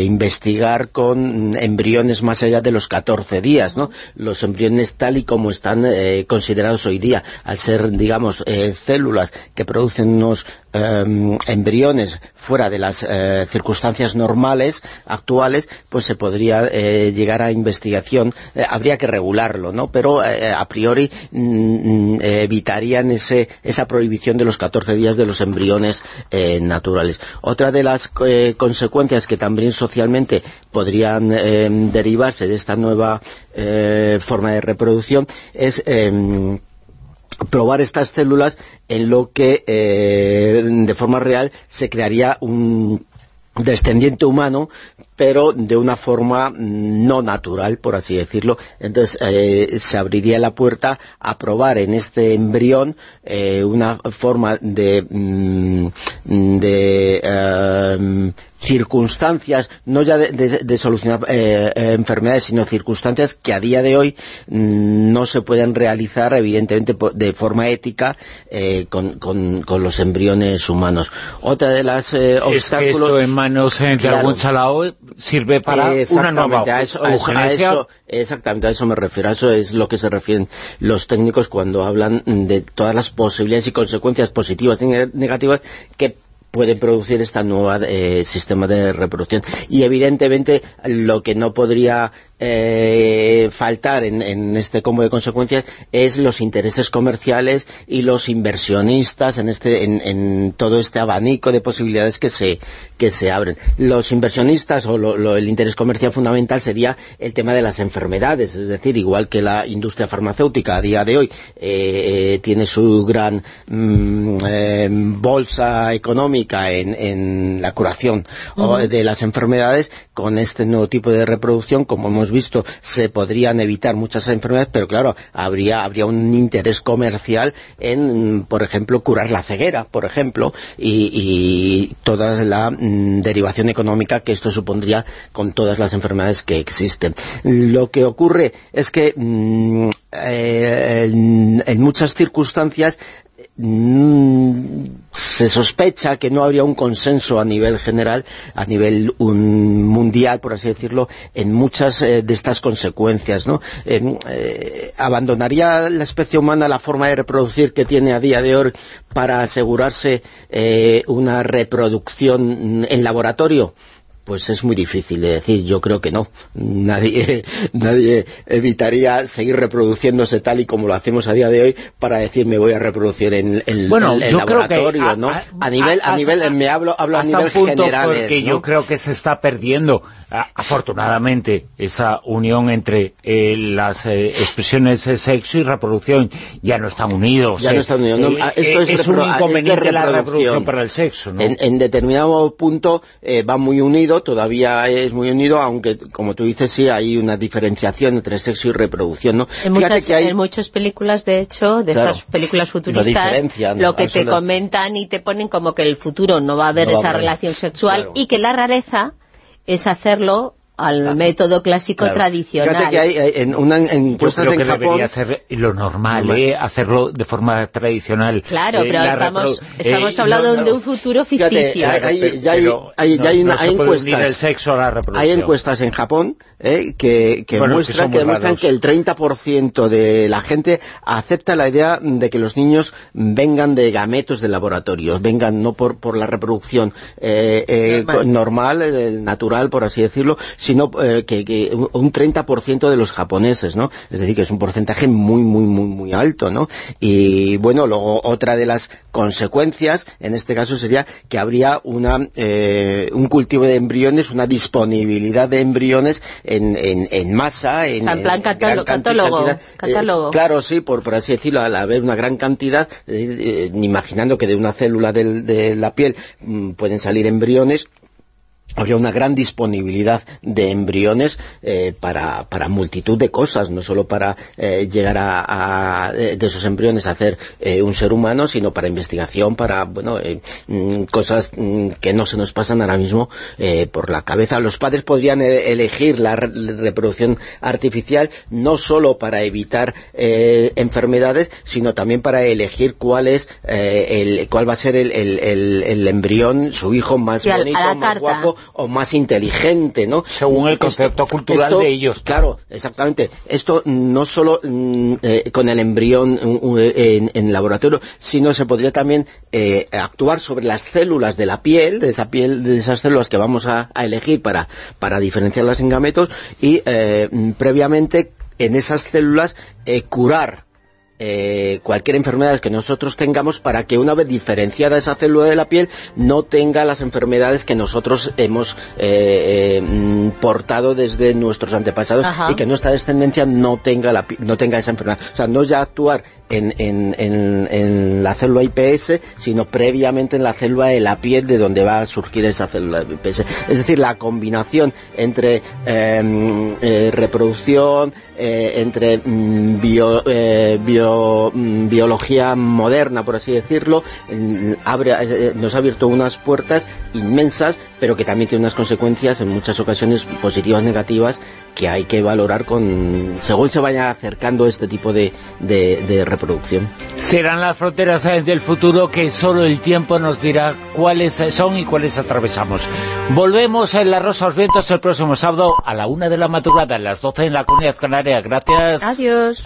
investigar con embriones más allá de los 14 días, ¿no? Los embriones tal y como están considerados hoy día, al ser, digamos, células que producen unos embriones fuera de las circunstancias normales, actuales, pues se podría llegar a investigación, eh, habría que regularlo, ¿no? Pero eh, a priori mm, mm, evitarían ese, esa prohibición de los 14 días de los embriones eh, naturales. Otra de las consecuencias que también socialmente podrían derivarse de esta nueva forma de reproducción es em, probar estas células en lo que de forma real se crearía un descendiente humano pero de una forma no natural, por así decirlo. Entonces eh, se abriría la puerta a probar en este embrión eh, una forma de, mm, de eh, circunstancias, no ya de, solucionar eh, eh, enfermedades, sino circunstancias que a día de hoy mm, no se pueden realizar, evidentemente, de forma ética eh, con, los embriones humanos. Otra de las obstáculos... Es que esto en manos de algún chalao sirve para una nueva a eso, Exactamente, a eso me refiero. A eso es lo que se refieren los técnicos cuando hablan de todas las posibilidades y consecuencias positivas y negativas que pueden producir este nuevo eh, sistema de reproducción. Y evidentemente lo que no podría eh, faltar en, este combo de consecuencias es los intereses comerciales y los inversionistas en este en, todo este abanico de posibilidades que se que se abren. Los inversionistas o el interés comercial fundamental sería el tema de las enfermedades, es decir, igual que la industria farmacéutica a día de hoy eh, tiene su gran mm, eh, bolsa económica en, la curación de las enfermedades, con este nuevo tipo de reproducción, como hemos visto, se podrían evitar muchas enfermedades, pero claro, habría, habría un interés comercial en, por ejemplo, curar la ceguera, por ejemplo, y, toda la mm, derivación económica que esto supondría con todas las enfermedades que existen. Lo que ocurre es que mm, eh, en muchas circunstancias Mm, se sospecha que no habría un consenso a nivel general, a nivel mundial, por así decirlo, en muchas eh, de estas consecuencias. ¿no? Eh, ¿Abandonaría la especie humana la forma de reproducir que tiene a día de hoy para asegurarse eh, una reproducción en laboratorio? Pues es muy difícil de decir, yo creo que no. Nadie, nadie evitaría seguir reproduciéndose tal y como lo hacemos a día de hoy para decir me voy a reproducir en el laboratorio, a, ¿no? A, nivel, a nivel, me hablo, hablo a nivel general. Porque yo creo que se está perdiendo afortunadamente, esa unión entre eh, las eh, expresiones de sexo y reproducción ya no están unidos. Ya no están unidos. Esto es, un inconveniente la reproducción para el sexo, En, determinado punto va muy unido, todavía es muy unido, aunque, como tú dices, sí hay una diferenciación entre sexo y reproducción, ¿no? En, muchas, en muchas películas, de hecho, de estas películas futuristas, lo, que te comentan y te ponen como que el futuro no va a haber esa relación sexual y que la rareza es hacerlo al método clásico tradicional. Fíjate que hay, en, una, en encuestas en que debería ser lo normal, ¿eh? hacerlo de forma tradicional. Claro, pero estamos, estamos eh, hablando de un futuro ficticio. hay, ya hay, hay, hay, una, hay encuestas, el sexo a la reproducción. hay encuestas en Japón ¿eh? que, que muestran, que, demuestran que el 30% de la gente acepta la idea de que los niños vengan de gametos de laboratorios, vengan no por, por la reproducción eh, eh, normal, eh, natural, por así decirlo, sino eh, que, que, un 30% de los japoneses, ¿no? Es decir, que es un porcentaje muy, muy, muy, muy alto, ¿no? Y bueno, luego otra de las consecuencias, en este caso sería que habría una un cultivo de embriones, una disponibilidad de embriones en, en, masa, en, en plan catálogo. Eh, claro, sí, por, por así decirlo, al haber una gran cantidad, eh, imaginando que de una célula de la piel mm, pueden salir embriones, habría una gran disponibilidad de embriones eh, para, para, multitud de cosas, no solo para eh, llegar a, de esos embriones a hacer eh, un ser humano, sino para investigación, para bueno mm, cosas mm, que no se nos pasan ahora mismo por la cabeza. Los padres podrían elegir la reproducción artificial no solo para evitar enfermedades, sino también para elegir cuál es el, cuál va a ser el, el, el embrión, su hijo más bonito, más guapo o más inteligente, ¿no? Según el concepto cultural de ellos. Claro, exactamente. Esto no solo mm, eh, con el embrión en, en, laboratorio, sino se podría también eh, actuar sobre las células de la piel, de esa piel, de esas células que vamos a, elegir para, para diferenciarlas en gametos y eh, previamente en esas células curar eh, cualquier enfermedad que nosotros tengamos para que una vez diferenciada esa célula de la piel no tenga las enfermedades que nosotros hemos eh, eh, mm, portado desde nuestros antepasados y que nuestra descendencia no tenga, la, no tenga esa enfermedad. O sea, no ya actuar en, en, en, la célula IPS, sino previamente en la célula de la piel de donde va a surgir esa célula IPS. Es decir, la combinación entre em, reproducción, entre mm, bio, bio Mm, biología moderna, por así decirlo, abre, eh, nos ha abierto unas puertas inmensas, pero que también tiene unas consecuencias en muchas ocasiones positivas, negativas, que hay que valorar con según se vaya acercando este tipo de, de, reproducción. Serán las fronteras eh, del futuro que solo el tiempo nos dirá cuáles eh, son y cuáles atravesamos. Volvemos en La Rosa los Vientos el próximo sábado a la una de la madrugada, a las 12 en la Comunidad Canaria. Gracias. Adiós.